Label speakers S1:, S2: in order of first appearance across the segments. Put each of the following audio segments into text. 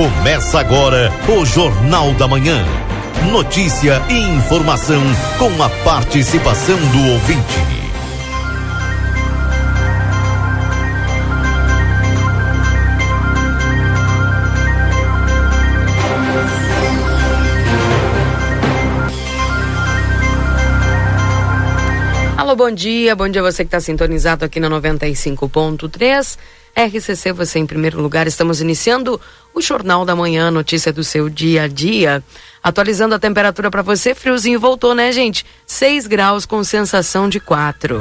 S1: Começa agora o Jornal da Manhã. Notícia e informação com a participação do ouvinte.
S2: Alô, bom dia. Bom dia você que está sintonizado aqui na 95.3. RCC, você em primeiro lugar. Estamos iniciando o Jornal da Manhã, notícia do seu dia a dia. Atualizando a temperatura para você, friozinho voltou, né, gente? 6 graus com sensação de 4.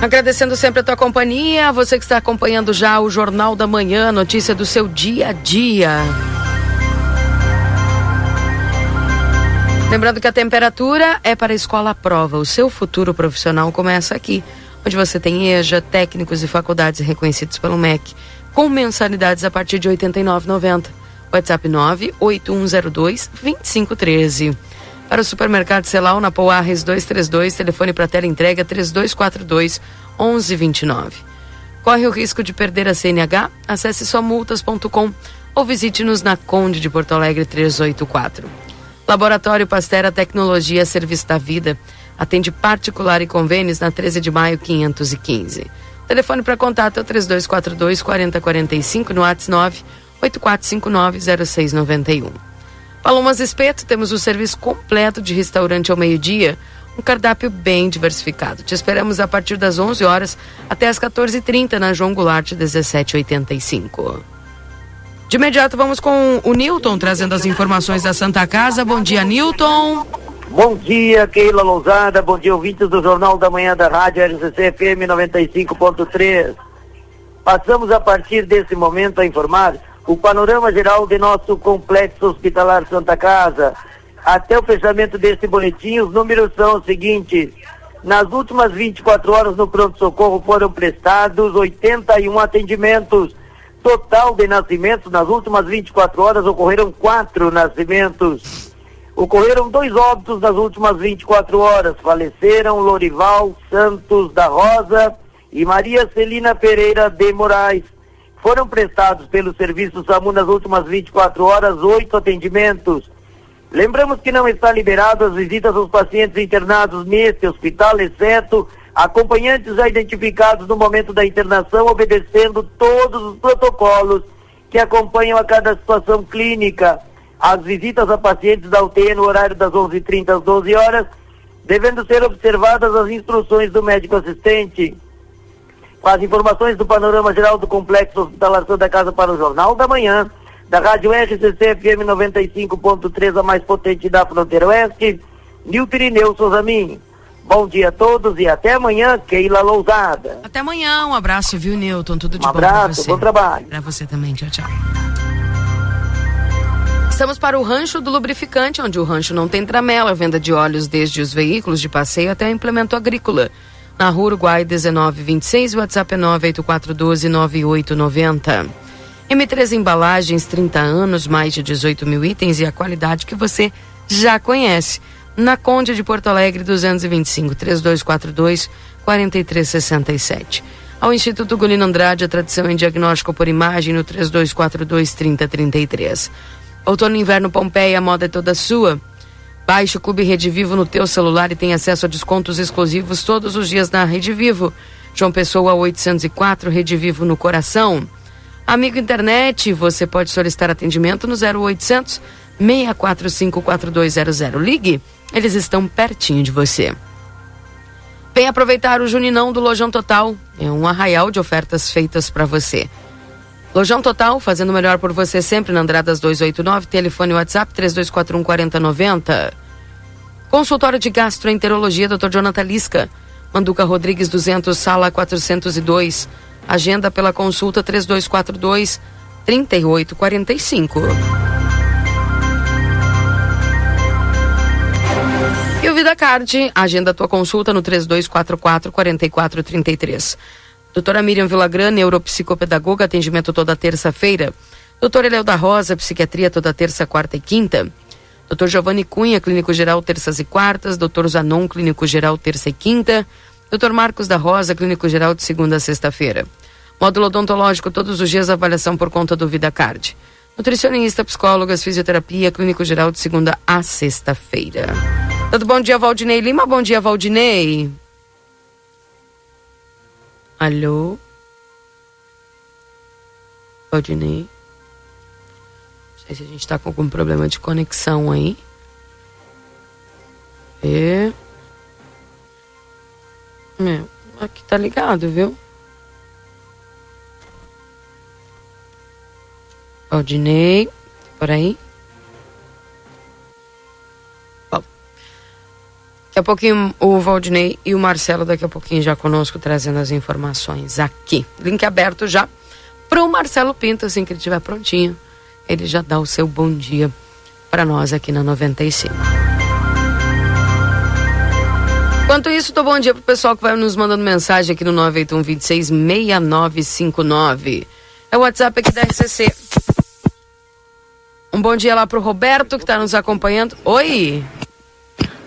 S2: Agradecendo sempre a tua companhia, você que está acompanhando já o Jornal da Manhã, notícia do seu dia a dia. Lembrando que a temperatura é para a escola prova. O seu futuro profissional começa aqui, onde você tem EJA, técnicos e faculdades reconhecidos pelo MEC, com mensalidades a partir de R$ 89,90. WhatsApp 98102 2513. Para o supermercado Celal na Poarres 232, telefone para tela entrega 3242 1129. Corre o risco de perder a CNH? Acesse somultas.com ou visite-nos na Conde de Porto Alegre 384. Laboratório Pastera Tecnologia Serviço da Vida. Atende particular e convênios na 13 de maio 515. Telefone para contato é o 3242 4045 no WhatsApp 8459 0691. Palomas Espeto, temos o serviço completo de restaurante ao meio-dia, um cardápio bem diversificado. Te esperamos a partir das 11 horas até as 14h30 na João Goulart 1785. De imediato vamos com o Newton trazendo as informações da Santa Casa. Bom dia, Newton.
S3: Bom dia, Keila Lousada. Bom dia, ouvintes do Jornal da Manhã da Rádio RCC FM 95.3. Passamos a partir desse momento a informar o panorama geral de nosso complexo hospitalar Santa Casa. Até o fechamento deste boletim, os números são os seguintes. Nas últimas 24 horas no pronto-socorro foram prestados 81 atendimentos Total de nascimentos, nas últimas 24 horas ocorreram quatro nascimentos. Ocorreram dois óbitos nas últimas 24 horas. Faleceram Lorival Santos da Rosa e Maria Celina Pereira de Moraes. Foram prestados pelo Serviço SAMU nas últimas 24 horas oito atendimentos. Lembramos que não está liberado as visitas aos pacientes internados neste hospital, exceto acompanhantes já identificados no momento da internação, obedecendo todos os protocolos que acompanham a cada situação clínica. As visitas a pacientes da UTI no horário das 11h30 às 12 horas, devendo ser observadas as instruções do médico assistente. Com as informações do panorama geral do Complexo Hospitalar Santa Casa para o Jornal da Manhã, da Rádio RCC FM 95.3, a mais potente da fronteira oeste, Nilton Irineu Souzaminho. Bom dia a todos e até amanhã, Keila Lousada.
S2: Até amanhã, um abraço, viu, Newton? Tudo de
S3: um
S2: bom
S3: abraço,
S2: pra você.
S3: bom trabalho.
S2: Pra você também, tchau, tchau. Estamos para o Rancho do Lubrificante, onde o rancho não tem tramela, venda de óleos desde os veículos de passeio até o implemento agrícola. Na Rua Uruguai 1926, WhatsApp é 984129890. M3 Embalagens, 30 anos, mais de 18 mil itens e a qualidade que você já conhece na Conde de Porto Alegre 225 3242 4367. Ao Instituto Golino Andrade, a tradição em diagnóstico por imagem no 3242 3033. Outono e Inverno Pompeia, a moda é toda sua. Baixe o Clube Rede Vivo no teu celular e tenha acesso a descontos exclusivos todos os dias na Rede Vivo. João Pessoa 804, Rede Vivo no coração. Amigo internet, você pode solicitar atendimento no 0800 645 4200. Ligue eles estão pertinho de você. Vem aproveitar o Juninão do Lojão Total. É um arraial de ofertas feitas para você. Lojão Total, fazendo melhor por você sempre na Andradas 289, telefone WhatsApp 3241 4090. Consultório de Gastroenterologia, Dr. Jonathan Lisca. Manduca Rodrigues 200, sala 402. Agenda pela consulta 3242 3845. E o Vida Card, agenda tua consulta no 3244 4433. Doutora Miriam Villagrã, neuropsicopedagoga, atendimento toda terça-feira. Doutora Eléo da Rosa, psiquiatria toda terça, quarta e quinta. Dr. Giovanni Cunha, clínico geral, terças e quartas. Dr. Zanon, clínico geral, terça e quinta. Dr. Marcos da Rosa, clínico geral, de segunda a sexta-feira. Módulo odontológico, todos os dias, avaliação por conta do VidaCard. Nutricionista, psicólogas, fisioterapia, clínico geral, de segunda a sexta-feira. Todo bom dia, Valdinei Lima. Bom dia, Valdinei. Alô? Valdinei? Não sei se a gente tá com algum problema de conexão aí. E... É, aqui tá ligado, viu? Valdinei, por aí. Daqui a pouquinho o Valdinei e o Marcelo daqui a pouquinho já conosco trazendo as informações aqui. Link aberto já para o Marcelo Pinto, assim que ele estiver prontinho. Ele já dá o seu bom dia para nós aqui na 95. Enquanto isso, tô bom dia pro pessoal que vai nos mandando mensagem aqui no 981 26 6959. É o WhatsApp aqui da RCC. Um bom dia lá pro Roberto que está nos acompanhando. Oi!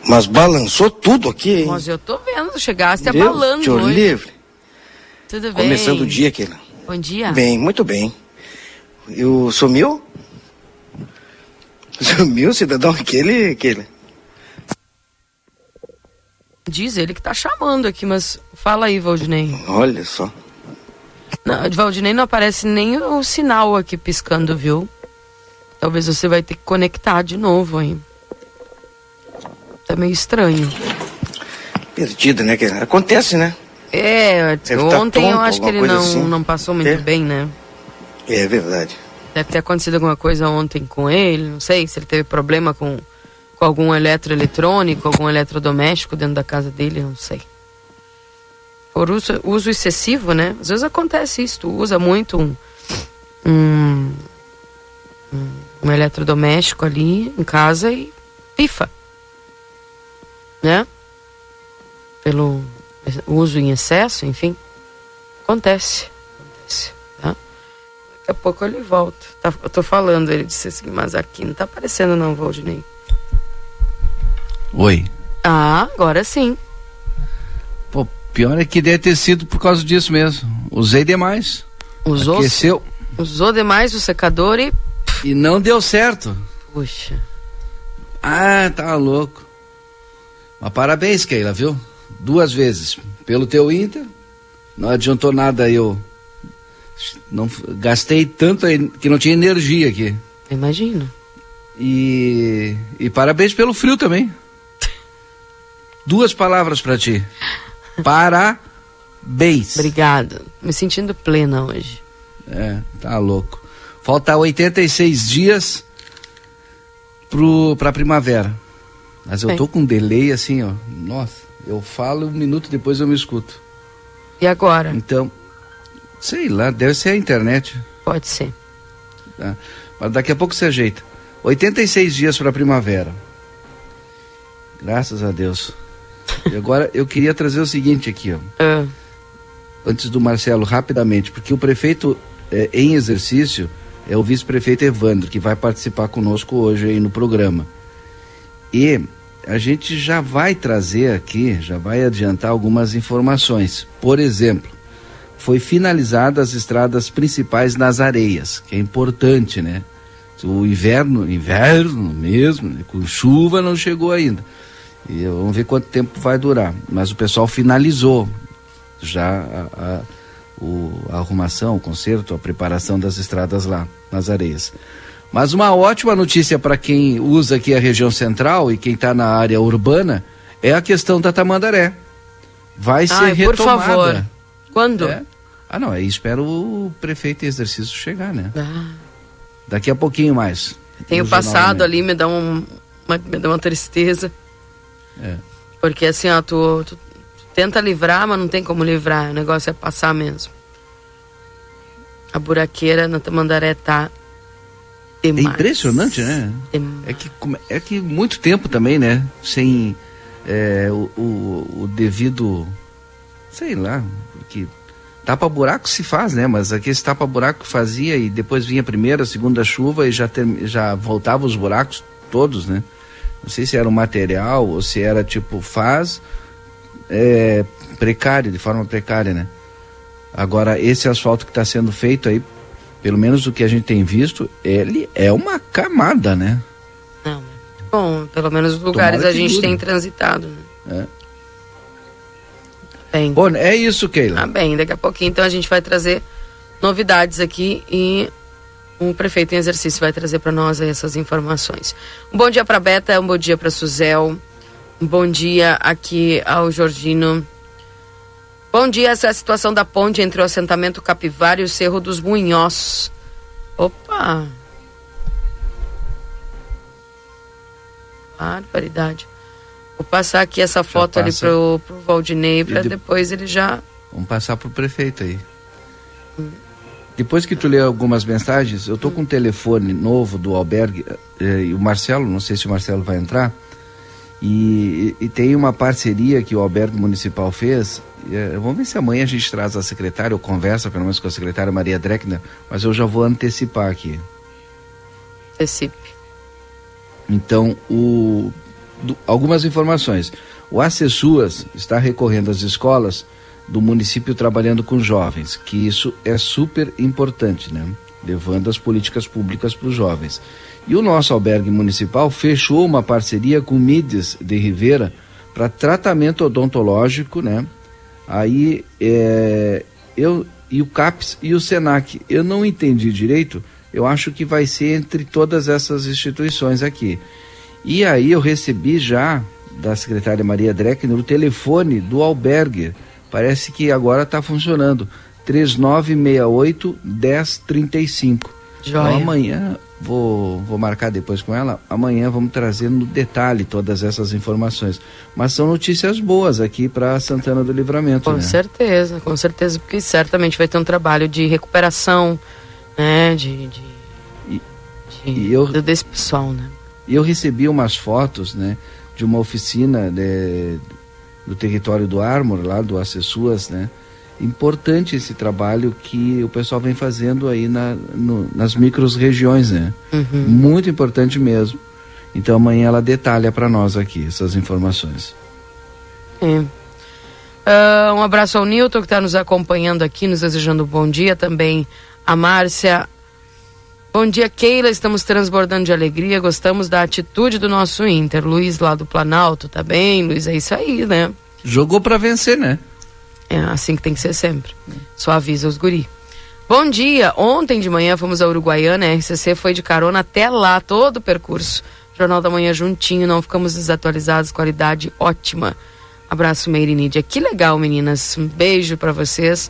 S4: Mas balançou tudo aqui, hein?
S2: Mas eu tô vendo, chegaste Deus abalando
S4: Deus
S2: hoje.
S4: livre.
S2: Tudo bem?
S4: Começando o dia, aqui.
S2: Bom dia.
S4: Bem, muito bem. Eu sumiu? Sumiu, cidadão? Aquele, aquele.
S2: Diz ele que tá chamando aqui, mas fala aí, Valdinei.
S4: Olha só.
S2: Não, Valdinei não aparece nem o sinal aqui piscando, viu? Talvez você vai ter que conectar de novo aí. Tá meio estranho.
S4: Perdida, né? Que acontece, né?
S2: É,
S4: Deve tá
S2: ontem eu
S4: tonto,
S2: acho que ele não,
S4: assim.
S2: não passou muito
S4: É.
S2: bem, né?
S4: É verdade.
S2: Deve ter acontecido alguma coisa ontem com ele, não sei se ele teve problema com, com algum eletroeletrônico, algum eletrodoméstico dentro da casa dele, não sei. Por uso, uso excessivo, né? Às vezes acontece isso, tu usa muito um, um, um, um eletrodoméstico ali em casa e pifa. Né? Pelo uso em excesso, enfim. Acontece. Acontece, tá? Daqui a pouco ele volta. Tá, eu tô falando, ele disse assim, mas aqui não tá aparecendo não, Valdinei.
S5: Oi.
S2: Ah, agora sim.
S5: Pô, pior é que deve ter sido por causa disso mesmo. Usei demais.
S2: Usou,
S5: Aqueceu
S2: usou demais o secador e.
S5: e não deu certo.
S2: Puxa.
S5: Ah, tá louco. Mas parabéns, Keila, viu? Duas vezes. Pelo teu Inter. Não adiantou nada eu. Não, gastei tanto que não tinha energia aqui.
S2: Imagino.
S5: E, e parabéns pelo frio também. Duas palavras pra ti. Parabéns.
S2: Obrigada. Me sentindo plena hoje.
S5: É, tá louco. Falta 86 dias pro, pra primavera. Mas eu
S2: Bem.
S5: tô com um delay assim, ó. Nossa, eu falo um minuto depois eu me escuto.
S2: E agora?
S5: Então, sei lá, deve ser a internet.
S2: Pode ser.
S5: Tá? Mas daqui a pouco se ajeita. 86 dias pra primavera. Graças a Deus. E agora eu queria trazer o seguinte aqui, ó.
S2: Ah,
S5: antes do Marcelo, rapidamente, porque o prefeito eh, em exercício é o vice-prefeito Evandro, que vai participar conosco hoje aí no programa. E a gente já vai trazer aqui, já vai adiantar algumas informações. Por exemplo, foi finalizadas as estradas principais nas areias, que é importante, né? O inverno, inverno mesmo, né? com chuva não chegou ainda. E vamos ver quanto tempo vai durar. Mas o pessoal finalizou já a, a, o, a arrumação, o conserto, a preparação das estradas lá nas areias. Mas uma ótima notícia para quem usa aqui a região central e quem está na área urbana é a questão da Tamandaré. Vai ser
S2: Ai, por
S5: retomada.
S2: favor. Quando?
S5: É? Ah, não, aí espero o prefeito em exercício chegar, né?
S2: Ah,
S5: Daqui a pouquinho mais.
S2: tenho
S5: Jornal
S2: passado ali, me dá, um, uma, me dá uma tristeza.
S5: É.
S2: Porque assim, ó, tu, tu, tu tenta livrar, mas não tem como livrar. O negócio é passar mesmo. A buraqueira na Tamandaré tá
S5: É
S2: demais.
S5: impressionante, né?
S2: Demais.
S5: É que, é que muito tempo também, né? Sem é, o, o, o devido, sei lá, porque tapa-buraco se faz, né? Mas aqui esse tapa-buraco fazia e depois vinha a primeira, a segunda chuva e já, ter, já voltava os buracos todos, né? Não sei se era um material ou se era tipo faz é, precário, de forma precária, né? Agora, esse asfalto que está sendo feito aí, pelo menos o que a gente tem visto, ele é uma camada, né?
S2: Não. Bom, pelo menos os lugares Tomara a gente tem transitado, né? É.
S5: Bem. Bom, é isso, Keila.
S2: Ah, bem, daqui a pouquinho então a gente vai trazer novidades aqui e o prefeito em exercício vai trazer para nós essas informações. Um bom dia para Beta, um bom dia para Suzel, um bom dia aqui ao Jorginho. Bom dia, essa é a situação da ponte entre o assentamento Capivara e o Cerro dos Munhós. Opa! Barbaridade. Vou passar aqui essa foto ali pro, pro Valdinei para de... depois ele já.
S5: Vamos passar pro prefeito aí. Hum. Depois que tu lê algumas mensagens, eu tô hum. com um telefone novo do albergue eh, e o Marcelo, não sei se o Marcelo vai entrar, e, e, tem uma parceria que o albergue municipal fez. É, vamos ver se amanhã a gente traz a secretária ou conversa pelo menos com a secretária Maria Dreckner, mas eu já vou antecipar aqui.
S2: Antecipe.
S5: Então, o, do, algumas informações. O Acessuas está recorrendo às escolas do município trabalhando com jovens, que isso é super importante, né? Levando as políticas públicas para os jovens. E o nosso albergue municipal fechou uma parceria com o Mides de Rivera para tratamento odontológico, né? Aí é, eu e o CAPS e o SENAC, eu não entendi direito, eu acho que vai ser entre todas essas instituições aqui. E aí eu recebi já da secretária Maria Dreckner o telefone do albergue, parece que agora está funcionando, 3968 1035. Joia. Então amanhã vou, vou marcar depois com ela. Amanhã vamos trazer no detalhe todas essas informações. Mas são notícias boas aqui para Santana do Livramento.
S2: Com
S5: né?
S2: certeza, com certeza, porque certamente vai ter um trabalho de recuperação, né? De, de,
S5: e, de e eu,
S2: desse pessoal, né?
S5: E eu recebi umas fotos, né? De uma oficina de, do território do Armor, lá do Acessuas, né? Importante esse trabalho que o pessoal vem fazendo aí na, no, nas micros regiões, né? Uhum. Muito importante mesmo. Então amanhã ela detalha para nós aqui essas informações.
S2: É. Uh, um abraço ao Nilton que está nos acompanhando aqui, nos desejando um bom dia. Também a Márcia. Bom dia, Keila. Estamos transbordando de alegria. Gostamos da atitude do nosso Inter. Luiz lá do Planalto, tá bem? Luiz, é isso aí, né?
S5: Jogou para vencer, né?
S2: É assim que tem que ser sempre. Só avisa os guri. Bom dia! Ontem de manhã fomos a Uruguaiana, a RCC foi de carona até lá, todo o percurso. Jornal da Manhã juntinho, não ficamos desatualizados, qualidade ótima. Abraço, Meire Nídia. Que legal, meninas. Um beijo para vocês.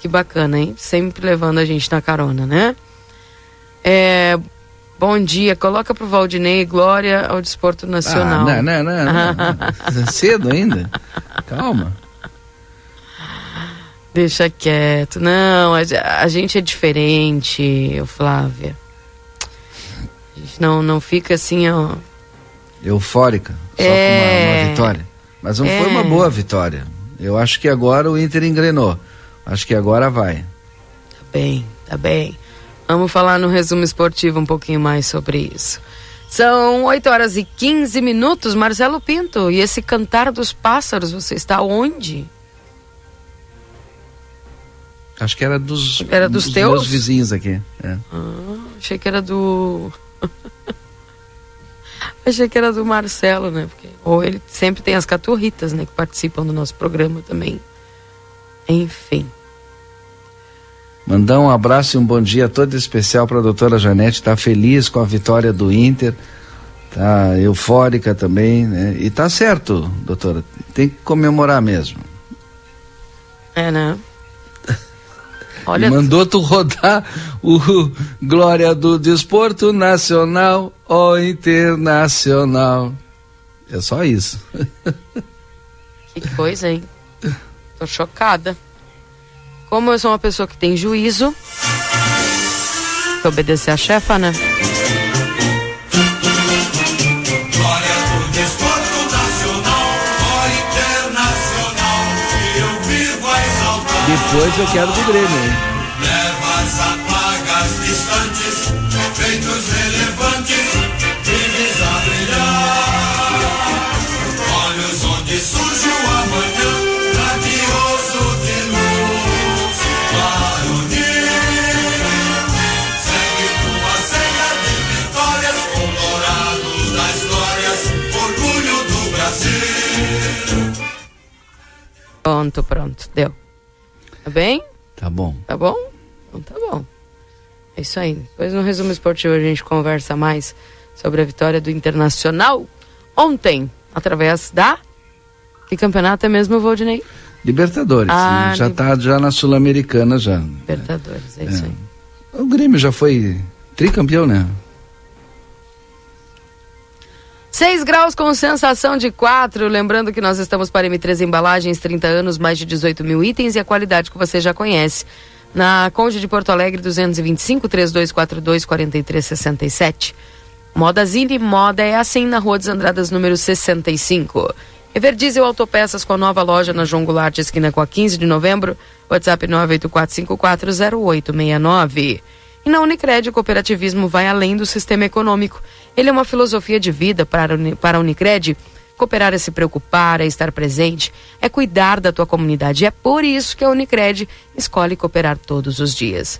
S2: Que bacana, hein? Sempre levando a gente na carona, né? É, bom dia. Coloca pro Valdinei Glória ao Desporto Nacional.
S5: Ah, não, não, não. não. Cedo ainda. Calma.
S2: Deixa quieto. Não, a, a gente é diferente, Flávia. A gente não, não fica assim, ó.
S5: Eufórica, só é... com uma, uma, vitória. Mas não é... foi uma boa vitória. Eu acho que agora o Inter engrenou. Acho que agora vai.
S2: Tá bem, tá bem. Vamos falar no resumo esportivo um pouquinho mais sobre isso. São 8 horas e 15 minutos, Marcelo Pinto. E esse cantar dos pássaros, você está onde?
S5: Acho que era dos,
S2: era dos, dos teus?
S5: meus vizinhos aqui. É.
S2: Ah, achei que era do. achei que era do Marcelo, né? Porque, ou ele sempre tem as caturritas, né? Que participam do nosso programa também. Enfim.
S5: Mandar um abraço e um bom dia todo especial para a doutora Janete. Está feliz com a vitória do Inter. Tá eufórica também, né? E tá certo, doutora. Tem que comemorar mesmo.
S2: É, né?
S5: Olha... E mandou tu rodar o Glória do Desporto Nacional ou Internacional. É só isso.
S2: Que coisa, hein? Tô chocada. Como eu sou uma pessoa que tem juízo, que obedecer a chefa, né?
S5: Depois eu quero do Grêmio, hein?
S6: Levas apagas distantes, feitos relevantes, vives
S5: a brilhar. Olhos onde surge o amanhã, radioso de luz. Para unir, segue tua senha de vitórias, colorados das glórias, orgulho do Brasil.
S2: Pronto, pronto, deu. Tá bem?
S5: Tá bom.
S2: Tá bom? Então tá bom. É isso aí. Depois no resumo esportivo a gente conversa mais sobre a vitória do Internacional ontem, através da. Que campeonato é mesmo, Valdinei?
S5: Libertadores.
S2: Ah,
S5: já
S2: Lib-
S5: tá já na Sul-Americana já.
S2: Libertadores, é, isso aí.
S5: O Grêmio já foi tricampeão, né?
S2: 6 graus com sensação de 4. Lembrando que nós estamos para M3 Embalagens, 30 anos, mais de 18 mil itens e a qualidade que você já conhece. Na Conde de Porto Alegre, 225 3242 4367. Moda Zine, moda é assim na Rua dos Andradas, número 65. Everdiesel Autopeças com a nova loja na João Goulart, esquina com a 15 de novembro. WhatsApp 984540869. E na Unicred, o cooperativismo vai além do sistema econômico. Ele é uma filosofia de vida para, para a Unicred. Cooperar é se preocupar, é estar presente, é cuidar da tua comunidade. É por isso que a Unicred escolhe cooperar todos os dias.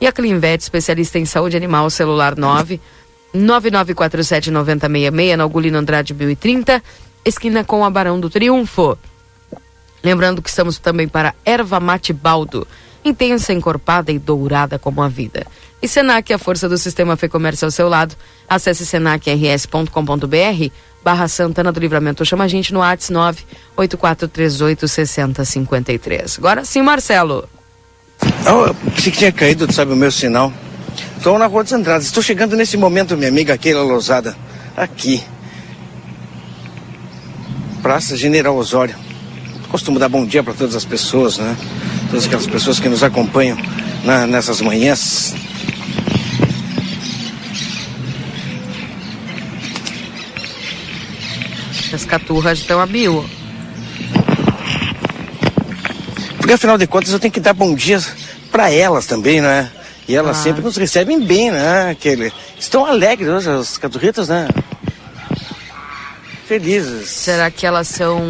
S2: E a Clinvet, especialista em saúde animal, celular 9 9947 9066, na Ugolino Andrade 1030, esquina com a Barão do Triunfo. Lembrando que estamos também para erva mate baldo, intensa, encorpada e dourada como a vida. E Senac, a força do sistema Fê Comércio ao seu lado. Acesse senacrs.com.br barra Santana do Livramento. Chama a gente no WhatsApp 98438 6053. Agora sim, Marcelo.
S4: Oh, eu pensei que tinha caído, sabe, o meu sinal. Estou na Rua dos Andradas. Estou chegando nesse momento, minha amiga Keila Lousada. Aqui. Praça General Osório. Costumo dar bom dia para todas as pessoas, né? Todas aquelas pessoas que nos acompanham na- nessas manhãs.
S2: As caturras estão a mil.
S4: Porque afinal de contas eu tenho que dar bom dia para elas também, né? E elas
S2: Ah.
S4: sempre nos recebem bem, né? Aquele... Estão alegres hoje, as caturritas, né? Felizes.
S2: Será que elas são.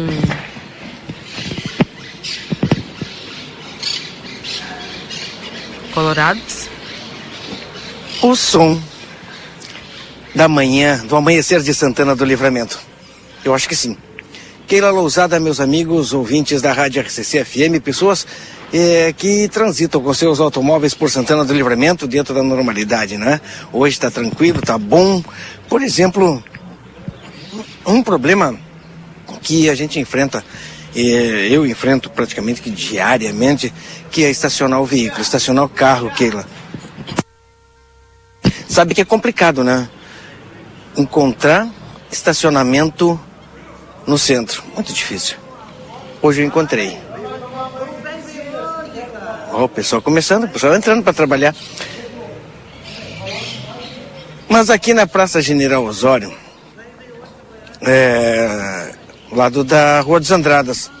S2: Coloradas?
S4: O som da manhã, do amanhecer de Santana do Livramento. Eu acho que sim. Keila Lousada, meus amigos, ouvintes da Rádio RCC FM, pessoas eh, que transitam com seus automóveis por Santana do Livramento dentro da normalidade, né? Hoje está tranquilo, tá bom. Por exemplo, um problema que a gente enfrenta, eh, eu enfrento praticamente que diariamente, que é estacionar o veículo, estacionar o carro, Keila. Sabe que é complicado, né? Encontrar estacionamento no centro. Muito difícil. Hoje eu encontrei. Ó, o pessoal começando, o pessoal entrando para trabalhar. Mas aqui na Praça General Osório, é, lado da Rua dos Andradas,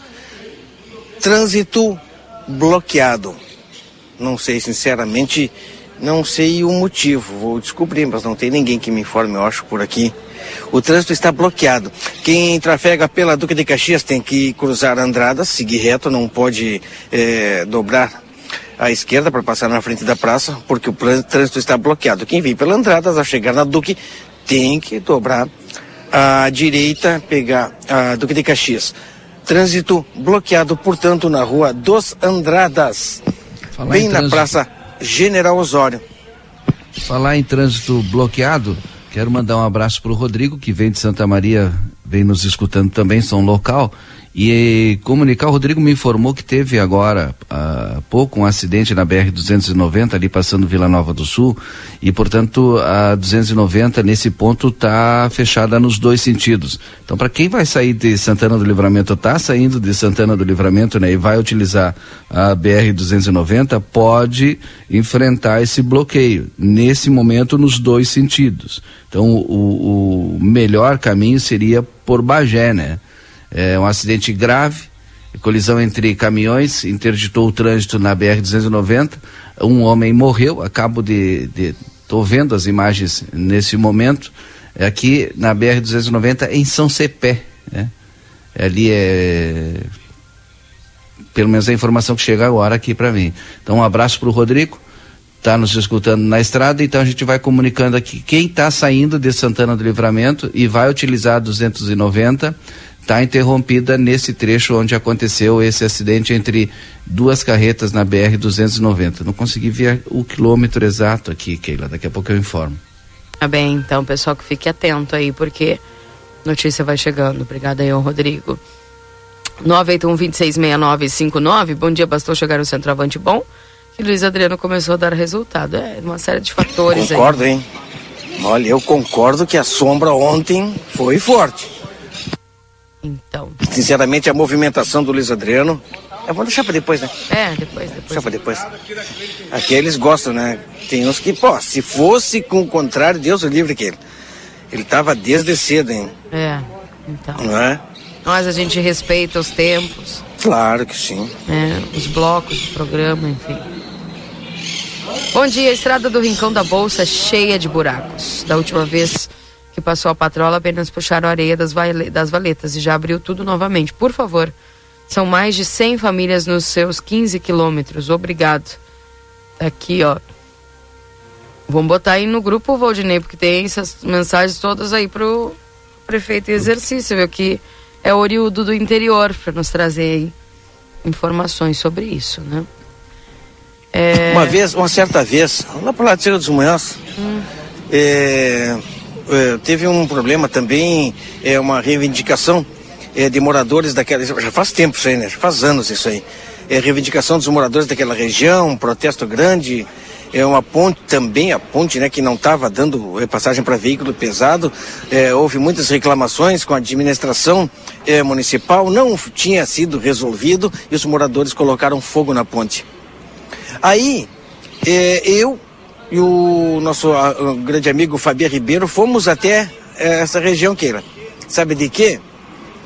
S4: trânsito bloqueado. Não sei, sinceramente, não sei o motivo. Vou descobrir, mas não tem ninguém que me informe, eu acho, por aqui. O trânsito está bloqueado. Quem trafega pela Duque de Caxias tem que cruzar Andradas, seguir reto, não pode eh, dobrar à esquerda para passar na frente da praça, porque o trânsito está bloqueado. Quem vem pela Andradas, ao chegar na Duque, tem que dobrar à direita, pegar a Duque de Caxias. Trânsito bloqueado, portanto, na rua dos Andradas,
S5: Falar
S4: bem
S5: em
S4: na Praça General Osório.
S5: Falar em trânsito bloqueado, quero mandar um abraço para o Rodrigo, que vem de Santa Maria, vem nos escutando também, são local. E comunicar, o Rodrigo me informou que teve agora há pouco um acidente na BR-290, ali passando Vila Nova do Sul, e portanto a 290 nesse ponto está fechada nos dois sentidos. Então, para quem vai sair de Santana do Livramento, está saindo de Santana do Livramento, né, e vai utilizar a BR-290, pode enfrentar esse bloqueio, nesse momento, nos dois sentidos. Então, o, o melhor caminho seria por Bagé, né? É um acidente grave, colisão entre caminhões, interditou o trânsito na BR-290, um homem morreu, acabo de... de Estou vendo as imagens nesse momento, é aqui na BR-290 em São Cepé, né? Ali é pelo menos a informação que chega agora aqui para mim. Então um abraço para o Rodrigo, está nos escutando na estrada, então a gente vai comunicando aqui quem está saindo de Santana do Livramento e vai utilizar 290 está interrompida nesse trecho onde aconteceu esse acidente entre duas carretas na BR 290. Não consegui ver o quilômetro exato aqui, Keila. Daqui a pouco eu informo.
S2: Tá bem, então, pessoal, que fique atento aí, porque notícia vai chegando. Obrigada aí, Rodrigo. 981-266959. Bom dia, bastou chegar no centroavante bom. E Luiz Adriano começou a dar resultado. É uma série de fatores
S4: concordo,
S2: aí.
S4: hein? Olha, eu concordo que a sombra ontem foi forte.
S2: Então.
S4: Sinceramente, a movimentação do Luiz Adriano. Eu vou deixar pra depois, né?
S2: É, depois, depois.
S4: Deixa pra depois. Aqui eles gostam, né? Tem uns que, pô, se fosse com o contrário, Deus o livre que ele. Ele tava desde cedo, hein?
S2: É, então.
S4: Não é?
S2: Mas a gente respeita os tempos.
S4: Claro que sim.
S2: É, os blocos do programa, enfim. Bom dia, a estrada do Rincão da Bolsa cheia de buracos. Da última vez que passou a patrola, apenas puxaram a areia das, das valetas e já abriu tudo novamente. Por favor, são mais de 100 famílias nos seus 15 quilômetros. Obrigado. Aqui, ó. Vamos botar aí no grupo, Valdinei, porque tem essas mensagens todas aí pro prefeito em exercício, viu? Que é oriundo do interior, para nos trazer aí informações sobre isso, né?
S4: É... Uma vez, uma certa vez, lá lado de dos Munhãos, hum. é, é, teve um problema também, é uma reivindicação é, de moradores daquela. Já faz tempo isso aí, né? Já faz anos isso aí. É reivindicação dos moradores daquela região, um protesto grande. É uma ponte também, a ponte, né, que não estava dando é, passagem para veículo pesado. É, houve muitas reclamações com a administração municipal, não tinha sido resolvido e os moradores colocaram fogo na ponte. Aí, é, eu e o nosso a, o grande amigo Fabiano Ribeiro fomos até é, essa região, Keira. Sabe de quê?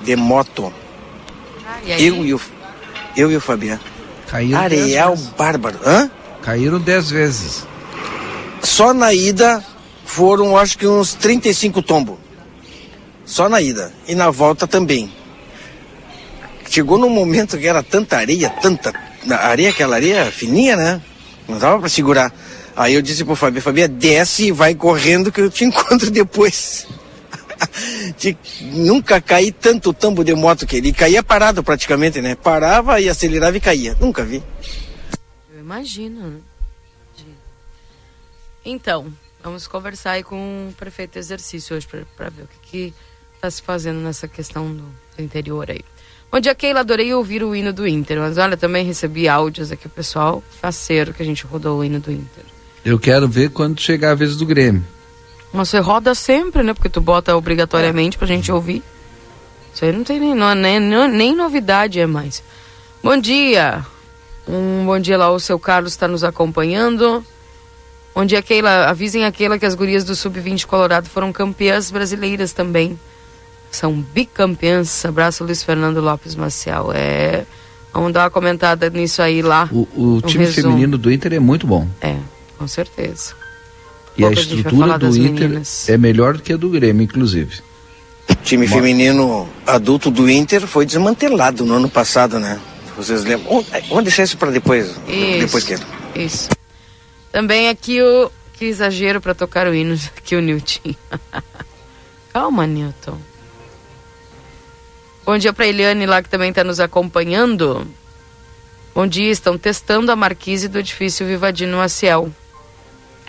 S4: De moto. Ah, eu, e o, eu e o Fabiano.
S5: Caíram
S4: Areal Bárbaro. Hã?
S5: Caíram dez vezes.
S4: Só na ida foram, acho que uns 35 tombos. Só na ida. E na volta também. Chegou num momento que era tanta areia, tanta areia, aquela areia fininha, né? Não dava para segurar. Aí eu disse pro Fabio, Fabio, desce e vai correndo que eu te encontro depois. de nunca caí tanto tambo de moto que ele caía parado praticamente, né? Parava e acelerava e caía. Nunca vi.
S2: Eu imagino, né? Então, vamos conversar aí com o prefeito exercício hoje para ver o que está se fazendo nessa questão do interior aí. Bom dia, Keila. Adorei ouvir o hino do Inter. Mas olha, também recebi áudios aqui, pessoal. Faceiro que a gente rodou o hino do Inter.
S5: Eu quero ver quando chegar a vez do Grêmio.
S2: Mas você roda sempre, né? Porque tu bota obrigatoriamente é. pra gente ouvir. Isso aí não tem nem, não, nem, nem novidade é mais. Bom dia. Um bom dia lá, o seu Carlos está nos acompanhando. Bom dia, Keila. Avisem a Keila que as gurias do Sub-20 Colorado foram campeãs brasileiras também. São bicampeãs. Abraço, Luiz Fernando Lopes Maciel. É. Vamos dar uma comentada nisso aí lá.
S5: O, o time resumo. feminino do Inter é muito bom.
S2: É com certeza.
S5: E a estrutura do Inter meninas. é melhor do que a do Grêmio, inclusive.
S4: O time feminino adulto do Inter foi desmantelado no ano passado, né? Vocês lembram? Vamos deixar isso para depois.
S2: Isso,
S4: depois que...
S2: Isso. Também aqui o. Que exagero para tocar o hino aqui o Nilton. Calma, Newton. Bom dia para Eliane lá que também está nos acompanhando. Bom dia, estão testando a marquise do edifício Vivadino Maciel.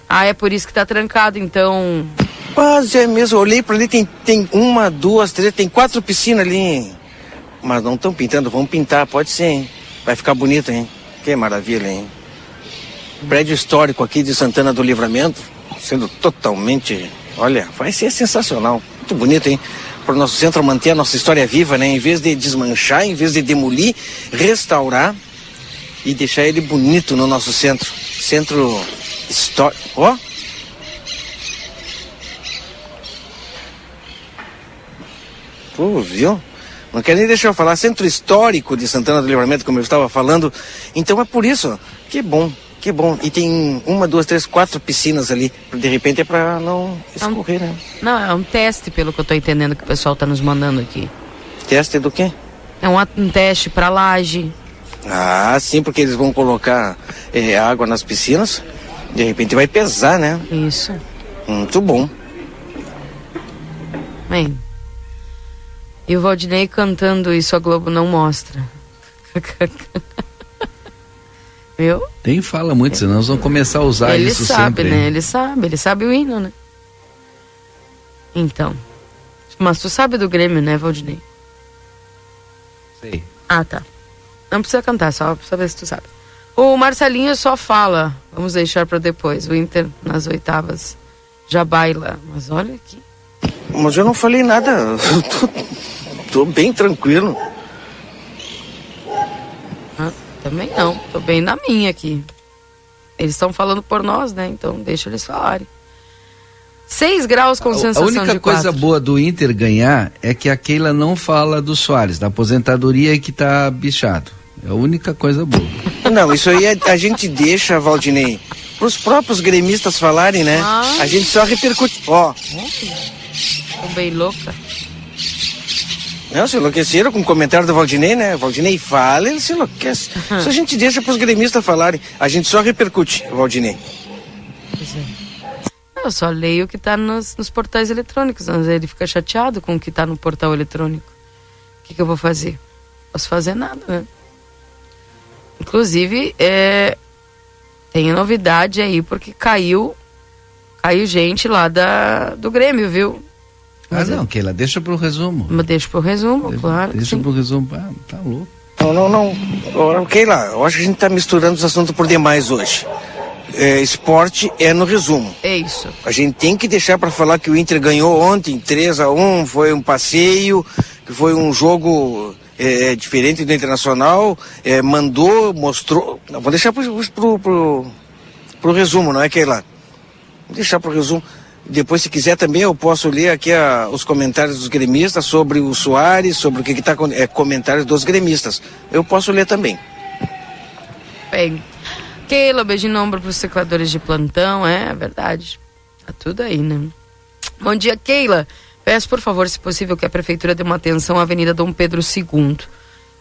S2: Ah, é por isso que tá trancado, então.
S4: Quase é mesmo. Olhei para ali, tem, tem uma, duas, três, tem quatro piscinas ali. Mas não estão pintando, vamos pintar, pode ser, hein? Vai ficar bonito, hein? Que maravilha, hein? Prédio histórico aqui de Santana do Livramento, sendo totalmente. Olha, vai ser sensacional. Muito bonito, hein? Para o nosso centro manter a nossa história viva, né? Em vez de desmanchar, em vez de demolir, restaurar e deixar ele bonito no nosso centro. Centro História. Ó. Oh. Pô, viu? Não quer nem deixar eu falar. Centro histórico de Santana do Livramento, como eu estava falando. Então é por isso. Que bom, que bom. E tem uma, duas, três, quatro piscinas ali. De repente é para não escorrer, né?
S2: Não, é um teste, pelo que eu estou entendendo que o pessoal está nos mandando aqui.
S4: Teste do quê?
S2: É um, um teste para laje.
S4: Ah, sim, porque eles vão colocar é, água nas piscinas De repente vai pesar, né?
S2: Isso.
S4: Muito bom.
S2: Bem. E o Valdinei cantando isso a Globo não mostra. Viu?
S5: Nem fala muito, senão nós vamos começar a usar
S2: ele
S5: isso
S2: sabe,
S5: sempre.
S2: né? Ele sabe, ele sabe o hino, né? Então. Mas tu sabe do Grêmio, né, Valdinei?
S5: Sei.
S2: Ah, tá. Não precisa cantar, só pra saber se tu sabe. O Marcelinho só fala. Vamos deixar para depois. O Inter nas oitavas já baila. Mas olha aqui.
S4: Mas eu não falei nada. Eu tô, tô bem tranquilo.
S2: Também não. Tô bem na minha aqui. Eles estão falando por nós, né? Então deixa eles falarem. 6 graus com
S5: A-
S2: sensação
S5: A única
S2: de
S5: coisa boa do Inter ganhar é que a Keila não fala do Soares, da aposentadoria que tá bichado. É a única coisa boa.
S4: Não, isso aí é- a gente deixa, Valdinei, pros próprios gremistas falarem, né?
S2: Ah.
S4: A gente só repercute. Ó,
S2: Tô bem louca.
S4: Não, se enlouqueceram com o comentário do Valdinei, né? Valdinei fala, ele se enlouquece. Isso a gente deixa pros gremistas falarem. A gente só repercute, Valdinei.
S2: Pois é. Eu só leio o que tá nos, nos portais eletrônicos. Mas ele fica chateado com o que tá no portal eletrônico. O que, que eu vou fazer? Posso fazer nada, né? Inclusive, é, tem novidade aí, porque caiu. Caiu gente lá da, do Grêmio, viu?
S5: Ah,
S2: Mas é-
S5: não, Keila, deixa pro resumo.
S2: Mas deixa pro resumo, claro. que
S5: Deixa
S2: sim.
S5: pro resumo. Ah, tá louco.
S4: Não, não, não. Lá. Eu acho que a gente tá misturando os assuntos por demais hoje. É, esporte é no resumo.
S2: É isso.
S4: A gente tem que deixar para falar que o Inter ganhou ontem 3 a 1 foi um passeio, que foi um jogo é, diferente do Internacional, é, mandou, mostrou. Não, vou deixar pro, pro, pro, pro resumo, não é que lá. Vou deixar pro resumo. Depois, se quiser também, eu posso ler aqui a- os comentários dos gremistas sobre o Soares, sobre o que está é, comentários dos gremistas. Eu posso ler também.
S2: Bem. Keila, beijinho no ombro pros tecladores de plantão, é verdade. Tá tudo aí, né? Bom dia, Keila. Peço, por favor, se possível, que a prefeitura dê uma atenção à Avenida Dom Pedro II.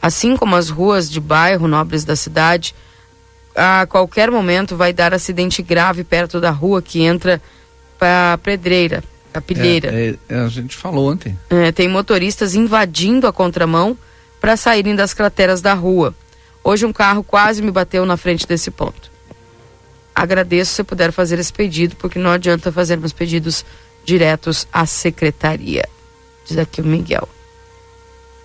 S2: Assim como as ruas de bairro nobres da cidade, a qualquer momento vai dar acidente grave perto da rua que entra para a pedreira, a pilheira.
S5: É, é, a gente falou ontem.
S2: É, tem motoristas invadindo a contramão para saírem das crateras da rua. Hoje um carro quase me bateu na frente desse ponto. Agradeço se puder fazer esse pedido, porque não adianta fazermos pedidos diretos à secretaria. Diz aqui o Miguel.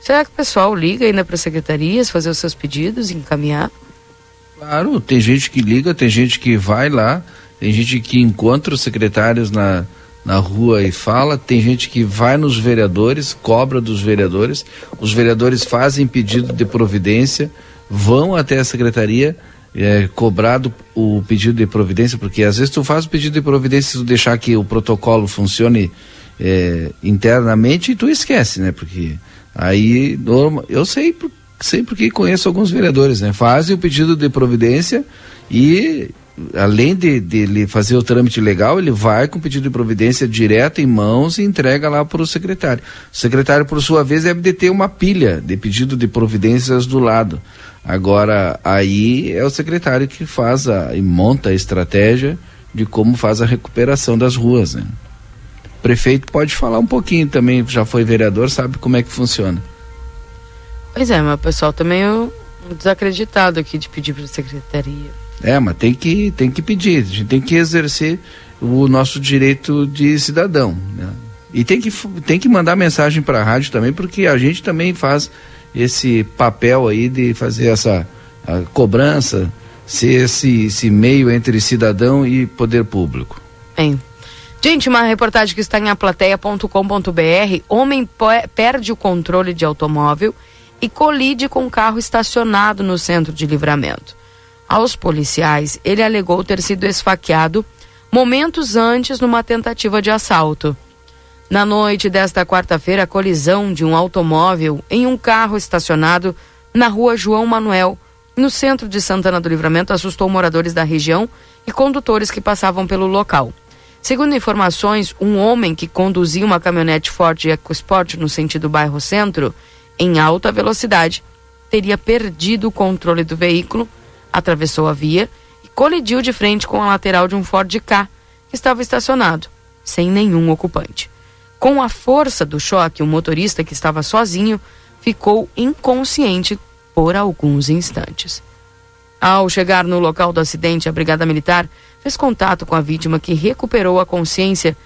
S2: Será que o pessoal liga ainda para secretarias, fazer os seus pedidos, encaminhar?
S5: Claro, tem gente que liga, tem gente que vai lá, tem gente que encontra os secretários na, na rua e fala, tem gente que vai nos vereadores, cobra dos vereadores, os vereadores fazem pedido de providência, vão até a secretaria é, cobrado o pedido de providência, porque às vezes tu faz o pedido de providência se tu deixar que o protocolo funcione é, internamente e tu esquece, né? Porque aí norma, eu sei, sei porque conheço alguns vereadores, né? Fazem o pedido de providência e além de, de ele fazer o trâmite legal, ele vai com pedido de providência direto em mãos e entrega lá para o secretário. O secretário, por sua vez, deve de ter uma pilha de pedido de providências do lado. Agora, aí é o secretário que faz a, e monta a estratégia de como faz a recuperação das ruas, né? O prefeito pode falar um pouquinho também, já foi vereador, sabe como é que funciona.
S2: Pois é, mas o pessoal também é um desacreditado aqui de pedir para a secretaria.
S5: É, mas tem que, tem que pedir, a gente tem que exercer o nosso direito de cidadão. Né? E tem que, tem que mandar mensagem para a rádio também, porque a gente também faz esse papel aí de fazer essa cobrança, ser esse, esse meio entre cidadão e poder público.
S2: Bem. Gente, uma reportagem que está em aplateia.com.br. Homem pe- perde o controle de automóvel e colide com um carro estacionado no centro de livramento. Aos policiais, ele alegou ter sido esfaqueado momentos antes numa tentativa de assalto. Na noite desta quarta-feira, a colisão de um automóvel em um carro estacionado na rua João Manuel, no centro de Santana do Livramento, assustou moradores da região e condutores que passavam pelo local. Segundo informações, um homem que conduzia uma caminhonete Ford EcoSport no sentido bairro Centro, em alta velocidade, teria perdido o controle do veículo, atravessou a via e colidiu de frente com a lateral de um Ford K que estava estacionado, sem nenhum ocupante. Com a força do choque, o motorista que estava sozinho ficou inconsciente por alguns instantes. Ao chegar no local do acidente, a Brigada Militar fez contato com a vítima que recuperou a consciência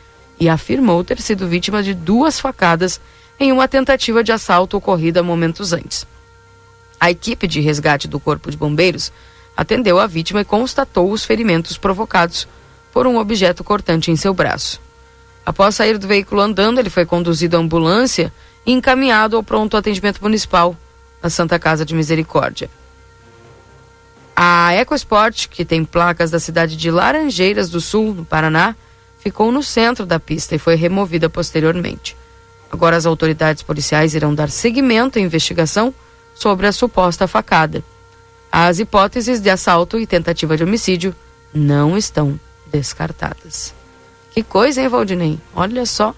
S2: e afirmou ter sido vítima de duas facadas em uma tentativa de assalto ocorrida momentos antes. A equipe de resgate do Corpo de Bombeiros atendeu a vítima e constatou os ferimentos provocados por um objeto cortante em seu braço. Após sair do veículo andando, ele foi conduzido à ambulância e encaminhado ao pronto atendimento municipal na Santa Casa de Misericórdia. A EcoSport, que tem placas da cidade de Laranjeiras do Sul, no Paraná, ficou no centro da pista e foi removida posteriormente. Agora as autoridades policiais irão dar seguimento à investigação sobre a suposta facada. As hipóteses de assalto e tentativa de homicídio não estão descartadas. Que coisa, hein, Valdinei? Olha só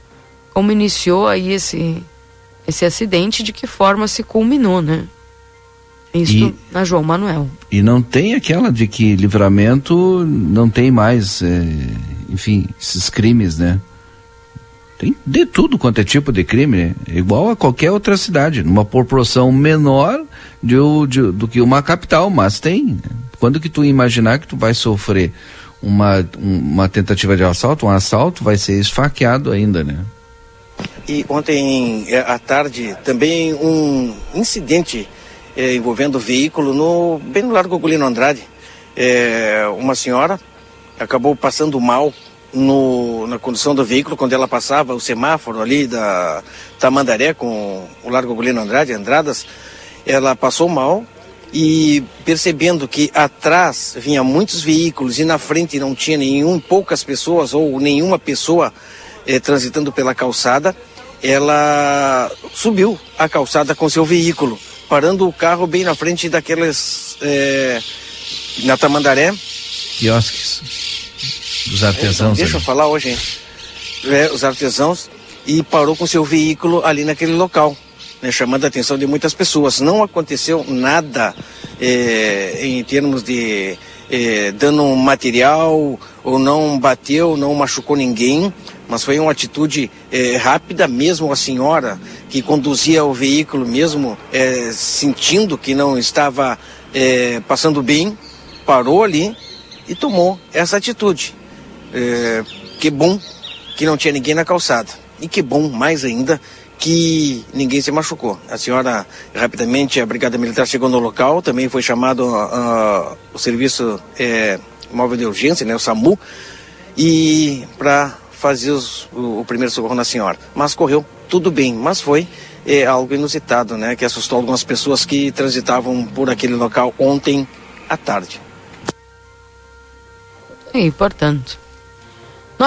S2: como iniciou aí esse, esse acidente, de que forma se culminou, né? Isso na João Manuel.
S5: E não tem aquela de que livramento não tem mais, é, enfim, esses crimes, né? Tem de tudo quanto é tipo de crime, igual a qualquer outra cidade, numa proporção menor de, de, do que uma capital, mas tem. Quando que tu imaginar que tu vai sofrer uma, uma tentativa de assalto, um assalto, vai ser esfaqueado ainda, né?
S4: E ontem é, à tarde também um incidente é, envolvendo veículo no, bem no Largo Golino Andrade. É, uma senhora acabou passando mal no, na condução do veículo quando ela passava o semáforo ali da Tamandaré com o Largo Golino Andrade, Andradas. Ela passou mal e percebendo que atrás vinha muitos veículos e na frente não tinha nenhum, poucas pessoas ou nenhuma pessoa eh, transitando pela calçada, ela subiu a calçada com seu veículo parando o carro bem na frente daqueles. É, na Tamandaré.
S5: Quiosques dos artesãos.
S4: É, deixa eu falar hoje, hein? É, os artesãos e parou com seu veículo ali naquele local, né, chamando a atenção de muitas pessoas. Não aconteceu nada é, em termos de é, dano material, ou não bateu, não machucou ninguém, mas foi uma atitude é, rápida mesmo a senhora que conduzia o veículo mesmo é, sentindo que não estava é, passando bem, parou ali e tomou essa atitude. É, que bom que não tinha ninguém na calçada. E que bom, mais ainda, que ninguém se machucou. A senhora, rapidamente, a Brigada Militar chegou no local, também foi chamado uh, o serviço é, móvel de urgência, né, o SAMU, e para fazer os, o, o, primeiro socorro na senhora. Mas correu tudo bem, mas foi é, algo inusitado, né? Que assustou algumas pessoas que transitavam por aquele local ontem à tarde.
S2: E, portanto.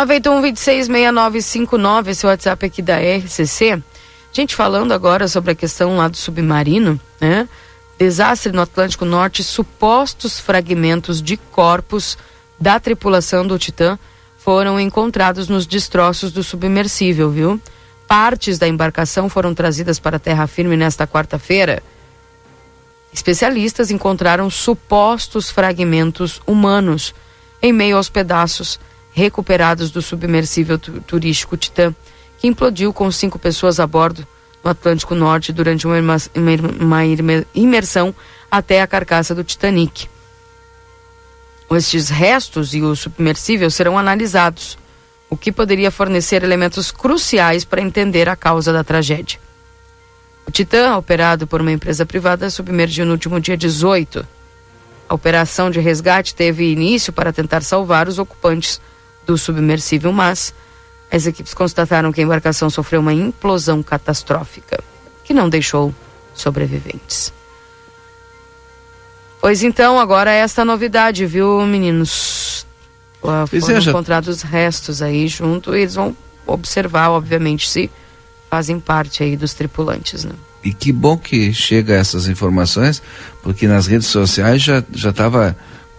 S2: 981-266959, esse WhatsApp aqui da RCC. Gente, falando agora sobre a questão lá do submarino, né? Desastre no Atlântico Norte, supostos fragmentos de corpos da tripulação do Titã foram encontrados nos destroços do submersível, viu? Partes da embarcação foram trazidas para a terra firme nesta quarta-feira. Especialistas encontraram supostos fragmentos humanos em meio aos pedaços recuperados do submersível turístico Titã, que implodiu com cinco pessoas a bordo no Atlântico Norte durante uma, uma imersão até a carcaça do Titanic. Estes restos e o submersível serão analisados, o que poderia fornecer elementos cruciais para entender a causa da tragédia. O Titã, operado por uma empresa privada, submergiu no último dia 18. A operação de resgate teve início para tentar salvar os ocupantes do submersível, mas as equipes constataram que a embarcação sofreu uma implosão catastrófica, que não deixou sobreviventes. Pois então, agora é esta novidade, viu, meninos? Foram é, já... encontrados restos aí junto e eles vão observar, obviamente, se fazem parte aí dos tripulantes, né?
S5: E que bom que chega essas informações, porque nas redes sociais já já estava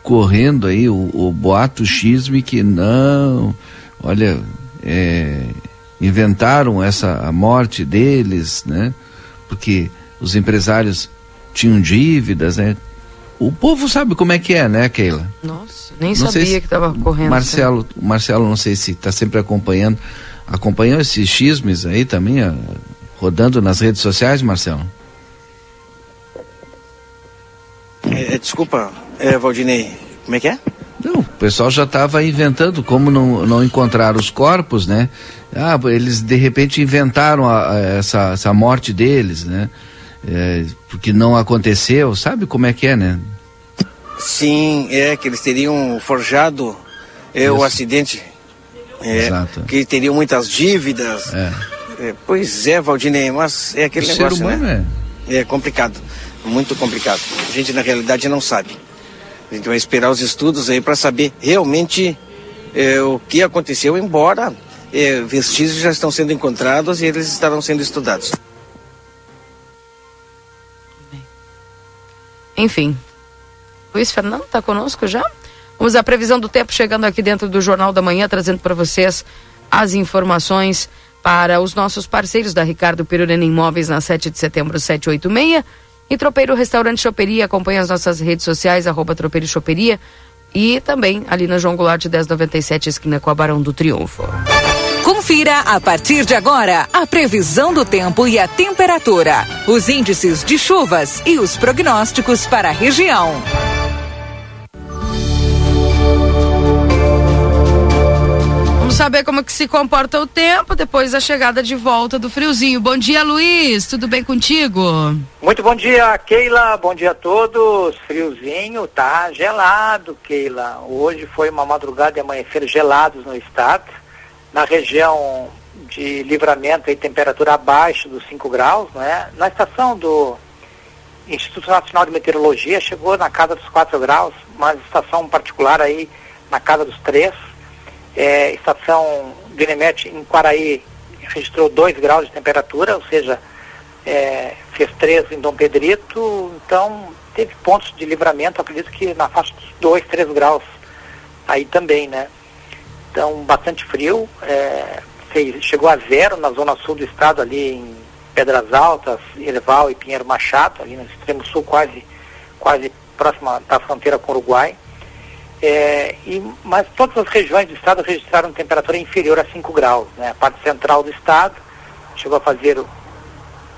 S5: correndo aí o, o boato xisme que não, olha, é, inventaram essa a morte deles, né? Porque os empresários tinham dívidas, né? o povo sabe como é que é, né, Keila?
S2: Nossa, nem não sabia se, que estava correndo.
S5: Marcelo, Marcelo, não sei se está sempre acompanhando. Acompanhou esses chismes aí também, a, rodando nas redes sociais, Marcelo?
S4: É, é, desculpa, é, Valdinei, como é que é?
S5: Não, o pessoal já estava inventando como não, não encontrar os corpos, né? Ah, eles de repente inventaram a, a, essa, essa morte deles, né? É, porque não aconteceu, sabe como é que é, né?
S4: Sim, é que eles teriam forjado é, o acidente. É, Exato. Que teriam muitas dívidas. É. É, pois é, Valdinei, mas é aquele o negócio, ser humano né? É. é complicado, muito complicado. A gente na realidade não sabe. A gente vai esperar os estudos aí para saber realmente é, o que aconteceu, embora é, vestígios já estão sendo encontrados e eles estarão sendo estudados.
S2: Enfim. Luiz Fernando está conosco já? Vamos à previsão do tempo chegando aqui dentro do Jornal da Manhã, trazendo para vocês as informações para os nossos parceiros da Ricardo Perurena Imóveis na 7 de setembro 786 e Tropeiro Restaurante Choperia. Acompanhe as nossas redes sociais, arroba Tropeiro Choperia e também ali na João Goulart 1097, esquina com a Barão do Triunfo.
S6: Confira a partir de agora a previsão do tempo e a temperatura, os índices de chuvas e os prognósticos para a região.
S2: Saber como que se comporta o tempo depois da chegada de volta do friozinho. Bom dia, Luiz. Tudo bem contigo?
S7: Muito bom dia, Keila. Bom dia a todos. Friozinho, tá gelado, Keila. Hoje foi uma madrugada e amanhecer gelados no estado. Na região de livramento e temperatura abaixo dos 5 graus, né? Na estação do Instituto Nacional de Meteorologia chegou na casa dos 4 graus, mas estação particular aí na casa dos 3 é, estação Dinemete em Quaraí registrou 2 graus de temperatura, ou seja, é, fez 3 em Dom Pedrito, então teve pontos de livramento, acredito que na faixa dos 2, 3 graus aí também, né? Então, bastante frio, é, fez, chegou a zero na zona sul do estado, ali em Pedras Altas, Erval e Pinheiro Machado, ali no extremo sul, quase, quase próxima da fronteira com o Uruguai. É, e, mas todas as regiões do estado registraram temperatura inferior a 5 graus. Né? A parte central do estado chegou a fazer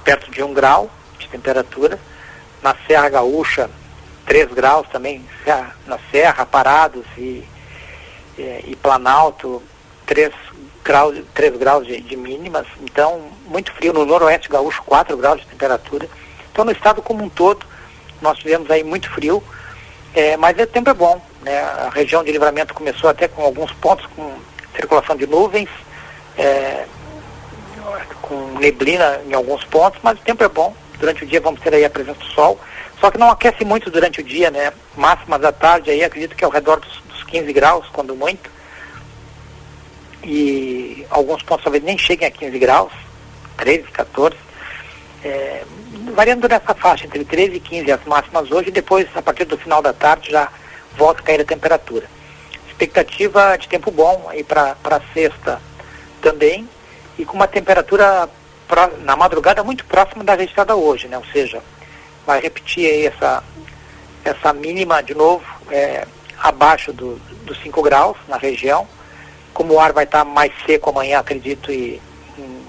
S7: perto de 1 um grau de temperatura. Na Serra Gaúcha, 3 graus também. Na Serra, Parados e, e, e Planalto, 3 graus, 3 graus de, de mínimas. Então, muito frio. No Noroeste Gaúcho, 4 graus de temperatura. Então, no estado como um todo, nós tivemos aí muito frio. É, mas o tempo é bom. Né? A região de livramento começou até com alguns pontos com circulação de nuvens, é, com neblina em alguns pontos, mas o tempo é bom. Durante o dia vamos ter aí a presença do sol. Só que não aquece muito durante o dia, né? Máximas da tarde aí, acredito que é ao redor dos, dos 15 graus, quando muito. E alguns pontos talvez nem cheguem a 15 graus, 13, 14. É, variando nessa faixa, entre 13 e 15 as máximas hoje, depois, a partir do final da tarde, já volta a cair a temperatura. Expectativa de tempo bom aí para sexta também, e com uma temperatura pra, na madrugada muito próxima da registrada hoje, né? Ou seja, vai repetir aí essa, essa mínima de novo, é, abaixo do, dos 5 graus na região. Como o ar vai estar mais seco amanhã, acredito, e em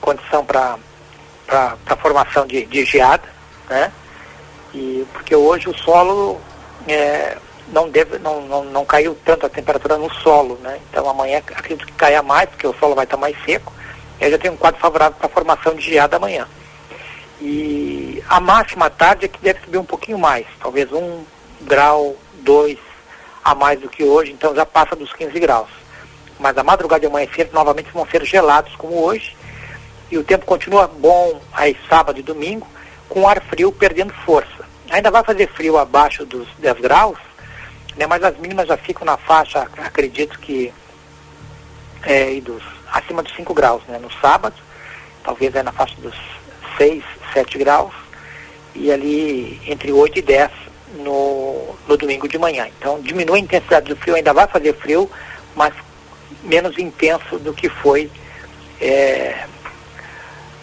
S7: condição para a formação de, de geada, né? E, porque hoje o solo é, não, deve, não, não, não caiu tanto a temperatura no solo, né? Então amanhã acredito que caia mais, porque o solo vai estar mais seco. Eu já tenho um quadro favorável para a formação de geada amanhã. E a máxima tarde é que deve subir um pouquinho mais, talvez um grau, dois a mais do que hoje, então já passa dos 15 graus. Mas a madrugada e amanhecer novamente vão ser gelados como hoje. E o tempo continua bom aí sábado e domingo, com ar frio perdendo força. Ainda vai fazer frio abaixo dos 10 graus, né, mas as mínimas já ficam na faixa, acredito que é, dos, acima dos 5 graus, né, no sábado, talvez é na faixa dos 6, 7 graus, e ali entre 8 e 10 no, no domingo de manhã. Então diminui a intensidade do frio, ainda vai fazer frio, mas menos intenso do que foi é,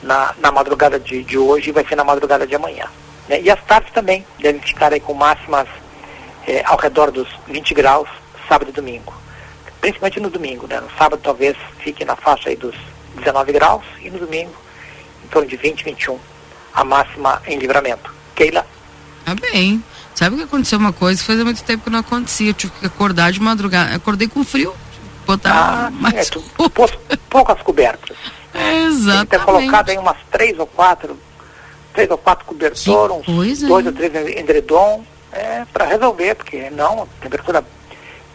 S7: na, na madrugada de, de hoje e vai ser na madrugada de amanhã. Né? E as tardes também devem ficar aí com máximas é, ao redor dos 20 graus, sábado e domingo. Principalmente no domingo, né? No sábado talvez fique na faixa aí dos 19 graus e no domingo em torno de 20, 21, a máxima em livramento. Keila?
S2: Tá bem. Sabe o que aconteceu uma coisa? Fazia muito tempo que não acontecia. Eu tive que acordar de madrugada. Acordei com frio. Botar
S7: ah,
S2: mais
S7: é, tu, poucas cobertas.
S2: É, exatamente.
S7: Tem que ter colocado aí umas três ou quatro, três ou quatro cobertores, uns
S2: coisa,
S7: dois
S2: hein?
S7: ou três edredom, é, para resolver, porque não, a temperatura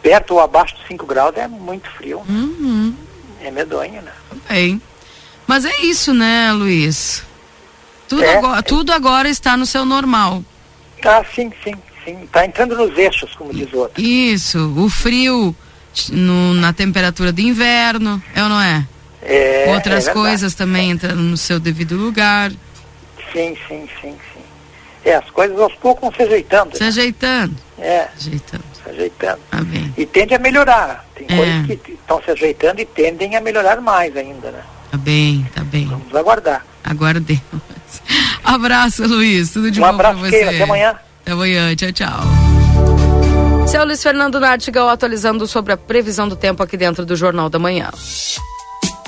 S7: perto ou abaixo de 5 graus é muito frio.
S2: Uhum.
S7: É medonho, né?
S2: Bem. Mas é isso, né, Luiz? Tudo,
S7: É,
S2: agora,
S7: é.
S2: tudo agora está no seu normal.
S7: Ah, sim, sim, sim. Tá entrando nos eixos, como diz o outro.
S2: Isso, o frio no- na temperatura de inverno, é ou não é?
S7: É,
S2: Outras
S7: é
S2: coisas também entrando no seu devido lugar,
S7: Sim, sim, sim, sim. É, as coisas aos poucos vão se ajeitando.
S2: se
S7: né?
S2: ajeitando.
S7: É,
S2: Ajeitando.
S7: se ajeitando.
S2: Bem.
S7: E tende a melhorar. Tem
S2: É.
S7: coisas que estão se ajeitando e tendem a melhorar mais ainda, né?
S2: Tá bem, tá bem.
S7: Vamos aguardar.
S2: Aguardemos. Abraço, Luiz. Tudo de
S7: um
S2: bom
S7: abraço,
S2: pra você.
S7: Keila. Até amanhã.
S2: Até amanhã. Tchau, tchau. Seu Luiz Fernando Nartigal atualizando sobre a previsão do tempo aqui dentro do Jornal da Manhã.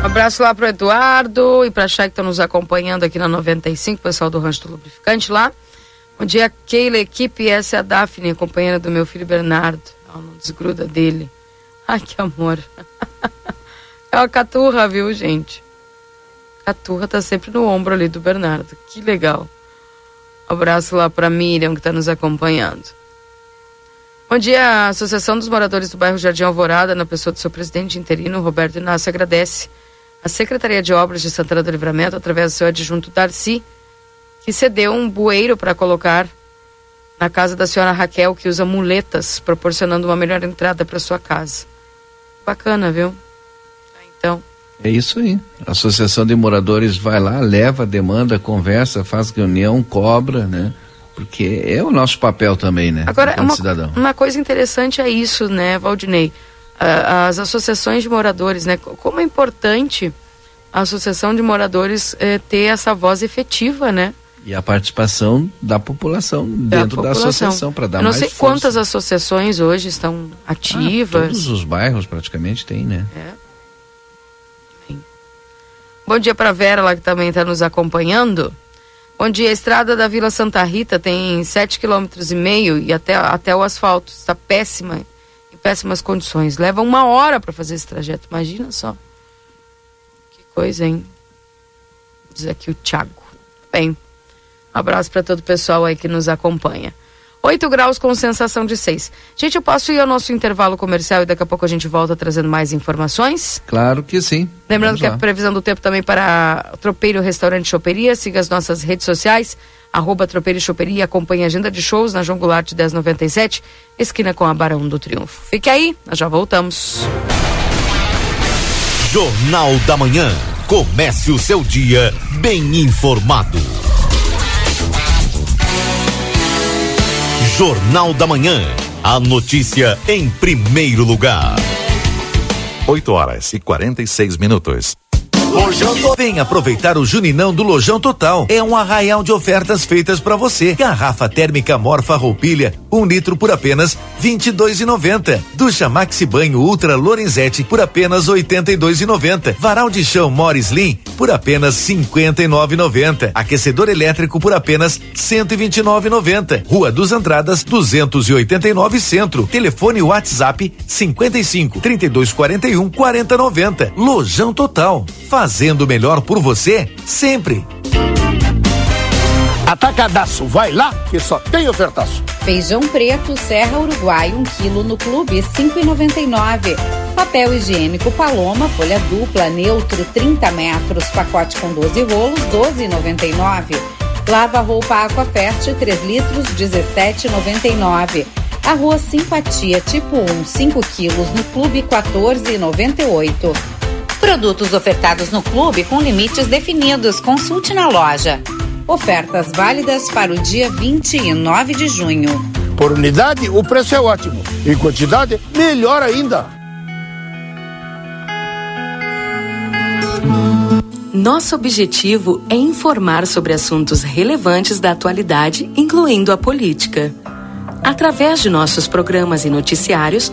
S2: Um abraço lá pro Eduardo e pra Chay que estão nos acompanhando aqui na 95, pessoal do Rancho do Lubrificante lá. Bom dia, Keila, equipe, essa é a Daphne, companheira do meu filho Bernardo. Ela não desgruda dele. Ai, que amor. é uma caturra, viu, gente? Caturra tá sempre no ombro ali do Bernardo. Que legal. Um abraço lá pra Miriam que tá nos acompanhando. Bom dia, a Associação dos Moradores do Bairro Jardim Alvorada, na pessoa do seu presidente interino, Roberto Inácio, agradece a Secretaria de Obras de Santana do Livramento, através do seu adjunto Darcy, que cedeu um bueiro para colocar na casa da senhora Raquel, que usa muletas, proporcionando uma melhor entrada para sua casa. Bacana, viu? Então,
S5: É isso aí. A Associação de Moradores vai lá, leva a demanda, conversa, faz reunião, cobra, né? Porque é o nosso papel também, né?
S2: Agora, uma,
S5: cidadão.
S2: uma coisa interessante é isso, né, Valdinei? Ah, As associações de moradores, né? Co- Como é importante a associação de moradores eh, ter essa voz efetiva, né?
S5: E a participação da população dentro da,
S2: população.
S5: associação para dar
S2: Eu não
S5: mais
S2: sei
S5: força.
S2: quantas associações hoje estão
S5: Ah,
S2: ativas.
S5: todos os bairros praticamente tem, né?
S2: Bom dia para Vera, lá que também está nos acompanhando. Bom dia, a estrada da Vila Santa Rita tem 7,5 km e meio e até, até o asfalto está péssima, péssimas condições. Leva uma hora para fazer esse trajeto, imagina só. Que coisa, hein? Diz aqui o Thiago. Bem, um abraço para todo o pessoal aí que nos acompanha. 8 graus com sensação de 6. Gente, eu posso ir ao nosso intervalo comercial e daqui a pouco a gente volta trazendo mais informações?
S5: Claro que sim.
S2: Lembrando
S5: Vamos
S2: que
S5: lá.
S2: a previsão do tempo também para Tropeiro Restaurante Choperia. Siga as nossas redes sociais, arroba Tropeiro e Choperia. Acompanhe a agenda de shows na João Goulart 1097, esquina com a Barão do Triunfo. Fique aí, nós já voltamos.
S1: Jornal da Manhã. Comece o seu dia bem informado. Jornal da Manhã. A notícia em primeiro lugar.
S8: 8 horas e 46 minutos.
S9: Vem aproveitar o Juninão do Lojão Total. É um arraial de ofertas feitas para você. Garrafa térmica Morfa Roupilha, um litro por apenas vinte e dois e noventa. Ducha Maxi Banho Ultra Lorenzetti por apenas oitenta e dois e noventa. Varal de chão Mori Slim por apenas cinquenta e nove e noventa. Aquecedor elétrico por apenas cento e vinte e nove e noventa. Rua dos Andradas 289 Centro. Telefone WhatsApp 55 32 41 40 90. Lojão Total. Fazendo o melhor por você sempre.
S10: Atacadaço, vai lá que só tem ofertaço.
S11: Feijão preto Serra Uruguai, 1 um quilo no clube, 5,99. Papel higiênico Paloma, folha dupla, neutro, 30 metros, pacote com 12 rolos, 12,99. Lava roupa Aquafest, 3 litros, 17,99. Arroz Simpatia tipo 1, 5 quilos no clube, 14,98. Produtos ofertados no clube com limites definidos. Consulte na loja. Ofertas válidas para o dia 29 de junho.
S10: Por unidade, o preço é ótimo. Em quantidade, melhor ainda.
S12: Nosso objetivo é informar sobre assuntos relevantes da atualidade, incluindo a política. Através de nossos programas e noticiários,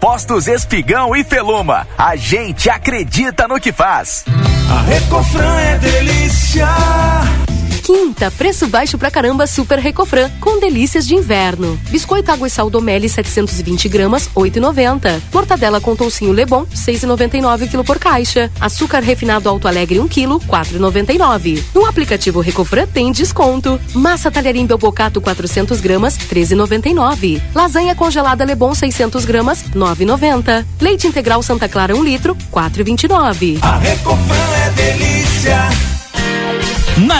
S13: Postos Espigão e Feluma. A gente acredita no que faz.
S14: A Recofran é delícia.
S12: Quinta, preço baixo pra caramba Super Recofran, com delícias de inverno. Biscoito água e sal Domelli 720 gramas, 8,90. Mortadela com toucinho Lebon, 6,99 kg por caixa. Açúcar refinado Alto Alegre 1 kg, 4,99. No aplicativo Recofran tem desconto. Massa talharim Belbocato 400 gramas, 13,99. Lasanha congelada Lebon 600 gramas, 9,90. Leite integral Santa Clara 1 litro, 4,29.
S14: A Recofran é delícia.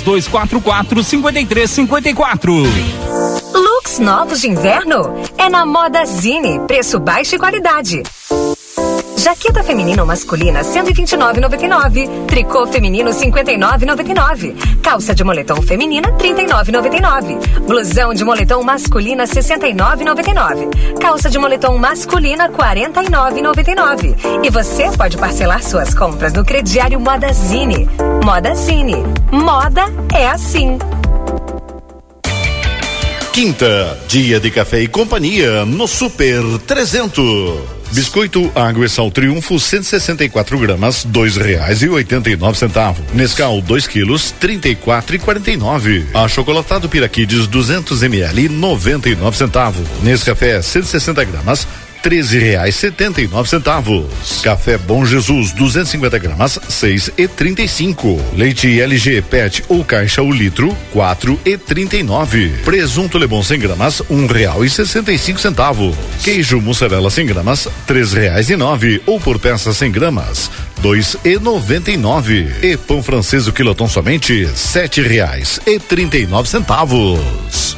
S15: 3244 5354.
S16: Looks novos de inverno? É na Moda Zine. Preço baixo e qualidade. Jaqueta feminina ou masculina 129,99. Tricô feminino 59,99. Calça de moletom feminina 39,99. Blusão de moletom masculina 69,99. Calça de moletom masculina 49,99. E você pode parcelar suas compras no crediário Modazine. Modazine. Moda é assim.
S17: Quinta, dia de café e companhia no Super 300. Biscoito Água e Sal Triunfo 164 gramas, dois reais e oitenta e nove centavos. Nescau 2 quilos, trinta e quatro e quarenta e nove. Achocolatado Piraquides 200 ml, noventa e nove centavos. Nescafé 160 gramas, treze reais setenta e nove centavos. Café Bom Jesus 250 gramas seis e trinta e cinco. Leite LG PET ou caixa o litro quatro e trinta e nove. Presunto Lebon 100 gramas um real e sessenta e cinco centavos. Queijo mussarela 100 gramas três reais e nove ou por peça 100 gramas dois e noventa e nove. E pão francês o quilotão somente sete reais e trinta e nove centavos.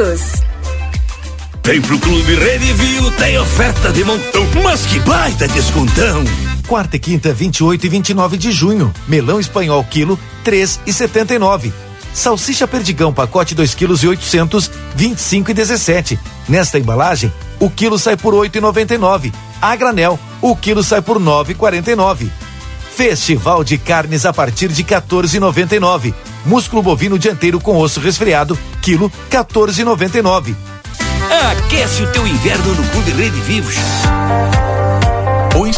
S16: todos.
S14: Vem pro Clube Redivio, tem oferta de montão, mas que baita descontão!
S18: Quarta e quinta, 28 e 29 de junho. Melão espanhol quilo, três e setenta e nove.
S9: Salsicha perdigão pacote 2 quilos e 800, 25 e 17. Nesta embalagem, o quilo sai por 8,99. A granel, o quilo sai por 9,49. Festival de carnes a partir de 14,99. Músculo bovino dianteiro com osso resfriado, quilo 14,99.
S14: Aquece o teu inverno no Clube Rede Vivos.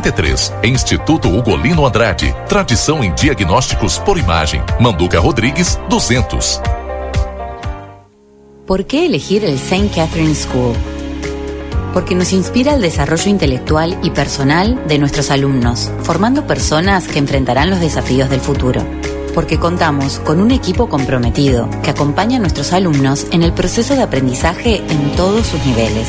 S8: 33. Instituto Ugolino Andrade. Tradição em diagnósticos por imagem. Manduca Rodrigues, 200.
S18: ¿Por qué elegir el St. Catherine School? Porque nos inspira el desarrollo intelectual y personal de nuestros alumnos, formando personas que enfrentarán los desafíos del futuro. Porque contamos con un equipo comprometido que acompaña a nuestros alumnos en el proceso de aprendizaje en todos sus niveles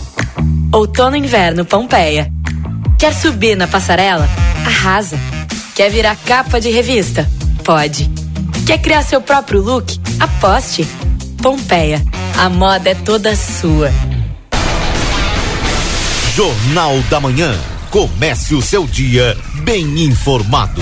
S12: Outono inverno Pompeia. Quer subir na passarela? Arrasa. Quer virar capa de revista? Pode. Quer criar seu próprio look? Aposte. Pompeia. A moda é toda sua.
S1: Jornal da Manhã. Comece o seu dia bem informado.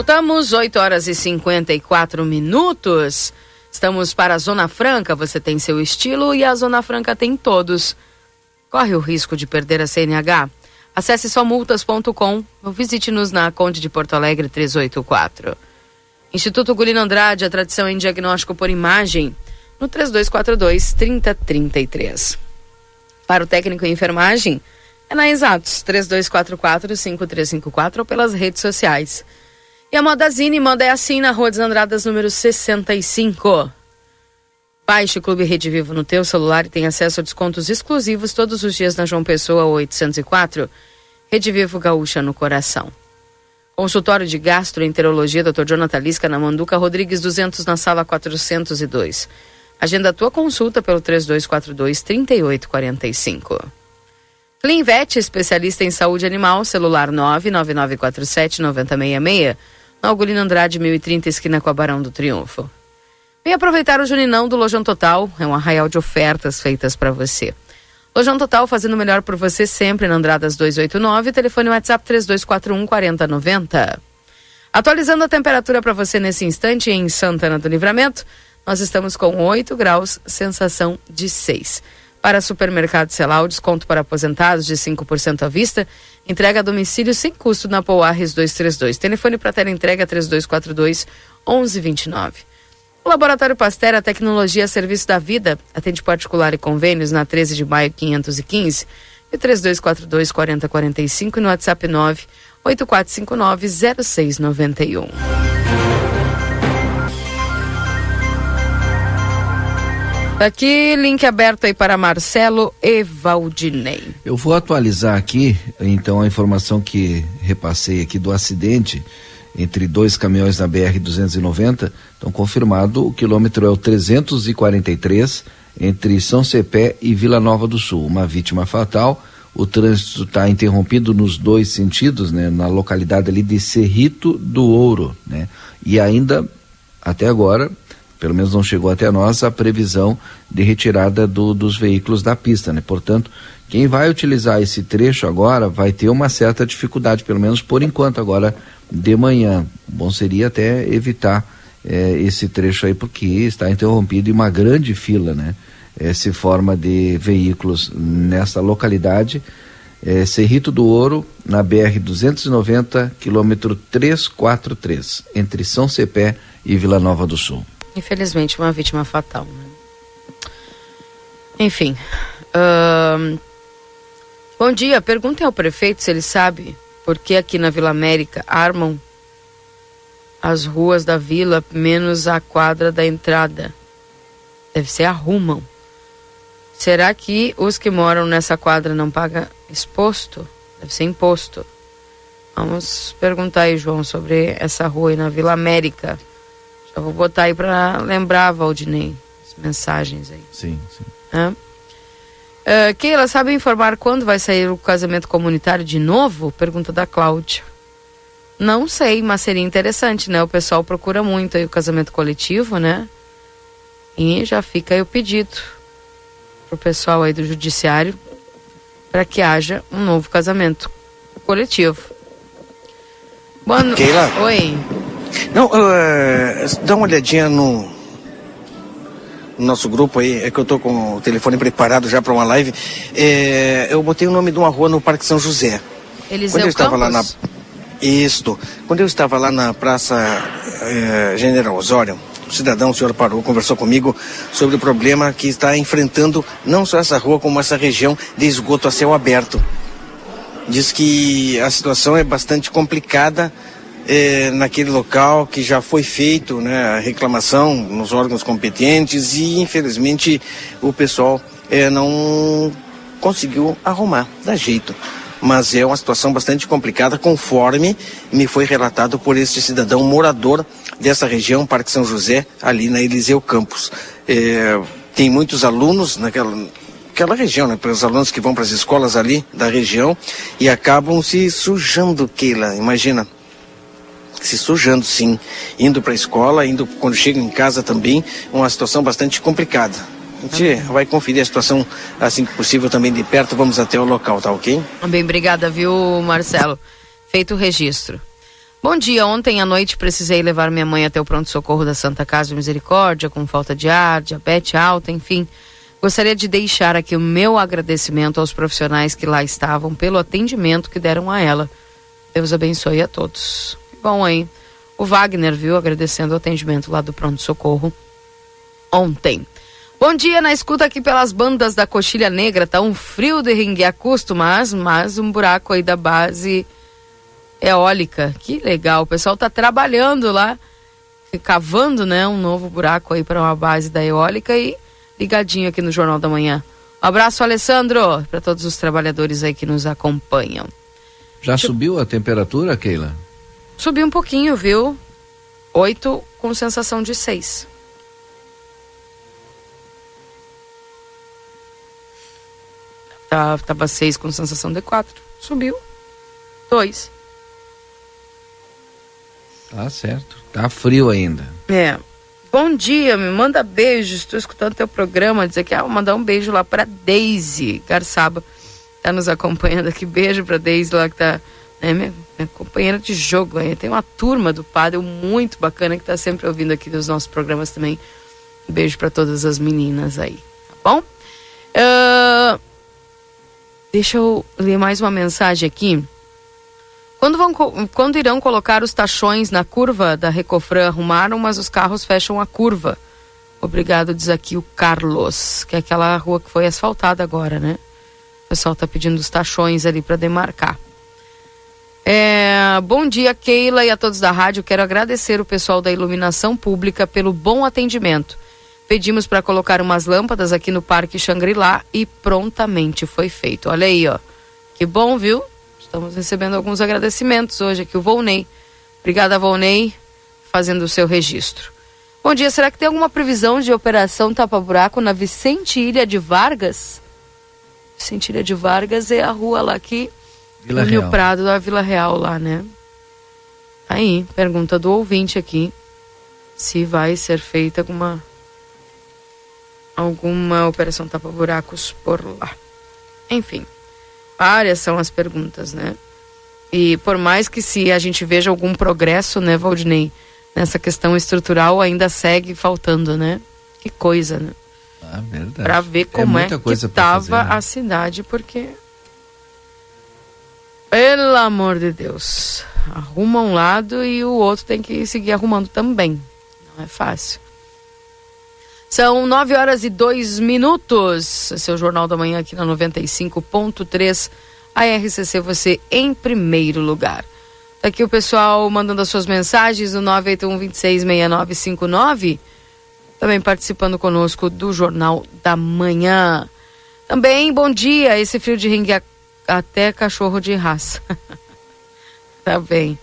S2: Voltamos, 8 horas e 54 minutos. Estamos para a Zona Franca. Você tem seu estilo e a Zona Franca tem todos. Corre o risco de perder a CNH? Acesse somultas.com ou visite-nos na Conde de Porto Alegre 384. Instituto Gulino Andrade, a tradição em diagnóstico por imagem, no 3242 3033. Para o técnico em enfermagem, é na Exatos 3244 5354 ou pelas redes sociais. E a Modazine, moda é assim na Rua dos Andradas, número 65. Baixe o Clube Rede Vivo no teu celular e tem acesso a descontos exclusivos todos os dias na João Pessoa 804. Rede Vivo Gaúcha no coração. Consultório de Gastroenterologia, Dr. Jonathan Lisca, na Manduca Rodrigues 200, na sala 402. Agenda a tua consulta pelo 3242-3845. Clinvet, especialista em saúde animal, celular 99947-9066. Na Algolino Andrade, 1030, esquina com a Barão do Triunfo. Vem aproveitar o Juninão do Lojão Total, é um arraial de ofertas feitas para você. Lojão Total fazendo melhor por você sempre na Andradas 289, telefone WhatsApp 3241 4090. Atualizando a temperatura para você nesse instante em Santana do Livramento, nós estamos com 8 graus, sensação de 6. Para supermercado Celal, desconto para aposentados de 5% à vista. Entrega a domicílio sem custo na Pouarres 232. Telefone para tela entrega 3242 1129. O Laboratório Pastera Tecnologia Serviço da Vida atende particular e convênios na 13 de maio 515 e 3242 4045 e no WhatsApp 9 8459 0691. Aqui, link aberto aí para Marcelo e Valdinei.
S5: Eu vou atualizar aqui, então, a informação que repassei aqui do acidente entre dois caminhões na BR-290. Então, confirmado, o quilômetro é o 343, entre São Cepé e Vila Nova do Sul. Uma vítima fatal, o trânsito está interrompido nos dois sentidos, né, na localidade ali de Cerrito do Ouro, né, e ainda até agora, pelo menos não chegou até nós a previsão de retirada do, dos veículos da pista, né? Portanto, quem vai utilizar esse trecho agora vai ter uma certa dificuldade, pelo menos por enquanto agora de manhã. Bom seria até evitar eh, esse trecho aí porque está interrompido e uma grande fila, né? Eh, se forma de veículos nesta localidade. É, Cerrito do Ouro, na BR 290, quilômetro 343, entre São Cepé e Vila Nova do Sul.
S2: Infelizmente, uma vítima fatal. Né? Enfim. bom dia. Perguntem ao prefeito se ele sabe por que aqui na Vila América armam as ruas da vila, menos a quadra da entrada. Deve ser arrumam. Será que os que moram nessa quadra não pagam exposto? Deve ser imposto. Vamos perguntar aí, João, sobre essa rua aí na Vila América. Já vou botar aí para lembrar, Valdinei, as mensagens aí.
S5: Sim, sim.
S2: Hã? Ah, Keila, sabe informar quando vai sair o casamento comunitário de novo? Pergunta da Cláudia. Não sei, mas seria interessante, né? O pessoal procura muito aí o casamento coletivo, né? E já fica aí o pedido pro pessoal aí do judiciário para que haja um novo casamento coletivo. Boa no...
S4: Keila?
S2: Oi.
S4: Não, eh, dá uma olhadinha no, no nosso grupo aí, é que eu tô com o telefone preparado já para uma live. Eh, eu botei o nome de uma rua no Parque São José.
S2: Eliseu
S4: Quando eu estava lá na.
S2: Campos?
S4: Isto. Quando eu estava lá na Praça eh, General Osório, o cidadão, o senhor parou, conversou comigo sobre o problema que está enfrentando não só essa rua, como essa região de esgoto a céu aberto. Diz que a situação é bastante complicada eh, naquele local que já foi feito né, a reclamação nos órgãos competentes e infelizmente o pessoal eh, não conseguiu arrumar, dá jeito. Mas é uma situação bastante complicada, conforme me foi relatado por este cidadão morador dessa região, Parque São José, ali na Eliseu Campos. Eh, tem muitos alunos naquela, aquela região, né? Para os alunos que vão para as escolas ali da região e acabam se sujando, Keila, imagina. Se sujando, sim. Indo para a escola, indo quando chegam em casa também, uma situação bastante complicada. A gente vai conferir a situação assim que possível também de perto, vamos até o local, tá ok?
S2: Bem, obrigada, viu, Marcelo? Feito o registro. Bom dia, ontem à noite precisei levar minha mãe até o pronto-socorro da Santa Casa de Misericórdia, com falta de ar, diabetes alta, enfim. Gostaria de deixar aqui o meu agradecimento aos profissionais que lá estavam pelo atendimento que deram a ela. Deus abençoe a todos. Bom aí. O Wagner, viu, agradecendo o atendimento lá do pronto-socorro ontem. Bom dia, na escuta aqui pelas bandas da Coxilha Negra, tá um frio de ringue a custo, mas, mas um buraco aí da base eólica. Que legal, o pessoal tá trabalhando lá, cavando, né, um novo buraco aí para uma base da eólica e ligadinho aqui no Jornal da Manhã. Um abraço, Alessandro, para todos os trabalhadores aí que nos acompanham.
S5: Já subiu a temperatura, Keila?
S2: Subiu um pouquinho, viu? Oito com sensação de seis. Tá, tava seis com sensação de quatro. Subiu. Dois.
S5: Tá certo. Tá frio ainda.
S2: É. Bom dia, me manda beijos. Estou escutando teu programa. Dizer que ah, vou mandar um beijo lá para Daisy Garçaba. Tá nos acompanhando aqui. Beijo para Daisy lá que tá. Né, minha, minha companheira de jogo aí. Tem uma turma do Padel muito bacana que tá sempre ouvindo aqui dos nossos programas também. Um beijo para todas as meninas aí. Tá bom? Ah, deixa eu ler mais uma mensagem aqui. Quando, vão, quando irão colocar os tachões na curva da Recofran, arrumaram, mas os carros fecham a curva. Obrigado, diz aqui o Carlos, que é aquela rua que foi asfaltada agora, né? O pessoal tá pedindo os tachões ali para demarcar. É, bom dia, Keila e a todos da rádio. Quero agradecer o pessoal da iluminação pública pelo bom atendimento. Pedimos para colocar umas lâmpadas aqui no Parque Xangri-Lá e prontamente foi feito. Olha aí, ó. Que bom, viu? Estamos recebendo alguns agradecimentos hoje aqui. O Volney. Obrigada, Volney, fazendo o seu registro. Bom dia, será que tem alguma previsão de operação tapa-buraco na Vicente Ilha de Vargas? Centilha de Vargas é a rua lá que
S5: Vila
S2: Rio. Prado da Vila Real lá, né? Aí, pergunta do ouvinte aqui se vai ser feita alguma alguma operação tapa-buracos por lá. Enfim, várias são as perguntas, né? E por mais que se a gente veja algum progresso, né, Valdinei, nessa questão estrutural, ainda segue faltando, né? Que coisa, né?
S5: Ah, verdade.
S2: Pra ver como é,
S5: muita
S2: que
S5: coisa pra
S2: tava
S5: fazer, né?
S2: a cidade, porque pelo amor de Deus, arruma um lado e o outro tem que seguir arrumando também. Não é fácil. São nove horas e dois minutos. Esse é Jornal da Manhã aqui na 95.3. A RCC, você em primeiro lugar. Tá aqui o pessoal mandando as suas mensagens no 981-266959. Também participando conosco do Jornal da Manhã. Também, bom dia. Esse frio de ringue até cachorro de raça. tá bem.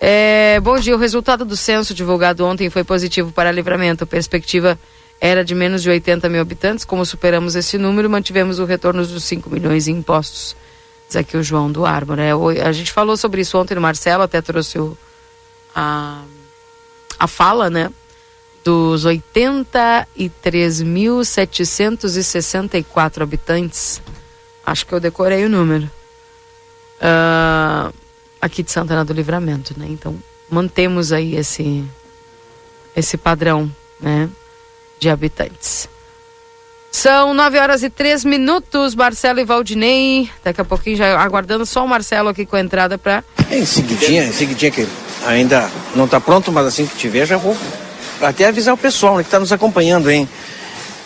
S2: É, bom dia. O resultado do censo divulgado ontem foi positivo para livramento. A perspectiva era de menos de 80 mil habitantes. Como superamos esse número, mantivemos o retorno dos 5 milhões em impostos. Diz aqui o João do Ármor. É, o- a gente falou sobre isso ontem no Marcelo, até trouxe o, a, a fala, né? Dos 83.764 habitantes. Acho que eu decorei o número. Ah, aqui de Santana do Livramento, né? Então, mantemos aí esse esse padrão, né, de habitantes. São nove horas e três minutos, Marcelo e Valdinei. Daqui a pouquinho já aguardando só o Marcelo aqui com a entrada para
S4: É em seguidinha, em seguidinha que ainda não está pronto, mas assim que tiver já vou até avisar o pessoal né, que está nos acompanhando, hein?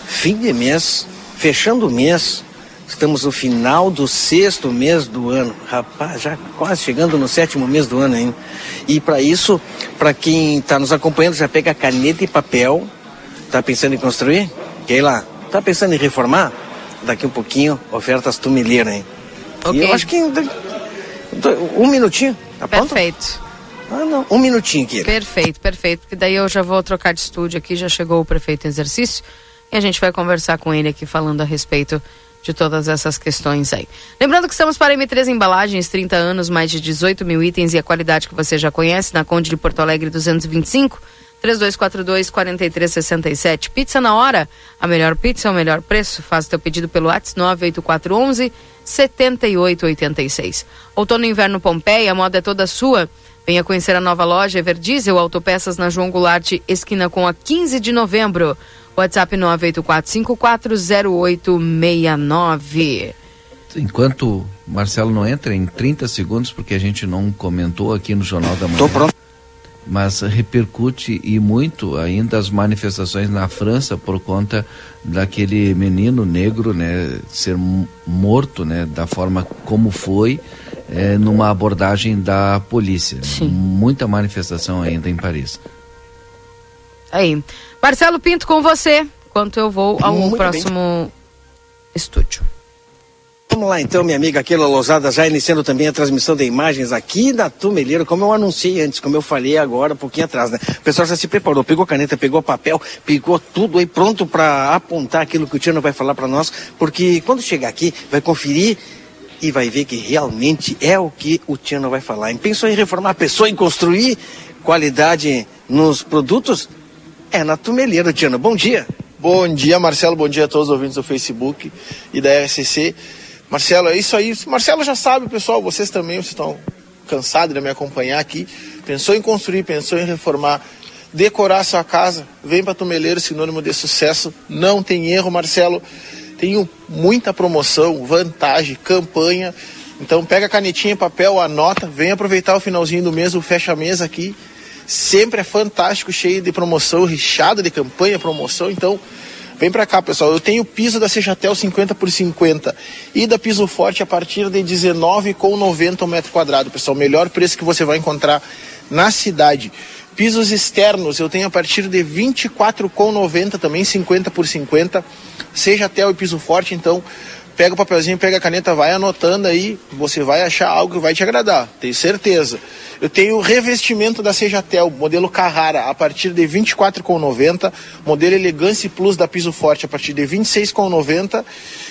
S4: Fim de mês, fechando o mês, estamos no final do sexto mês do ano. Rapaz, já quase chegando no sétimo mês do ano, hein? E para isso, para quem está nos acompanhando, já pega caneta e papel. Tá pensando em construir? Keila, tá pensando em reformar? Daqui um pouquinho, ofertas tumileiras, hein? E eu acho que ainda- um minutinho, tá?
S2: Perfeito.
S4: Ah, não, um minutinho aqui.
S2: Perfeito, perfeito. Porque daí eu já vou trocar de estúdio aqui, já chegou o prefeito em exercício e a gente vai conversar com ele aqui falando a respeito de todas essas questões aí. Lembrando que estamos para M3 Embalagens, 30 anos, mais de 18 mil itens e a qualidade que você já conhece, na Conde de Porto Alegre 225, 3242 4367. Pizza na hora, a melhor pizza, o melhor preço. Faz o teu pedido pelo WhatsApp 98411 7886. Outono e inverno Pompeia, a moda é toda sua. Venha conhecer a nova loja Everdiesel Autopeças na João Goulart, esquina com a 15 de novembro. WhatsApp 984540869.
S5: Enquanto o Marcelo não entra em 30 segundos, porque a gente não comentou aqui no Jornal da Manhã.
S4: Tô pronto.
S5: Mas repercute e muito ainda as manifestações na França por conta daquele menino negro, né, ser morto, né, da forma como foi, eh, numa abordagem da polícia. né? Muita manifestação ainda em Paris.
S2: Aí. Marcelo Pinto com você, enquanto eu vou ao
S4: Muito bem.
S2: próximo estúdio.
S4: Vamos lá então, minha amiga Keila Lousada, já iniciando também a transmissão de imagens aqui da Tumeleira, como eu anunciei antes, como eu falei agora, um pouquinho atrás, né? O pessoal já se preparou, pegou caneta, pegou papel, pegou tudo aí pronto para apontar aquilo que o Tiano vai falar para nós, porque quando chegar aqui, vai conferir e vai ver que realmente é o que o Tiano vai falar. Em pensou em reformar, pensou em construir qualidade nos produtos? É na Tumeleira, Tiano. Bom dia.
S19: Bom dia, Marcelo. Bom dia a todos os ouvintes do Facebook e da RCC. Marcelo, é isso aí. Marcelo já sabe, pessoal. Vocês também, vocês estão cansados de me acompanhar aqui. Pensou em construir, pensou em reformar, decorar sua casa. Vem para Tumeleiro, sinônimo de sucesso. Não tem erro, Marcelo. Tenho muita promoção, vantagem, campanha. Então pega canetinha papel, anota, vem aproveitar o finalzinho do mês, o fecha mês aqui. Sempre é fantástico, cheio de promoção, recheado de campanha, promoção. Então, vem pra cá, pessoal. Eu tenho piso da Sejatel 50 por 50 e da Piso Forte a partir de 19,90 o metro quadrado, pessoal. Melhor preço que você vai encontrar na cidade. Pisos externos eu tenho a partir de 24,90 também, 50 por 50. Sejatel e Piso Forte, então pega o papelzinho, pega a caneta, vai anotando aí, você vai achar algo que vai te agradar, tenho certeza. Eu tenho o revestimento da Sejatel, modelo Carrara, a partir de R$ 24,90, modelo Elegance Plus da Piso Forte a partir de R$ 26,90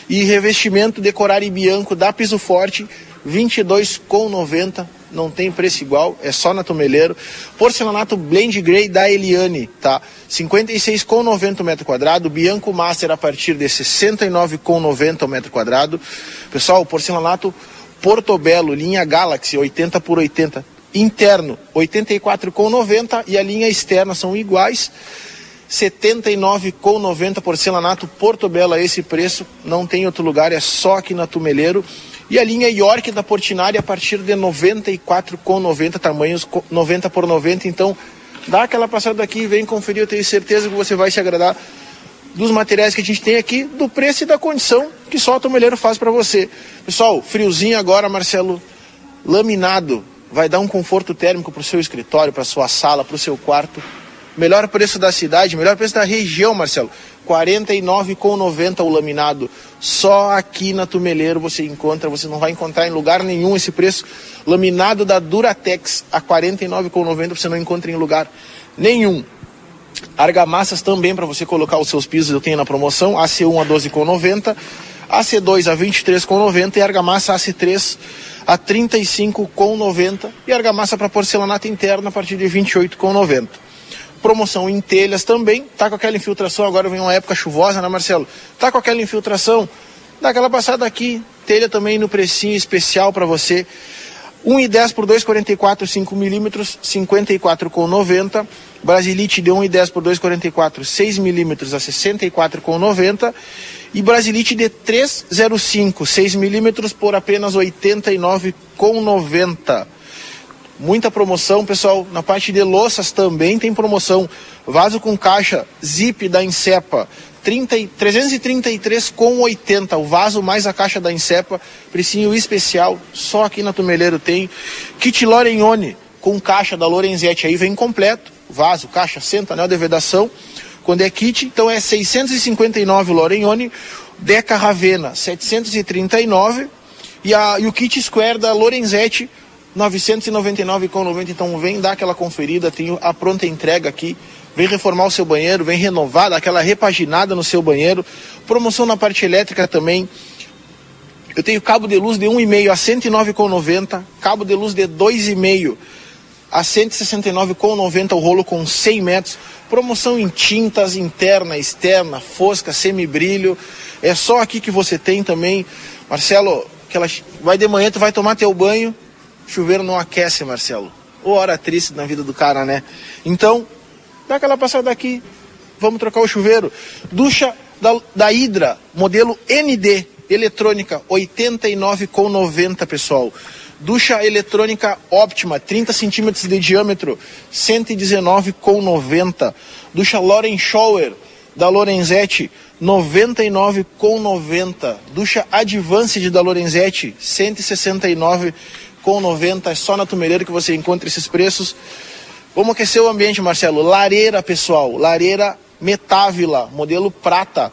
S19: e revestimento decorar e bianco da Piso Forte R$ 22,90 não tem preço igual, é só na Tomeleiro. Porcelanato Blend Grey da Eliane, tá? 56,90 metro quadrado. Bianco Master a partir de 69,90 metro quadrado. Pessoal, porcelanato Portobello, linha Galaxy, 80 por 80. Interno, 84,90 e a linha externa são iguais. 79,90 porcelanato Portobello a esse preço, não tem outro lugar, é só aqui na Tumeleiro. E a linha York da Portinari a partir de 94,90 tamanhos 90 por 90, então dá aquela passada aqui, vem conferir, eu tenho certeza que você vai se agradar dos materiais que a gente tem aqui, do preço e da condição que só a Tumeleiro faz para você. Pessoal, friozinho agora, Marcelo, laminado, vai dar um conforto térmico para o seu escritório, para sua sala, para o seu quarto. Melhor preço da cidade, melhor preço da região, Marcelo. R$ 49,90 o laminado. Só aqui na Tumeleiro você encontra, você não vai encontrar em lugar nenhum esse preço. Laminado da Duratex a R$ 49,90 você não encontra em lugar nenhum. Argamassas também para você colocar os seus pisos, eu tenho na promoção, AC1 a 12,90, AC2 a 23,90 e argamassa AC3 a 35,90 e argamassa para porcelanato interno a partir de 28,90 promoção em telhas também, tá com aquela infiltração, agora vem uma época chuvosa, né Marcelo? Tá com aquela infiltração, dá aquela passada aqui, telha também no precinho especial para você. 1,10 por 2,44, 5 milímetros, 54,90. Brasilite de 1,10 por 2,44, 6 milímetros a 64,90. E Brasilite de 3,05, 6 milímetros por apenas 89,90. Muita promoção, pessoal. Na parte de louças também tem promoção. Vaso com caixa Zip da Insepa, 333,80. O vaso mais a caixa da Insepa, precinho especial, só aqui na Tumeleiro tem. Kit Lorenione com caixa da Lorenzetti aí vem completo. Vaso, caixa, centro, anel de vedação. Quando é kit, então é 659 Lorenione. Deca Ravena, 739. E, a, e o kit Square da Lorenzetti, 999,90. Então vem dar aquela conferida, tem a pronta entrega aqui. Vem reformar o seu banheiro, vem renovar, dar aquela repaginada no seu banheiro. Promoção na parte elétrica também. Eu tenho cabo de luz de 1,5 a 109,90, cabo de luz de 2,5 a 169,90 o rolo com 100 metros. Promoção em tintas interna, externa, fosca, semibrilho. É só aqui que você tem também. Marcelo, aquela... vai de manhã, tu vai tomar teu banho, chuveiro não aquece, Marcelo. Ô, hora triste na vida do cara, né? Então, dá aquela passada aqui, vamos trocar o chuveiro. Ducha da, da Hidra, modelo ND, eletrônica, 89,90, pessoal. Ducha eletrônica óptima, 30 centímetros de diâmetro, 119,90. Ducha Loren Shower, da Lorenzetti, 99,90. Ducha Advanced da Lorenzetti, 169,90 com 90, é só na Tumeleiro que você encontra esses preços. Vamos aquecer o ambiente, Marcelo. Lareira, pessoal, lareira Metávila, modelo prata,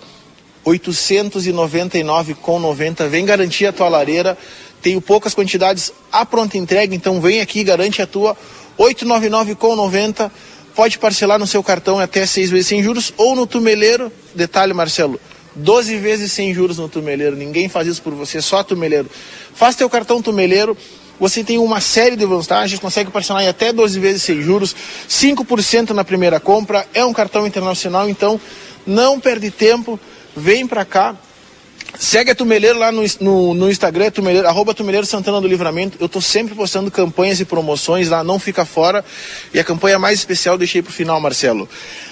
S19: 899 com 90. Vem garantir a tua lareira. Tenho poucas quantidades a pronta entrega, então vem aqui, garante a tua 899 com 90. Pode parcelar no seu cartão até seis vezes sem juros ou no Tumeleiro. Detalhe, Marcelo, 12 vezes sem juros no Tumeleiro. Ninguém faz isso por você, só Tumeleiro. Faz teu cartão Tumeleiro você tem uma série de vantagens, consegue parcelar em até 12 vezes sem juros, 5% na primeira compra, é um cartão internacional, então não perde tempo, vem para cá. Segue a Tumeleiro lá no, no, no Instagram, tumeleiro, arroba Tumeleiro Santana do Livramento. Eu estou sempre postando campanhas e promoções lá, não fica fora. E a campanha mais especial deixei para o final, Marcelo.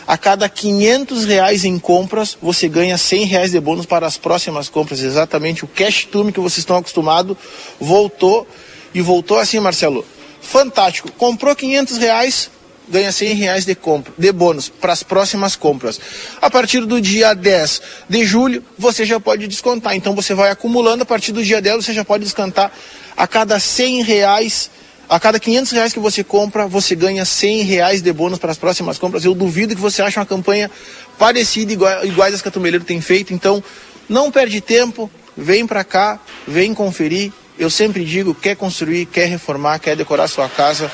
S19: A cada 500 reais em compras, você ganha 100 reais de bônus para as próximas compras. Exatamente o Cash Tume que vocês estão acostumados voltou e voltou assim, Marcelo. Fantástico. Comprou 500 reais, ganha 100 reais de, compra, de bônus para as próximas compras. A partir do dia 10 de julho, você já pode descontar. Então você vai acumulando, a partir do dia 10 você já pode descontar a cada 100 reais. A cada 500 reais que você compra, você ganha 100 reais de bônus para as próximas compras. Eu duvido que você ache uma campanha parecida, igual, iguais às que a Tumeleiro tem feito. Então, não perde tempo, vem para cá, vem conferir. Eu sempre digo, quer construir, quer reformar, quer decorar sua casa,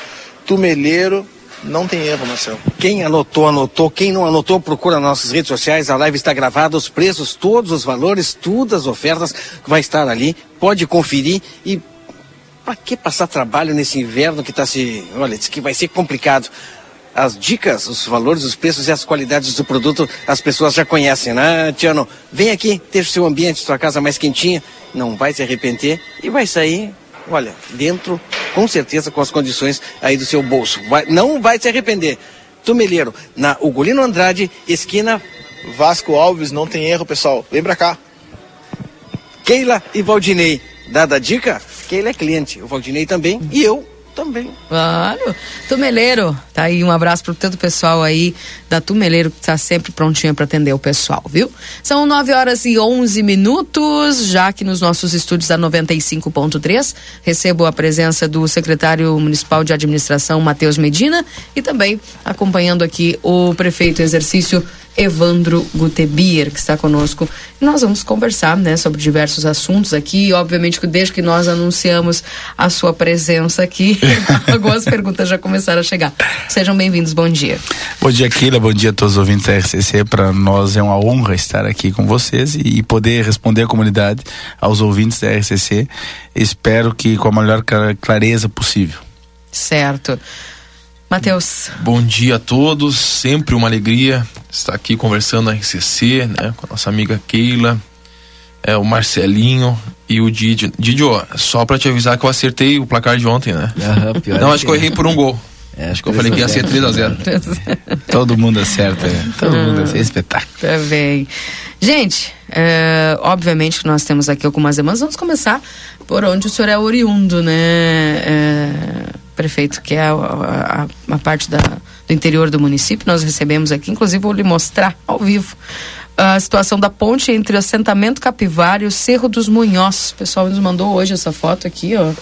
S19: Tumeleiro, não tem erro, Marcelo.
S4: Quem anotou, anotou. Quem não anotou, procura nossas redes sociais. A live está gravada, os preços, todos os valores, todas as ofertas vai estar ali. Pode conferir e para que passar trabalho nesse inverno que está se. Olha, diz que vai ser complicado. As dicas, os valores, os preços e as qualidades do produto as pessoas já conhecem, né, Tiano? Vem aqui, deixa o seu ambiente, sua casa mais quentinha, não vai se arrepender e vai sair, olha, dentro, com certeza, com as condições aí do seu bolso. Vai, não vai se arrepender. Tumeleiro, na Ugolino Andrade, esquina.
S19: Vasco Alves, não tem erro, pessoal. Vem pra cá.
S4: Keila e Valdinei. Dada a dica, Keila é cliente, o Valdinei também e eu também.
S2: Claro. Tumeleiro, tá aí um abraço para todo o pessoal aí da Tumeleiro que está sempre prontinha para atender o pessoal, viu? São 9 horas e 11 minutos, já que nos nossos estúdios da 95.3 recebo a presença do secretário municipal de administração Matheus Medina e também acompanhando aqui o prefeito exercício Evandro Gutebier, que está conosco. E nós vamos conversar né, sobre diversos assuntos aqui. Obviamente desde que nós anunciamos a sua presença aqui, algumas perguntas já começaram a chegar. Sejam bem-vindos, bom dia.
S20: Bom dia, Keila, bom dia a todos os ouvintes da RCC. Para nós é uma honra estar aqui com vocês e poder responder à comunidade, aos ouvintes da RCC. Espero que com a melhor clareza possível.
S2: Certo. Matheus.
S21: Bom dia a todos, sempre uma alegria estar aqui conversando na RCC, né, com a nossa amiga Keila, é, o Marcelinho e o Didio. Didio, só para te avisar que eu acertei o placar de ontem, né? Uhum, Não, acho que eu errei por um gol. É, acho que eu falei que ia ser 3 a 0
S20: Todo mundo acerta, né? todo mundo acerta. É espetáculo.
S2: Tá bem. Gente, é, obviamente que nós temos aqui algumas demandas. Vamos começar por onde o senhor é oriundo, né? É, prefeito, que é a, a, a parte da, do interior do município. Nós recebemos aqui, inclusive vou lhe mostrar ao vivo a situação da ponte entre o assentamento Capivara e o Cerro dos Munhós. O pessoal nos mandou hoje essa foto aqui, ó.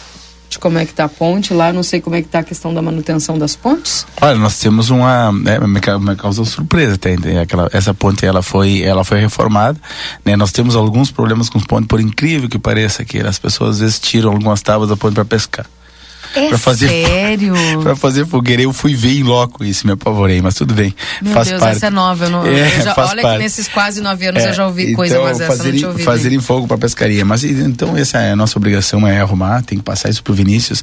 S2: De como é que tá a ponte lá, não sei como é que tá a questão da manutenção das pontes.
S20: Olha, nós temos uma, é, uma causa surpresa até, aquela, essa ponte ela foi, ela foi reformada, né? Nós temos alguns problemas com os pontes, por incrível que pareça, que as pessoas às vezes tiram algumas tábuas da ponte para pescar.
S2: É
S20: pra fazer
S2: sério?
S20: pra fazer fogueira. Eu fui ver em loco isso, me apavorei, mas tudo bem.
S2: Meu
S20: faz
S2: Deus,
S20: parte.
S2: essa é nova. Eu não,
S20: é,
S2: eu já, olha
S20: parte.
S2: que nesses quase nove anos
S20: é,
S2: eu já ouvi
S20: então,
S2: coisa, mas essa
S20: fazer,
S2: eu não
S20: em fogo para pescaria. Mas então essa é a nossa obrigação, é arrumar, tem que passar isso pro Vinícius.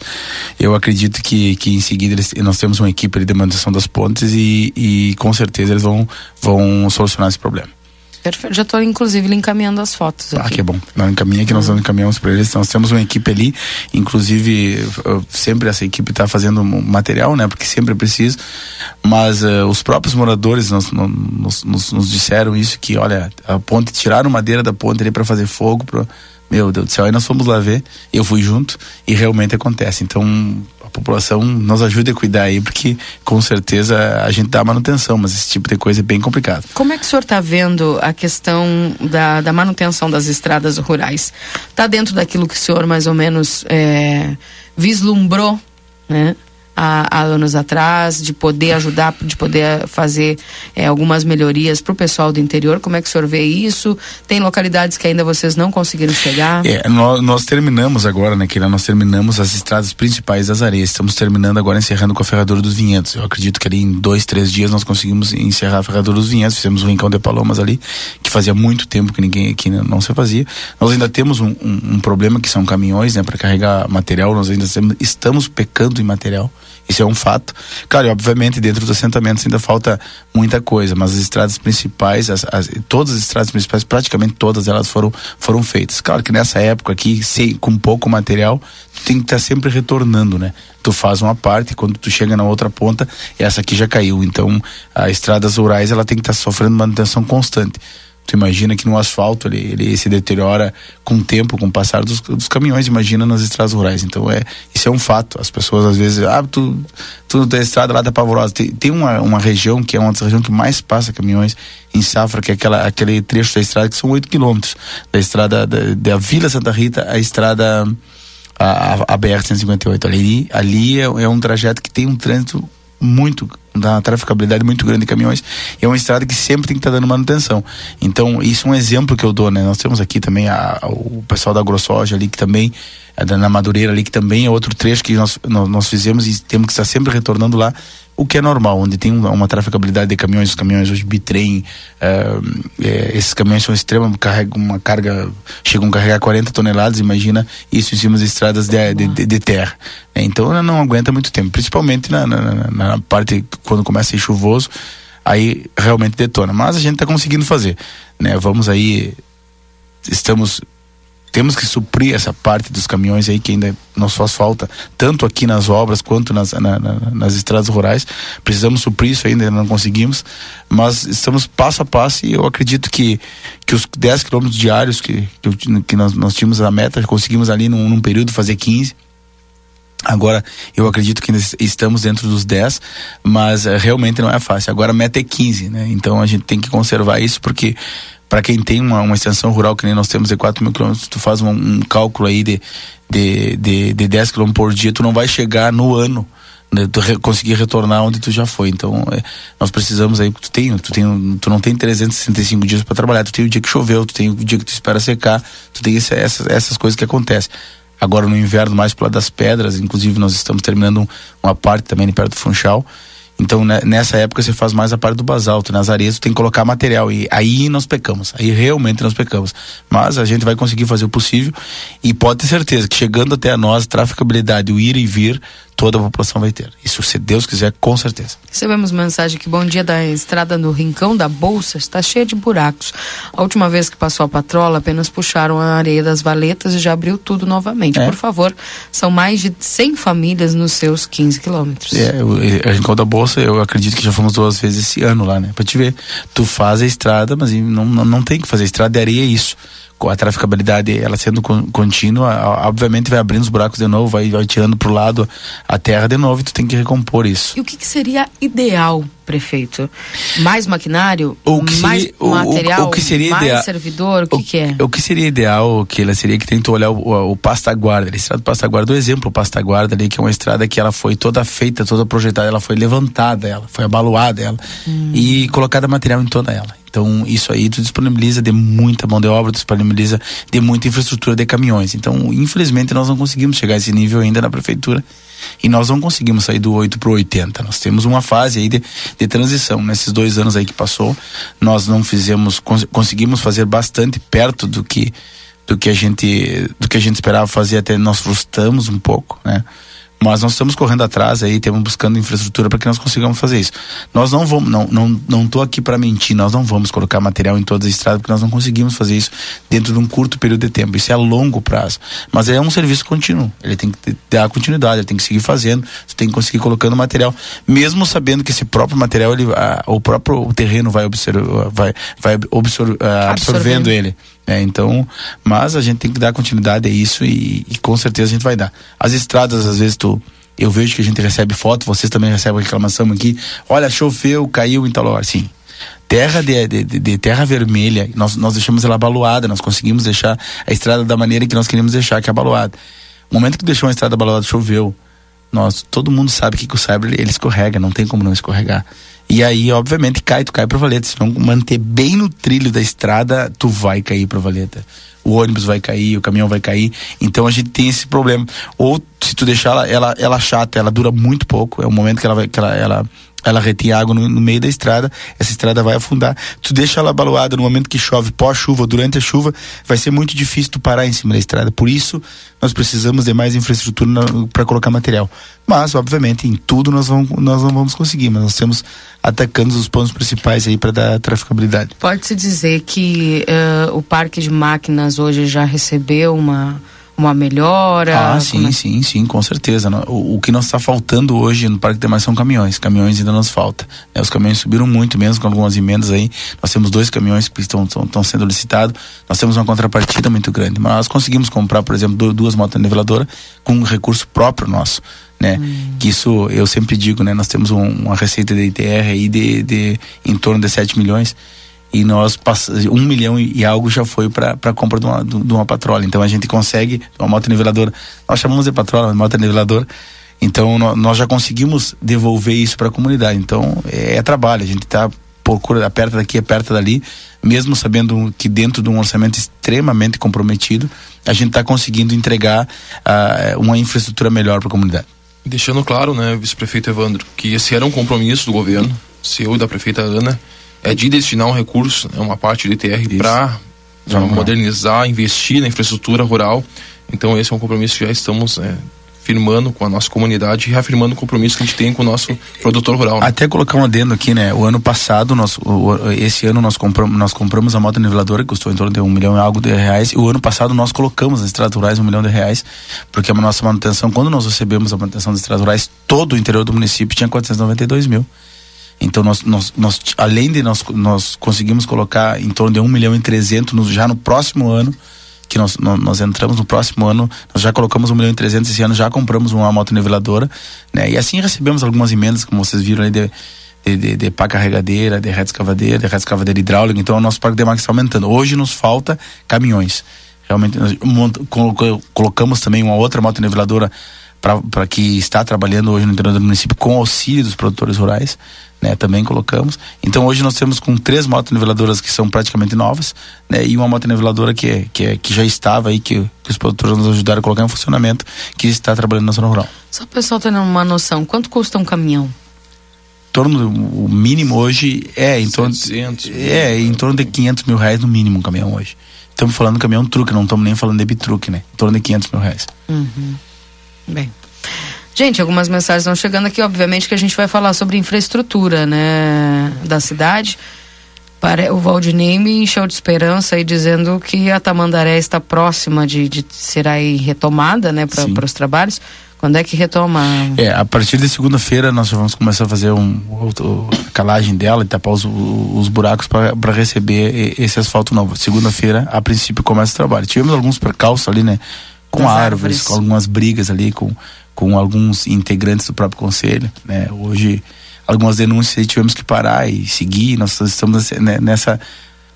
S20: Eu acredito que, que em seguida eles, nós temos uma equipe de manutenção das pontes e, e com certeza eles vão, vão solucionar esse problema.
S2: Perfeito. Já estou, inclusive, lhe encaminhando as fotos.
S20: Ah,
S2: aqui.
S20: que bom. Não encaminha que nós
S2: Uhum.
S20: não encaminhamos para eles. Nós temos uma equipe ali, inclusive, sempre essa equipe está fazendo material, né? Porque sempre é preciso. Mas uh, os próprios moradores nos, nos, nos, nos disseram isso, que, olha, a ponte, tiraram madeira da ponte ali para fazer fogo, pro, meu Deus do céu, aí nós fomos lá ver, eu fui junto e realmente acontece. Então população nos ajuda a cuidar aí, porque com certeza a gente dá manutenção, mas esse tipo de coisa é bem complicado.
S2: Como é que o senhor está vendo a questão da, da manutenção das estradas rurais? Está dentro daquilo que o senhor mais ou menos é, vislumbrou, né? Há, há anos atrás, de poder ajudar, de poder fazer é, algumas melhorias para o pessoal do interior. Como é que o senhor vê isso? Tem localidades que ainda vocês não conseguiram chegar?
S20: É, nós, nós terminamos agora, né, Keila? Nós terminamos as estradas principais das areias. Estamos terminando agora, encerrando com a Ferradura dos Vinhedos. Eu acredito que ali em dois, três dias nós conseguimos encerrar a Ferradura dos Vinhedos. Fizemos o Rincão de Palomas ali, que fazia muito tempo que ninguém aqui não se fazia. Nós ainda temos um, um, um problema que são caminhões, né, para carregar material. Nós ainda estamos pecando em material. Isso é um fato. Claro, e obviamente dentro dos assentamentos ainda falta muita coisa, mas as estradas principais, as, as, todas as estradas principais, praticamente todas elas foram, foram feitas. Claro que nessa época aqui, sem, com pouco material, tu tem que estar sempre retornando, né? Tu faz uma parte, quando tu chega na outra ponta, essa aqui já caiu. Então, a estradas rurais ela tem que estar sofrendo manutenção constante. Tu imagina que no asfalto ele, ele se deteriora com o tempo, com o passar dos, dos caminhões, imagina nas estradas rurais. Então é isso é um fato. As pessoas às vezes, ah, tu, tu tem estrada lá da Pavorosa. Tem, tem uma, uma região que é uma das regiões que mais passa caminhões em Safra, que é aquela, aquele trecho da estrada que são 8 quilômetros. Da estrada da, da Vila Santa Rita à estrada a, a, a BR-158. Ali, ali é, é um trajeto que tem um trânsito muito uma traficabilidade muito grande de caminhões. É uma estrada que sempre tem que estar tá dando manutenção. Então, isso é um exemplo que eu dou, né? Nós temos aqui também a, a, o pessoal da AgroSoja ali que também é na Madureira ali que também é outro trecho que nós, nós, nós fizemos e temos que estar sempre retornando lá o que é normal, onde tem uma, traficabilidade de caminhões, os caminhões hoje bitrem, é, é, esses caminhões são extremos, carregam uma carga, chegam a carregar 40 toneladas, imagina isso em cima das estradas de, de, de, de terra. É, então não aguenta muito tempo, principalmente na, na, na, parte quando começa a ir chuvoso, aí realmente detona. Mas a gente está conseguindo fazer, né? Vamos aí, estamos temos que suprir essa parte dos caminhões aí que ainda nos faz falta, tanto aqui nas obras quanto nas, na, na, nas estradas rurais. Precisamos suprir isso ainda, não conseguimos, mas estamos passo a passo e eu acredito que, que os 10 quilômetros diários que, que, que, nós, nós tínhamos a meta, conseguimos ali num, num período fazer 15. Agora, eu acredito que estamos dentro dos 10, mas uh, realmente não é fácil. Agora a meta é 15, né? Então a gente tem que conservar isso porque para quem tem uma, uma, extensão rural que nem nós temos de 4 mil quilômetros, tu faz um, um, cálculo aí de, de, de, de 10 quilômetros por dia, tu não vai chegar no ano né, tu conseguir retornar onde tu já foi. Então, é, nós precisamos aí, tu tem, tu tem, tu não tem 365 dias para trabalhar, tu tem o dia que choveu, tu tem o dia que tu espera secar, tu tem esse, essas, essas coisas que acontecem. Agora no inverno, mais pro lado das pedras, inclusive nós estamos terminando uma parte também perto do Funchal, então, né, nessa época você faz mais a parte do basalto, nas areias tem que colocar material. E aí nós pecamos, aí realmente nós pecamos. Mas a gente vai conseguir fazer o possível. E pode ter certeza que chegando até a nós, traficabilidade, o ir e vir, toda a população vai ter. Isso, se Deus quiser, com certeza.
S2: Recebemos mensagem que bom dia da estrada no Rincão da Bolsa está cheia de buracos. A última vez que passou a patrola, apenas puxaram a areia das valetas e já abriu tudo novamente. É. Por favor, são mais de 100 famílias nos seus 15 quilômetros.
S20: É, o Rincão da Bolsa, eu acredito que já fomos duas vezes esse ano lá, né? Pra te ver, tu faz a estrada, mas não, não, não tem que fazer. A estrada de areia é isso a traficabilidade ela sendo contínua, obviamente vai abrindo os buracos de novo, vai, vai tirando para o lado a terra de novo e tu tem que recompor isso.
S2: E o que, que seria ideal, prefeito? Mais maquinário?
S20: O que
S2: mais
S20: seria, material? O, o, que seria
S2: mais
S20: ideal?
S2: servidor? O que,
S20: o,
S2: que é?
S20: O que seria ideal, que ela seria que tem que olhar o, o, o pasta guarda, a estrada do pasta guarda, o exemplo, o pasta guarda ali, que é uma estrada que ela foi toda feita, toda projetada, ela foi levantada, ela foi abaluada, ela, hum. e colocada material em toda ela. Então, isso aí tu disponibiliza de muita mão de obra, tu disponibiliza de muita infraestrutura de caminhões. Então, infelizmente, nós não conseguimos chegar a esse nível ainda na prefeitura e nós não conseguimos sair do 8 para o 80. Nós temos uma fase aí de, de transição. Nesses dois anos aí que passou, nós não fizemos, cons conseguimos fazer bastante perto do que do que a gente do que a gente esperava fazer até nós frustramos um pouco, né? Mas nós estamos correndo atrás aí, estamos buscando infraestrutura para que nós consigamos fazer isso. Nós não vamos, não, não, não tô aqui para mentir, nós não vamos colocar material em todas as estradas porque nós não conseguimos fazer isso dentro de um curto período de tempo. Isso é a longo prazo. Mas é um serviço contínuo. Ele tem que dar continuidade, ele tem que seguir fazendo, você tem que conseguir colocando material, mesmo sabendo que esse próprio material, ele, a, o próprio terreno vai, observar, vai, vai absor, a, absorvendo ele. É, então, mas a gente tem que dar continuidade a isso e, e, com certeza a gente vai dar. As estradas, às vezes, tu, eu vejo que a gente recebe foto, vocês também recebem reclamação aqui. Olha, choveu, caiu em tal lugar. Sim. Terra de, de, de, terra vermelha, nós, nós deixamos ela abaluada, nós conseguimos deixar a estrada da maneira que nós queríamos deixar, que é abaluada. No momento que deixou a estrada abaluada, choveu. Nós, todo mundo sabe que, que o Cyber ele escorrega, não tem como não escorregar. E aí, obviamente, cai, tu cai pra valeta. Se não manter bem no trilho da estrada, tu vai cair pra valeta. O ônibus vai cair, o caminhão vai cair. Então a gente tem esse problema. Ou se tu deixar ela, ela, ela chata, ela dura muito pouco. É o momento que ela vai, que ela, ela ela retém água no, no, meio da estrada, essa estrada vai afundar. Tu deixa ela abaluada no momento que chove, pós-chuva, durante a chuva, vai ser muito difícil tu parar em cima da estrada. Por isso, nós precisamos de mais infraestrutura para colocar material. Mas, obviamente, em tudo nós, vamos, nós não vamos conseguir, mas nós temos atacando os pontos principais aí para dar traficabilidade.
S2: Pode-se dizer que uh, o parque de máquinas hoje já recebeu uma uma melhora?
S20: Ah, sim, é? sim, sim, com certeza. O, o que nós está faltando hoje no Parque de Mais são caminhões. Caminhões ainda nos falta. É, os caminhões subiram muito, mesmo com algumas emendas aí. Nós temos dois caminhões que estão, estão, estão sendo licitados. Nós temos uma contrapartida muito grande. Mas nós conseguimos comprar, por exemplo, duas motos niveladoras com um recurso próprio nosso. Né? Hum. Que isso, eu sempre digo, né? Nós temos um, uma receita de ITR aí de, de em torno de 7 milhões e nós um milhão e algo já foi para a compra de uma, de uma patrola. Então a gente consegue uma moto niveladora, nós chamamos de patrola, moto niveladora. Então nó- nós já conseguimos devolver isso para a comunidade. Então é, é trabalho, a gente está procura aperta daqui, aperta dali, mesmo sabendo que dentro de um orçamento extremamente comprometido, a gente está conseguindo entregar ah, uma infraestrutura melhor para a comunidade.
S21: Deixando claro, né, vice-prefeito Evandro, que esse era um compromisso do governo, seu e da prefeita Ana, é de destinar um recurso, né, uma parte do ITR para modernizar, investir na infraestrutura rural. Então esse é um compromisso que já estamos né, firmando com a nossa comunidade e reafirmando o compromisso que a gente tem com o nosso produtor rural. né?
S20: Até colocar um adendo aqui, né? O ano passado, nós, o- esse ano nós compramos, nós compramos a moto niveladora que custou em torno de um milhão e algo de reais. E o ano passado nós colocamos nas estradas rurais um milhão de reais, porque a nossa manutenção, quando nós recebemos a manutenção das estradas rurais, todo o interior do município tinha 492 mil. Então nós, nós, nós além de nós, nós conseguimos colocar em torno de um milhão e trezentos no- já no próximo ano que nós, nó- nós entramos no próximo ano, nós já colocamos um milhão e trezentos esse ano, já compramos uma moto niveladora, né? E assim recebemos algumas emendas, como vocês viram aí, de, de, de, de pá carregadeira, de reta escavadeira, de reta escavadeira hidráulica, então o nosso parque de está aumentando. Hoje nos falta caminhões. Realmente nós colocamos também uma outra moto niveladora para que está trabalhando hoje no interior do município com auxílio dos produtores rurais, né? Também colocamos. Então hoje nós temos com três motos niveladoras que são praticamente novas, né? E uma moto niveladora que é, que, é, que já estava aí que, que os produtores nos ajudaram a colocar em funcionamento, que está trabalhando na zona rural.
S2: Só o pessoal tendo uma noção, quanto custa um caminhão?
S20: Em torno do, o mínimo hoje é em torno é em torno de 500 mil reais no mínimo um caminhão hoje. Estamos falando caminhão truque, não estamos nem falando de bitruque, né? Em torno de 500 mil reais.
S2: Uhum. Bem. Gente, algumas mensagens estão chegando aqui, obviamente que a gente vai falar sobre infraestrutura, né, da cidade. Para, o Valdinei me encheu de esperança aí dizendo que a Tamandaré está próxima de, de ser aí retomada, né, para os trabalhos. Quando é que retoma?
S20: É, a partir de segunda-feira nós vamos começar a fazer um, outro- a calagem dela e tapar os, os buracos para receber e- esse asfalto novo. Segunda-feira, a princípio, começa o trabalho. Tivemos alguns percalços ali, né? Com árvores,
S2: árvores.
S20: com algumas brigas ali, com, com alguns integrantes do próprio conselho, né? Hoje, algumas denúncias aí tivemos que parar e seguir. Nós estamos né, nessa.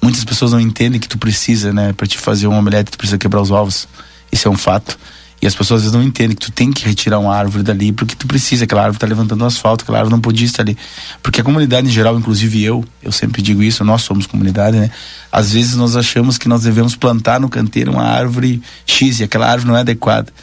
S20: Muitas pessoas não entendem que tu precisa, né? Para te fazer um omelete, tu precisa quebrar os ovos. Isso é um fato. E as pessoas às vezes não entendem que tu tem que retirar uma árvore dali porque tu precisa, aquela árvore está levantando asfalto, aquela árvore não podia estar ali. Porque a comunidade em geral, inclusive eu, eu sempre digo isso, nós somos comunidade, né? Às vezes nós achamos que nós devemos plantar no canteiro uma árvore X e aquela árvore não é adequada.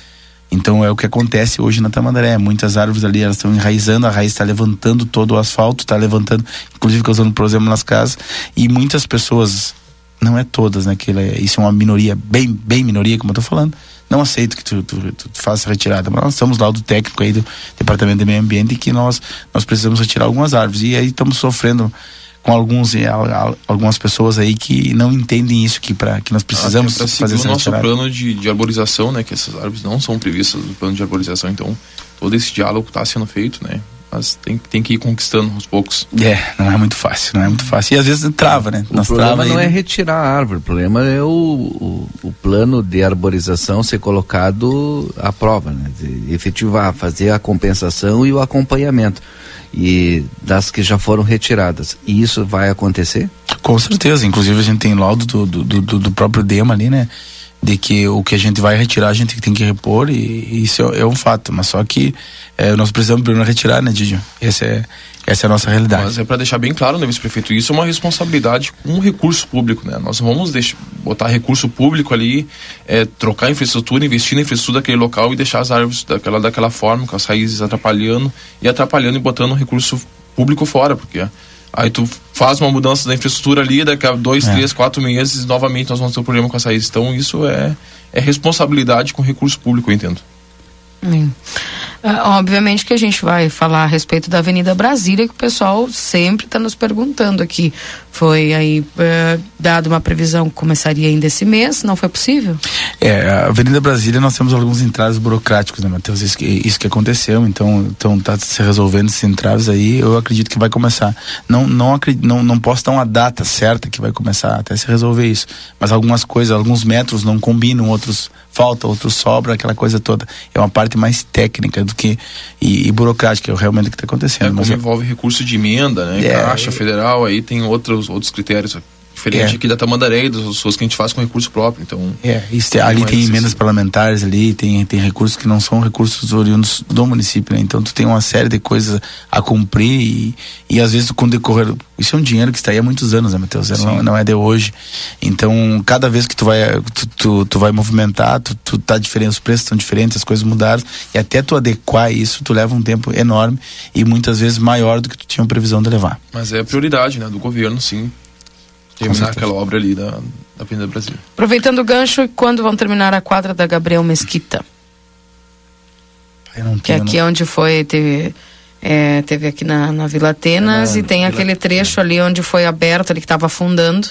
S20: Então é o que acontece hoje na Tamandaré. Muitas árvores ali elas estão enraizando, a raiz está levantando todo o asfalto, está levantando, inclusive causando problema nas casas. E muitas pessoas, não é todas, né? Que é- isso é uma minoria, bem, bem minoria, como eu tô falando. Não aceito que tu, tu, tu, tu faça retirada. Mas nós estamos lá do técnico aí do Departamento de Meio Ambiente que nós, nós precisamos retirar algumas árvores. E aí estamos sofrendo com alguns, eh, al- al- algumas pessoas aí que não entendem isso, que, pra, que nós precisamos
S21: Até pra
S20: fazer essa
S21: nosso
S20: retirada.
S21: plano de, de arborização, né? Que essas árvores não são previstas no plano de arborização, então todo esse diálogo está sendo feito, né? Mas tem, tem que ir conquistando aos poucos.
S20: É, não é muito fácil, não é muito fácil. E às vezes trava, né?
S5: O problema não é retirar a árvore, o problema é o, o, o plano de arborização ser colocado à prova, né? De efetivar, fazer a compensação e o acompanhamento. E das que já foram retiradas. E isso vai acontecer?
S20: Com certeza, inclusive a gente tem laudo do, do, do, do próprio DEMA ali, né? De que o que a gente vai retirar a gente tem que repor e, e isso é, é um fato. Mas só que eh, nós precisamos primeiro retirar, né, Didio? Essa é, essa é a nossa realidade.
S21: Mas é para deixar bem claro, né, vice-prefeito, isso é uma responsabilidade com um recurso público, né? Nós vamos deixar, botar recurso público ali, é, trocar infraestrutura, investir na infraestrutura daquele local e deixar as árvores daquela, daquela forma, com as raízes atrapalhando e atrapalhando e botando um recurso público fora, porque aí tu faz uma mudança da infraestrutura ali, daqui a dois,
S20: É.
S21: três, quatro meses, novamente nós vamos ter um problema com as raízes. Então isso é, é responsabilidade com recurso público, eu entendo.
S2: Hum. Ah, obviamente que a gente vai falar a respeito da Avenida Brasília, que o pessoal sempre está nos perguntando aqui. Foi aí eh, dado uma previsão que começaria ainda esse mês, não foi possível?
S20: É, a Avenida Brasília nós temos alguns entraves burocráticos, né, Matheus? Isso que, isso que aconteceu, então, então tá se resolvendo esses entraves aí, eu acredito que vai começar. Não, não, acredito, não, não posso dar uma data certa que vai começar até se resolver isso, mas algumas coisas, alguns metros não combinam, outros falta, outros sobra, aquela coisa toda. É uma parte mais técnica do que e, e burocrática, é realmente o que está acontecendo.
S21: É, como envolve recurso de emenda, né?
S20: É,
S21: Caixa federal, aí tem outros, outros critérios Diferente
S20: É.
S21: aqui da Tamandaré e das pessoas que a gente faz com recurso próprio. Então,
S20: É, tem- ali
S21: mais
S20: tem emendas parlamentares ali, tem, tem recursos que não são recursos oriundos do município, né? Então tu tem uma série de coisas a cumprir e, e às vezes com decorrer. Isso é um dinheiro que está aí há muitos anos, né, Matheus? É, Não, não é de hoje. Então, cada vez que tu vai, tu, tu, tu vai movimentar, tu, tu tá diferente, os preços estão diferentes, as coisas mudaram, e até tu adequar isso, tu leva um tempo enorme e muitas vezes maior do que tu tinha previsão de levar.
S21: mas é prioridade, né, do governo, sim. Terminar aquela obra ali da, da Avenida Brasil.
S2: Aproveitando o gancho, quando vão terminar a quadra da Gabriel Mesquita?
S20: Eu não
S2: Que é
S20: tenho,
S2: aqui onde foi, teve, é, teve aqui na, na Vila Atenas
S20: É na
S2: e tem
S20: Vila-
S2: aquele trecho ali onde foi aberto, ali que estava afundando.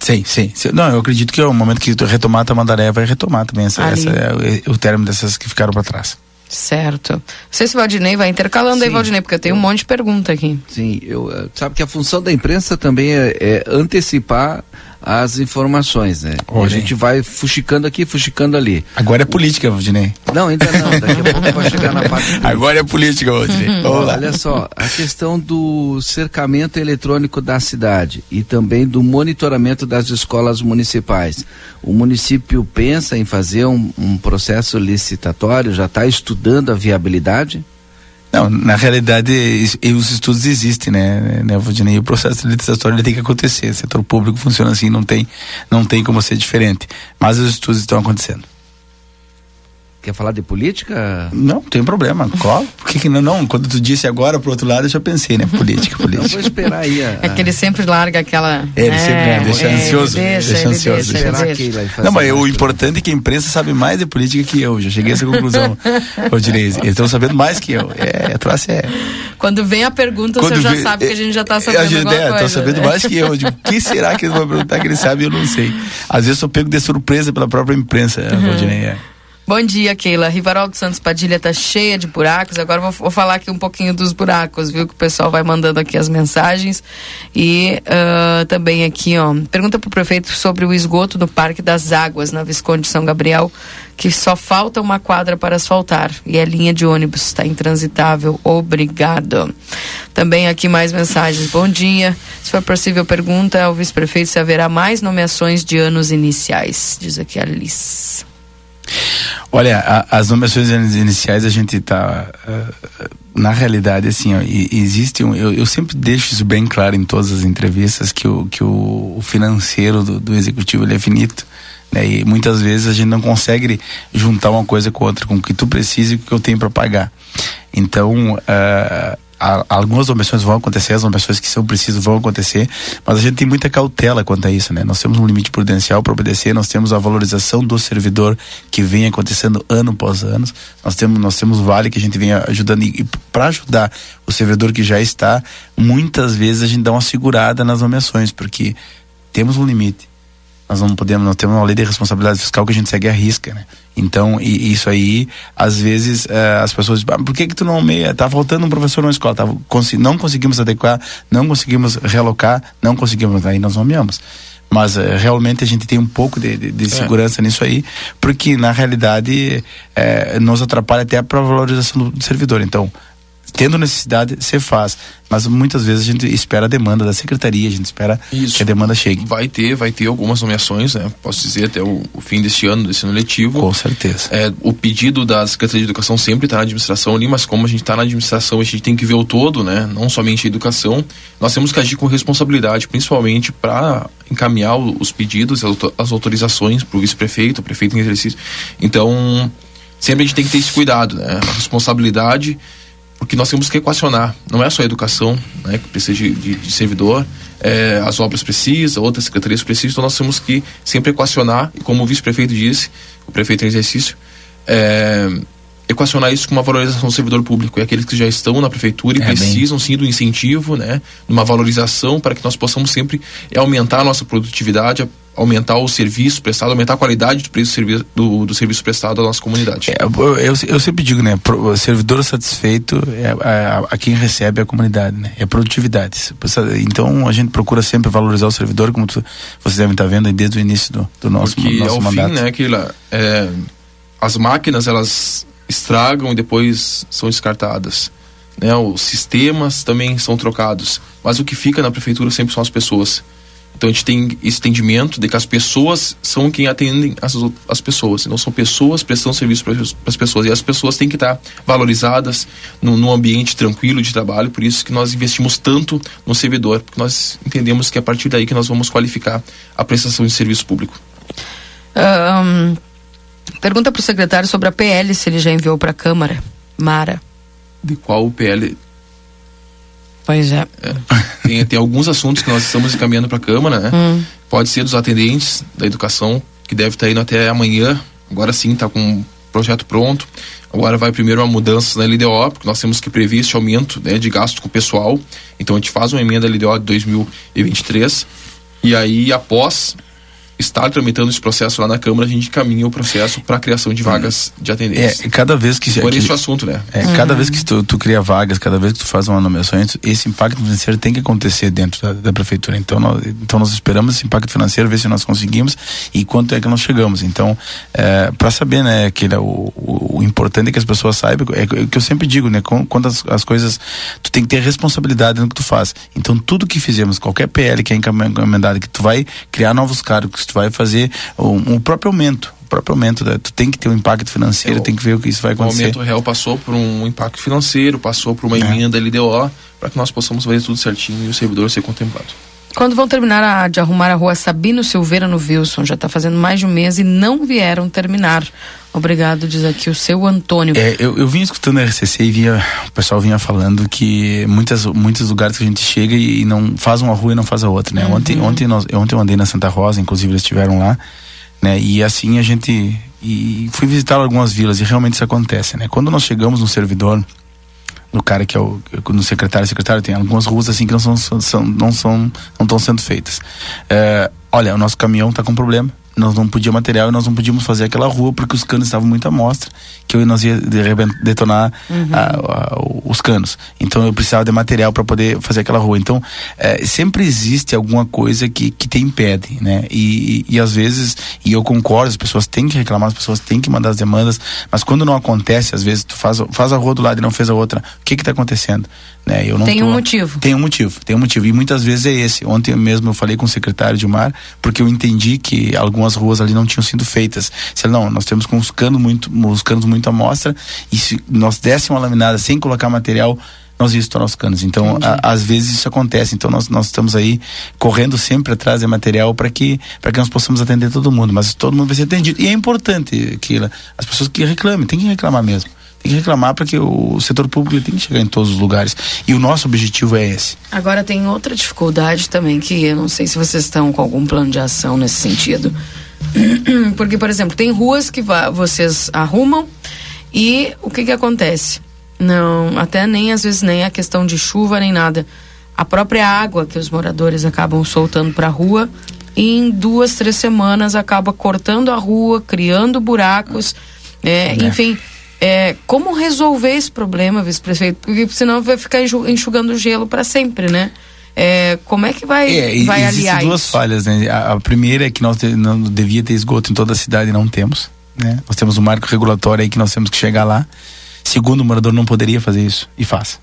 S20: Sim, sim, sim. Não, eu acredito que é o momento que retomar a Tamandaré vai retomar também essa, essa é o, o término dessas que ficaram para trás.
S2: Certo. Não sei se o Valdinei vai intercalando aí,
S5: Sim.
S2: Valdinei, porque eu tenho um monte de pergunta aqui.
S5: Sim, eu eh, sabe que a função da imprensa também é, é antecipar as informações, né? A gente vai fuxicando aqui, fuxicando ali.
S20: Agora é política, Valdinei.
S5: Não, ainda não. Daqui a pouco vai chegar na parte. política.
S20: Agora é política, Valdinei. Lá.
S5: Olha só, a questão do cercamento eletrônico da cidade e também do monitoramento das escolas municipais. O município pensa em fazer um, um processo licitatório, já está estudando a viabilidade?
S20: Não, na realidade, e os estudos existem, né, né Valdinei? O processo licitatório ele tem que acontecer. O setor público funciona assim, não tem, não tem como ser diferente. Mas os estudos estão acontecendo.
S5: Quer falar de política?
S20: Não, tem problema. Qual? Por que, que não, não? Quando tu disse agora pro outro lado, eu já pensei, né? Política,
S5: Eu
S20: política.
S5: vou esperar aí. A,
S2: É que ele sempre larga aquela.
S20: É, ele sempre né, deixa
S2: é,
S20: ansioso.
S2: Deixa,
S20: deixa ansioso.
S2: deixa,
S20: deixa
S2: deixa.
S5: ele
S20: Não, mas o importante é que a imprensa sabe mais de política que eu. Já cheguei a essa conclusão, ô Direi. Eles estão sabendo mais que eu. É, a troça é.
S2: Quando vem a pergunta,
S20: Quando
S2: você já
S20: vê-
S2: sabe que a gente já tá
S20: a
S2: sabendo
S20: gente
S2: alguma
S20: é,
S2: coisa.
S20: sabendo
S2: né?
S20: mais que eu. Eu o que será que eles vão perguntar que ele sabe? Eu não sei. Às vezes eu pego de surpresa pela própria imprensa,
S2: Uhum.
S20: Valdinei. É.
S2: Bom dia, Keila. Rivaroldo Santos Padilha tá cheia de buracos. Agora vou, vou falar aqui um pouquinho dos buracos, viu? Que o pessoal vai mandando aqui as mensagens. E ah, também aqui, ó. Pergunta pro prefeito sobre o esgoto do Parque das Águas, na Visconde São Gabriel, que só falta uma quadra para asfaltar. E a linha de ônibus está intransitável. Obrigado. Também aqui mais mensagens. Bom dia. Se for possível, pergunta ao vice-prefeito se haverá mais nomeações de anos iniciais. Diz aqui a Liz.
S20: Olha, a- as nomeações iniciais a gente tá ah, na realidade assim, ó, existe um, eu, eu sempre deixo isso bem claro em todas as entrevistas que o que o, o financeiro do, do executivo ele é finito. Né? E muitas vezes a gente não consegue juntar uma coisa com outra, com o que tu precisa e o que eu tenho para pagar. Então, a- algumas nomeações vão acontecer, as nomeações que são precisas vão acontecer, mas a gente tem muita cautela quanto a isso, né? Nós temos um limite prudencial para obedecer, nós temos a valorização do servidor que vem acontecendo ano após ano, nós temos nós temos vale que a gente vem ajudando e, e para ajudar o servidor que já está, muitas vezes a gente dá uma segurada nas nomeações, porque temos um limite nós não podemos, nós temos uma lei de responsabilidade fiscal que a gente segue a risca, né? Então, e, isso aí, às vezes, eh, as pessoas dizem, ah, por que que tu não meia? Tá faltando um professor na escola, tá, consi- não conseguimos adequar, não conseguimos realocar, não conseguimos, aí nós nomeamos. Mas eh, realmente a gente tem um pouco de, de- de segurança nisso aí, porque na realidade eh, nos atrapalha até para a valorização do, do servidor. Então, tendo necessidade, você faz. Mas muitas vezes a gente espera a demanda da secretaria, a gente espera que a demanda chegue.
S21: Vai ter, vai ter algumas nomeações, né? Posso dizer até o, o fim deste ano, desse ano letivo.
S20: Com certeza.
S21: É, o pedido da Secretaria de Educação sempre está na administração ali, mas como a gente está na administração, a gente tem que ver o todo, né? Não somente a educação. Nós temos que agir com responsabilidade, principalmente para encaminhar os pedidos, as auto- as autorizações para o vice-prefeito, o prefeito em exercício. Então, sempre a gente tem que ter esse cuidado, né? A responsabilidade, porque nós temos que equacionar. Não é só a educação, né? Que precisa de, de- de servidor, é, as obras precisam, outras secretarias precisam, então nós temos que sempre equacionar, e como o vice-prefeito disse, o prefeito em exercício, é, equacionar isso com uma valorização do servidor público. E aqueles que já estão na prefeitura e
S20: É, bem.
S21: precisam sim do incentivo, né? De uma valorização para que nós possamos sempre aumentar a nossa produtividade, a- aumentar o serviço prestado, aumentar a qualidade do, preço, do, do serviço prestado à nossa comunidade.
S20: É, eu, eu, eu sempre digo, né? pro- servidor satisfeito é a, a- a quem recebe é a comunidade, né? É produtividade. Então a gente procura sempre valorizar o servidor, como tu, vocês devem estar vendo desde o início do, do nosso,
S21: Porque
S20: nosso
S21: ao
S20: mandato.
S21: fim, né, que é, as máquinas elas estragam e depois são descartadas. Né, os sistemas também são trocados, mas o que fica na prefeitura sempre são as pessoas. Então a gente tem esse entendimento de que as pessoas são quem atendem as, as pessoas. Não são pessoas prestando serviço para as pessoas. E as pessoas têm que estar valorizadas num, num ambiente tranquilo de trabalho. Por isso que nós investimos tanto no servidor, porque nós entendemos que é a partir daí que nós vamos qualificar a prestação de serviço público.
S2: Um, pergunta para o secretário sobre a PL, se ele já enviou para a Câmara. Mara.
S21: De qual PL?
S2: Pois é.
S21: é. Tem, tem alguns assuntos que nós estamos encaminhando para a Câmara, né?
S2: Hum.
S21: Pode ser dos atendentes da educação, que deve estar indo até amanhã. Agora sim está com um projeto pronto. Agora vai primeiro uma mudança na LDO, porque nós temos que prever esse aumento né, de gasto com o pessoal. Então a gente faz uma emenda LDO de 2023. E aí, após estar tramitando esse processo lá na Câmara, a gente caminha o processo para a criação de vagas de atendentes.
S20: É, cada vez que...
S21: Por esse assunto, né?
S20: É, uhum. cada vez que tu, tu, cria vagas, cada vez que tu faz uma nomeação, esse impacto financeiro tem que acontecer dentro da, da prefeitura. Então nós, então nós esperamos esse impacto financeiro, ver se nós conseguimos e quanto é que nós chegamos. Então, é, para saber, né, que o, o, o, importante é que as pessoas saibam, é, é o que eu sempre digo, né, quando as, as coisas, tu tem que ter responsabilidade no que tu faz. Então tudo que fizemos, qualquer PL que é encomendado, que tu vai criar novos cargos, tu vai fazer um, um próprio aumento o próprio aumento, né? tu tem que ter um impacto financeiro, tem que ver o que isso vai acontecer.
S21: O aumento real passou por um impacto financeiro, passou por uma é. emenda LDO, para que nós possamos fazer tudo certinho e o servidor ser contemplado.
S2: Quando vão terminar a, de arrumar a rua Sabino Silveira no Wilson? Já está fazendo mais de um mês e não vieram terminar. Obrigado, diz aqui o seu Antônio.
S20: É, eu, eu vinha escutando a RCC e via, o pessoal vinha falando que muitas, muitos lugares que a gente chega e, e não faz uma rua e não faz a outra, né? Uhum. Ontem, ontem, nós, ontem eu andei na Santa Rosa, inclusive eles estiveram lá, né? E assim a gente e fui visitar algumas vilas e realmente isso acontece, né? Quando nós chegamos no servidor, no cara que é o no secretário, secretário tem algumas ruas assim que não são, são não são não estão sendo feitas. É, olha, o nosso caminhão está com problema nós não podíamos material e nós não podíamos fazer aquela rua porque os canos estavam muito à mostra, que eu nós ia detonar uhum. a, a, os canos. Então eu precisava de material para poder fazer aquela rua. Então é, sempre existe alguma coisa que, que te impede, né? E, e, e, às vezes, e eu concordo, as pessoas têm que reclamar, as pessoas têm que mandar as demandas, mas quando não acontece, às vezes tu faz, faz a rua do lado e não fez a outra, o que que está acontecendo? Né? Eu não
S2: tem
S20: tô...
S2: um motivo.
S20: Tem um motivo, tem um motivo. E muitas vezes é esse. Ontem mesmo eu falei com o secretário de mar, porque eu entendi que algumas ruas ali não tinham sido feitas. Se não, nós temos com os canos muito, os canos muito à mostra, e se nós dessemos uma laminada sem colocar material, nós ia estourar os canos. Então, a, às vezes isso acontece. Então, nós, nós estamos aí correndo sempre atrás de material para que, que nós possamos atender todo mundo. Mas todo mundo vai ser atendido. E é importante que as pessoas que reclamem, tem que reclamar mesmo tem que reclamar para que o setor público tem que chegar em todos os lugares. E o nosso objetivo é esse.
S2: Agora tem outra dificuldade também que eu não sei se vocês estão com algum plano de ação nesse sentido. Porque, por exemplo, tem ruas que vocês arrumam e o que que acontece? Não, até nem às vezes nem a questão de chuva nem nada. A própria água que os moradores acabam soltando para a rua, em duas, três semanas acaba cortando a rua, criando buracos, é, é. enfim é, como resolver esse problema, vice-prefeito? Porque senão vai ficar enxugando gelo para sempre, né? É, como é que vai, é, vai aliar
S20: duas
S2: isso?
S20: falhas, né? A, a, primeira é que nós de, não devia ter esgoto em toda a cidade e não temos, né? Nós temos um marco regulatório aí que nós temos que chegar lá. Segundo, o morador não poderia fazer isso e faz.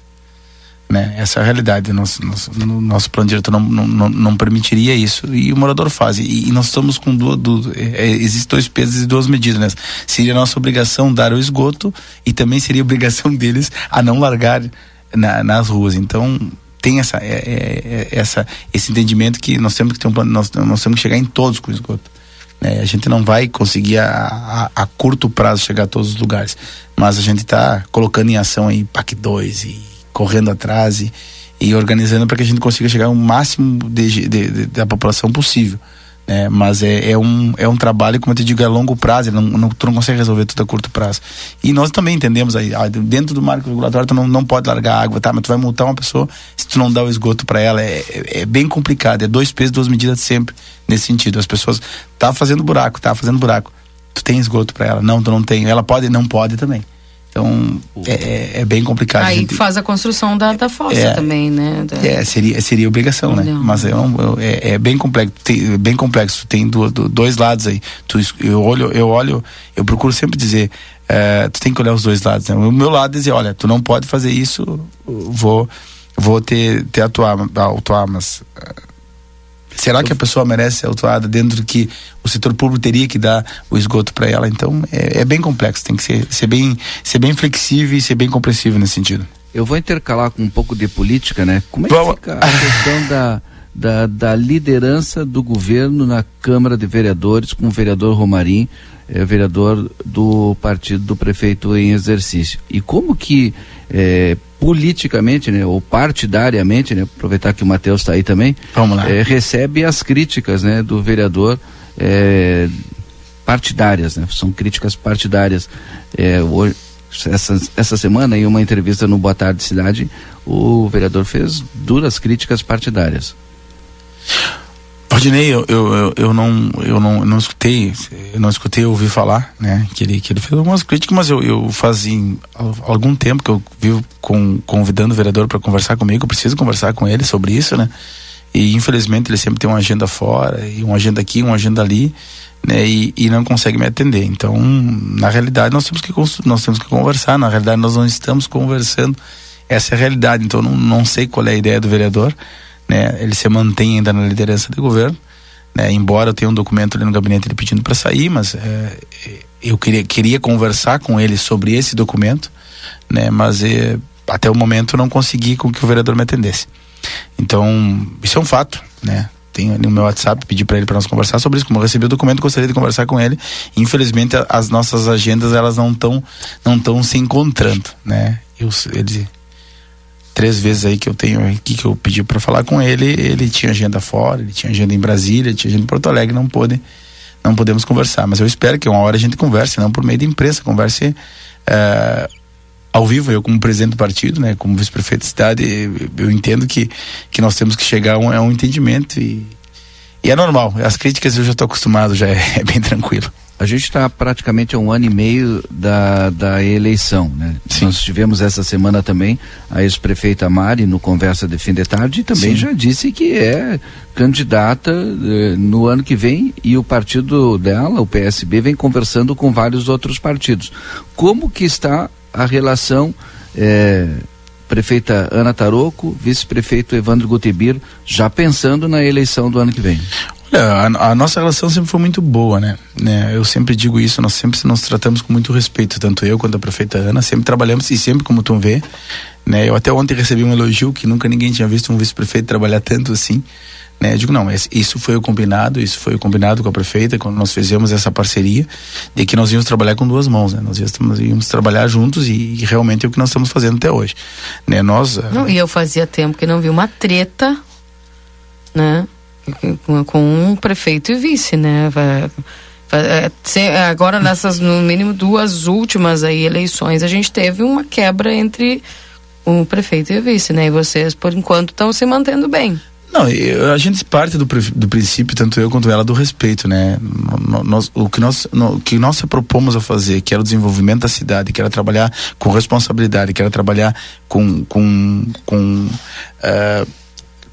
S20: Né? Essa é a realidade. Nosso, nosso, nosso plano diretor não, não, não, permitiria isso. E o morador faz. E, e nós estamos com duas. duas é, existem dois pesos e duas medidas. Né? Seria nossa obrigação dar o esgoto e também seria obrigação deles a não largar na, nas ruas. Então, tem essa, é, é, é, essa, esse entendimento que nós temos que ter um plano, nós, nós temos que chegar em todos com esgoto. Né? A gente não vai conseguir a, a, a, curto prazo chegar a todos os lugares, mas a gente está colocando em ação aí PAC 2 e correndo atrás e, e organizando para que a gente consiga chegar ao máximo de, de, de, da população possível. Né? Mas é, é, um, é um trabalho, como eu te digo, é a longo prazo, não, não, tu não consegue resolver tudo a curto prazo. E nós também entendemos aí, ah, dentro do marco regulatório tu não, não pode largar água, tá? Mas tu vai multar uma pessoa se tu não dá o esgoto para ela. É, é, é, bem complicado, é dois pesos, duas medidas sempre nesse sentido. As pessoas tá fazendo buraco, tá fazendo buraco. Tu tem esgoto para ela? Não, tu não tem. Ela pode, não pode também. Então é, é, é bem complicado.
S2: Aí gente... faz a construção da, da fossa é, também, né? Da...
S20: É, seria, seria obrigação, né? Mas eu, eu, é, é, bem complexo, tem, bem complexo. Tem do, do, dois lados aí. Tu, eu olho, eu olho, eu procuro sempre dizer, é, tu tem que olhar os dois lados. Né? O meu lado é dizer, olha, tu não pode fazer isso, vou, vou ter, ter atuar, atuar mas Será que a pessoa merece ser autuada dentro do que o setor público teria que dar o esgoto para ela? Então é, é, bem complexo, tem que ser, ser, bem, ser bem flexível e ser bem compreensível nesse sentido.
S5: Eu vou intercalar com um pouco de política, né? Como é que fica a questão da, da, da, liderança do governo na Câmara de Vereadores com o vereador Romarim, é, vereador do partido do prefeito em exercício? E como que é, politicamente, né, ou partidariamente, né, aproveitar que o Matheus está aí também,
S20: Vamos lá.
S5: É, recebe as críticas né, do vereador é, partidárias, né, são críticas partidárias. É, hoje, essa, essa semana, em uma entrevista no Boa Tarde Cidade, o vereador fez duras críticas partidárias.
S20: Valdinei, eu, eu, eu, não, eu não, não escutei, eu não escutei ouvir falar, né, que ele, que ele fez algumas críticas, mas eu, eu fazia algum tempo que eu vivo com, convidando o vereador para conversar comigo, eu preciso conversar com ele sobre isso, né, e infelizmente ele sempre tem uma agenda fora, e uma agenda aqui, uma agenda ali, né, e, e não consegue me atender. Então, na realidade, nós temos que nós temos que conversar. Na realidade, nós não estamos conversando. Essa é a realidade. Então, não, não sei qual é a ideia do vereador né? Ele se mantém ainda na liderança do governo, né? Embora eu tenha um documento ali no gabinete ele pedindo para sair, mas é, eu queria, queria conversar com ele sobre esse documento, né? Mas é, até o momento não consegui com que o vereador me atendesse. Então, isso é um fato, né? Tenho ali no meu WhatsApp, pedi para ele para nós conversar sobre isso. Como eu recebi o documento, gostaria de conversar com ele. Infelizmente, as nossas agendas elas não estão não estão se encontrando, né? Eu, ele três vezes aí que eu tenho aqui que eu pedi para falar com ele, ele tinha agenda fora, ele tinha agenda em Brasília, tinha agenda em Porto Alegre, não pôde, não podemos conversar. Mas eu espero que uma hora a gente converse, não por meio de imprensa, converse é, ao vivo, eu como presidente do partido, né, como vice-prefeito da cidade, eu, entendo que, que nós temos que chegar a um, a um entendimento e, e é normal. As críticas eu já estou acostumado, já é, é bem tranquilo.
S5: A gente está praticamente a um ano e meio da, da eleição, né? Sim. Nós tivemos essa semana também a ex-prefeita Mari no Conversa de Fim de Tarde e também Sim. já disse que é candidata eh, no ano que vem e o partido dela, o PSB, vem conversando com vários outros partidos. Como que está a relação eh, prefeita Ana Taroco, vice-prefeito Evandro Gutibir, já pensando na eleição do ano que vem?
S20: A, a, nossa relação sempre foi muito boa, né? né? Eu sempre digo isso, nós sempre nos tratamos com muito respeito, tanto eu quanto a prefeita Ana, sempre trabalhamos e sempre, como tu vê, né? Eu até ontem recebi um elogio que nunca ninguém tinha visto um vice-prefeito trabalhar tanto assim, né? Eu digo, não, isso foi o combinado, isso foi o combinado com a prefeita, quando nós fizemos essa parceria, de que nós íamos trabalhar com duas mãos, né? Nós íamos, íamos trabalhar juntos e, e, realmente é o que nós estamos fazendo até hoje, né? Nós...
S2: Não, e eu fazia tempo que não vi uma treta, né? Com um prefeito e vice, né? É, agora nessas no mínimo duas últimas aí eleições a gente teve uma quebra entre o prefeito e o vice, né? E vocês por enquanto estão se mantendo bem.
S20: Não, a gente parte do, do princípio, tanto eu quanto ela, do respeito, né? Nós, o que nós, no, que nós propomos a fazer, que era o desenvolvimento da cidade, que era trabalhar com responsabilidade, que era trabalhar com, com, com uh,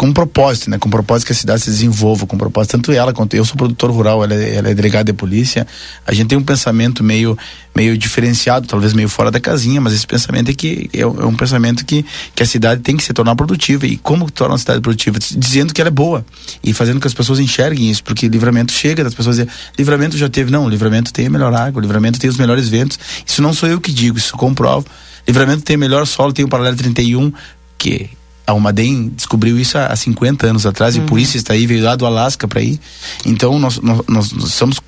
S20: com propósito, né? Com propósito que a cidade se desenvolva, com propósito. Tanto ela quanto eu sou produtor rural, ela, é, ela é delegada de polícia. A gente tem um pensamento meio, meio diferenciado, talvez meio fora da casinha, mas esse pensamento é que é, é um pensamento que, que a cidade tem que se tornar produtiva. E como torna a cidade produtiva? Dizendo que ela é boa e fazendo que as pessoas enxerguem isso, porque livramento chega das pessoas dizer, livramento já teve, não, livramento tem a melhor água, livramento tem os melhores ventos. Isso não sou eu que digo, isso comprovo. Livramento tem o melhor solo, tem o paralelo 31, que a Almaden descobriu isso há 50 anos atrás uhum. e por uhum. isso está aí, veio lá do Alasca para ir. Então nós, nós, nós, estamos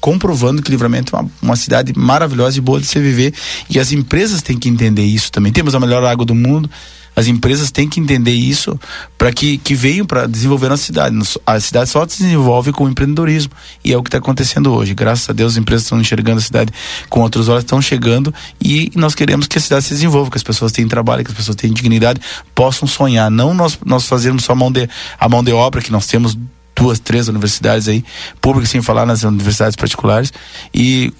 S20: comprovando que Livramento é uma, uma, cidade maravilhosa e boa de se viver e as empresas têm que entender isso também. Temos a melhor água do mundo, as empresas têm que entender isso para que, que venham para desenvolver a cidade. A cidade só se desenvolve com o empreendedorismo. E é o que está acontecendo hoje. Graças a Deus, as empresas estão enxergando a cidade com outros olhos, estão chegando e nós queremos que a cidade se desenvolva, que as pessoas tenham trabalho, que as pessoas tenham dignidade, possam sonhar. Não nós, nós fazermos só a mão, de, a mão de obra, que nós temos duas, três universidades aí, públicas, sem falar nas universidades particulares, e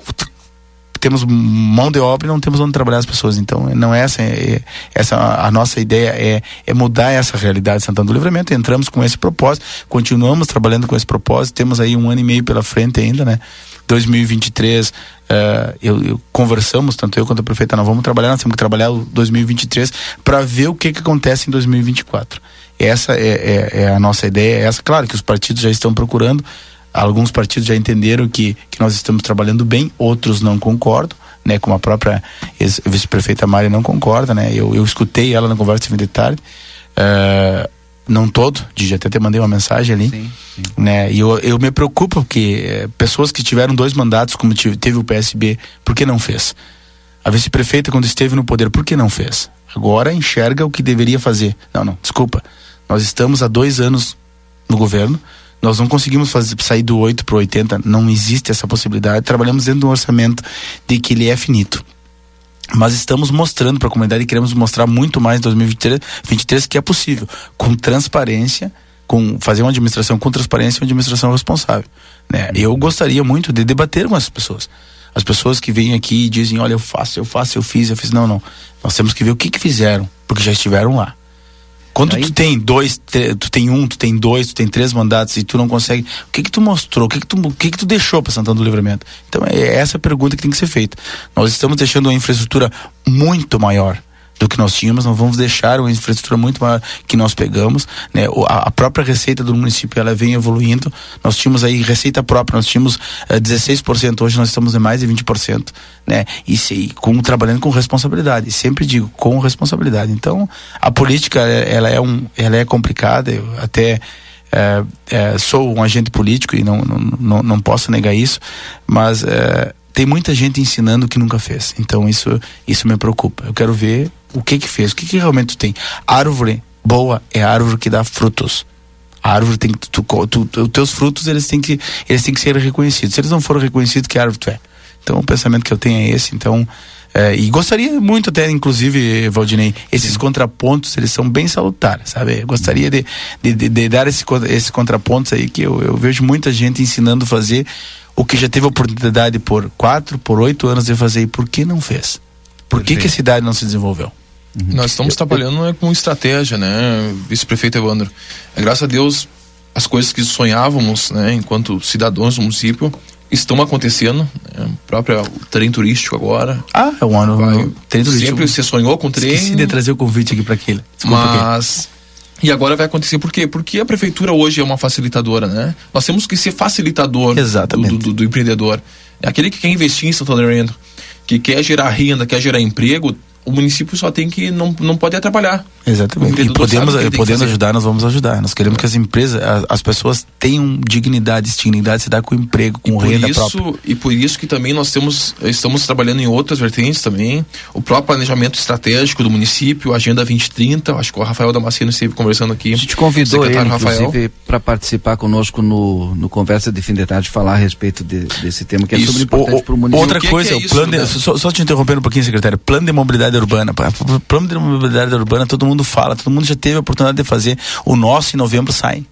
S20: temos mão de obra e não temos onde trabalhar as pessoas. Então, não é essa, é, essa a nossa ideia é, é mudar essa realidade de Santana do Livramento. Entramos com esse propósito, continuamos trabalhando com esse propósito. Temos aí um ano e meio pela frente ainda, né? 2023, uh, eh, eu, eu, conversamos, tanto eu quanto a prefeita, nós vamos trabalhar, nós temos que trabalhar o 2023 para ver o que, que acontece em 2024. essa é, é, é, a nossa ideia. É essa, claro que os partidos já estão procurando, alguns partidos já entenderam que, que nós estamos trabalhando bem, outros não concordam, né? Como a própria vice-prefeita Mari não concorda, né? Eu, eu escutei ela na conversa de tarde. Uh, não todo, de até te mandei uma mensagem ali, sim, sim. né? E eu, eu me preocupo porque é, pessoas que tiveram dois mandatos, como tive, teve o PSB, por que não fez? A vice-prefeita quando esteve no poder, por que não fez? Agora enxerga o que deveria fazer. Não, não, desculpa. Nós estamos há dois anos no governo, nós não conseguimos fazer, sair do 8 para 80, não existe essa possibilidade. Trabalhamos dentro de um orçamento de que ele é finito mas estamos mostrando para a comunidade e queremos mostrar muito mais em 2023 23, que é possível, com transparência, com fazer uma administração com transparência e uma administração responsável. Né? Eu gostaria muito de debater com essas pessoas. As pessoas que vêm aqui e dizem, olha, eu faço, eu faço, eu fiz, eu fiz. Não, não. Nós temos que ver o que, que fizeram, porque já estiveram lá. Quando tu tem dois, tu tem um, tu tem dois, tu tem três mandatos e tu não consegue, o que que tu mostrou? O que que tu, o que que tu deixou para Santana do Livramento? Então é essa a pergunta que tem que ser feita. Nós estamos deixando uma infraestrutura muito maior do que nós tínhamos, nós vamos deixar uma infraestrutura muito maior que nós pegamos, né? A, própria receita do município ela vem evoluindo. Nós tínhamos aí receita própria, nós tínhamos uh, eh, 16%, hoje nós estamos em mais de 20%, né? E se, com trabalhando com responsabilidade, sempre digo com responsabilidade. Então, a política ela é um, ela é complicada, eu até é, é, sou um agente político e não, não, não, não posso negar isso, mas é, tem muita gente ensinando que nunca fez. Então isso, isso me preocupa. Eu quero ver o que que fez, o que que realmente tem. Árvore boa é árvore que dá frutos. A árvore tem que tu, tu, tu, os teus frutos eles têm que eles têm que ser reconhecidos. Se eles não forem reconhecidos, que árvore tu é? Então o pensamento que eu tenho é esse. Então é, e gostaria muito até, inclusive, Valdinei, esses Sim. contrapontos, eles são bem salutares, sabe? Eu gostaria de, de, de, de dar esse, esses contrapontos aí que eu, eu vejo muita gente ensinando a fazer o que já teve a oportunidade por quatro, por oito anos de fazer e por que não fez? Por que, que a cidade não se desenvolveu?
S21: Uhum. Nós estamos eu, trabalhando eu... Né, com estratégia, né, vice-prefeito Evandro? É, graças a Deus, as coisas que sonhávamos, né, enquanto cidadãos do município, estão acontecendo. Né, próprio trem turístico agora.
S20: Ah, é um ano. Vai,
S21: trem turístico. Sempre você sonhou com trem.
S20: Esqueci de trazer o convite aqui para aquele.
S21: Desculpa mas e agora vai acontecer por quê? Porque a prefeitura hoje é uma facilitadora, né? Nós temos que ser facilitador
S20: Exatamente.
S21: Do, do, do empreendedor. Aquele que quer investir em Santo André, que quer gerar renda, quer gerar emprego, o município só tem que não, não pode atrapalhar.
S20: Exatamente. E podemos, podendo ajudar, nós vamos ajudar. Nós queremos que as empresas, as, as pessoas tenham dignidade, dignidade se dá com emprego, com e renda
S21: isso,
S20: própria.
S21: E por isso que também nós temos, estamos trabalhando em outras vertentes também. O próprio planejamento estratégico do município, Agenda 2030, acho que o Rafael Damasceno esteve conversando aqui.
S5: A gente convidou ele, inclusive, para participar conosco no, no Conversa de Fim de Tarde, falar a respeito de, desse tema que é isso. sobre importante para o município.
S20: Outra coisa, é, é o plano de, só, só te interrompendo um pouquinho, secretário, plano de mobilidade urbana. Plano de mobilidade urbana, todo mundo fala, todo mundo já teve a oportunidade de fazer. O nosso em novembro sai.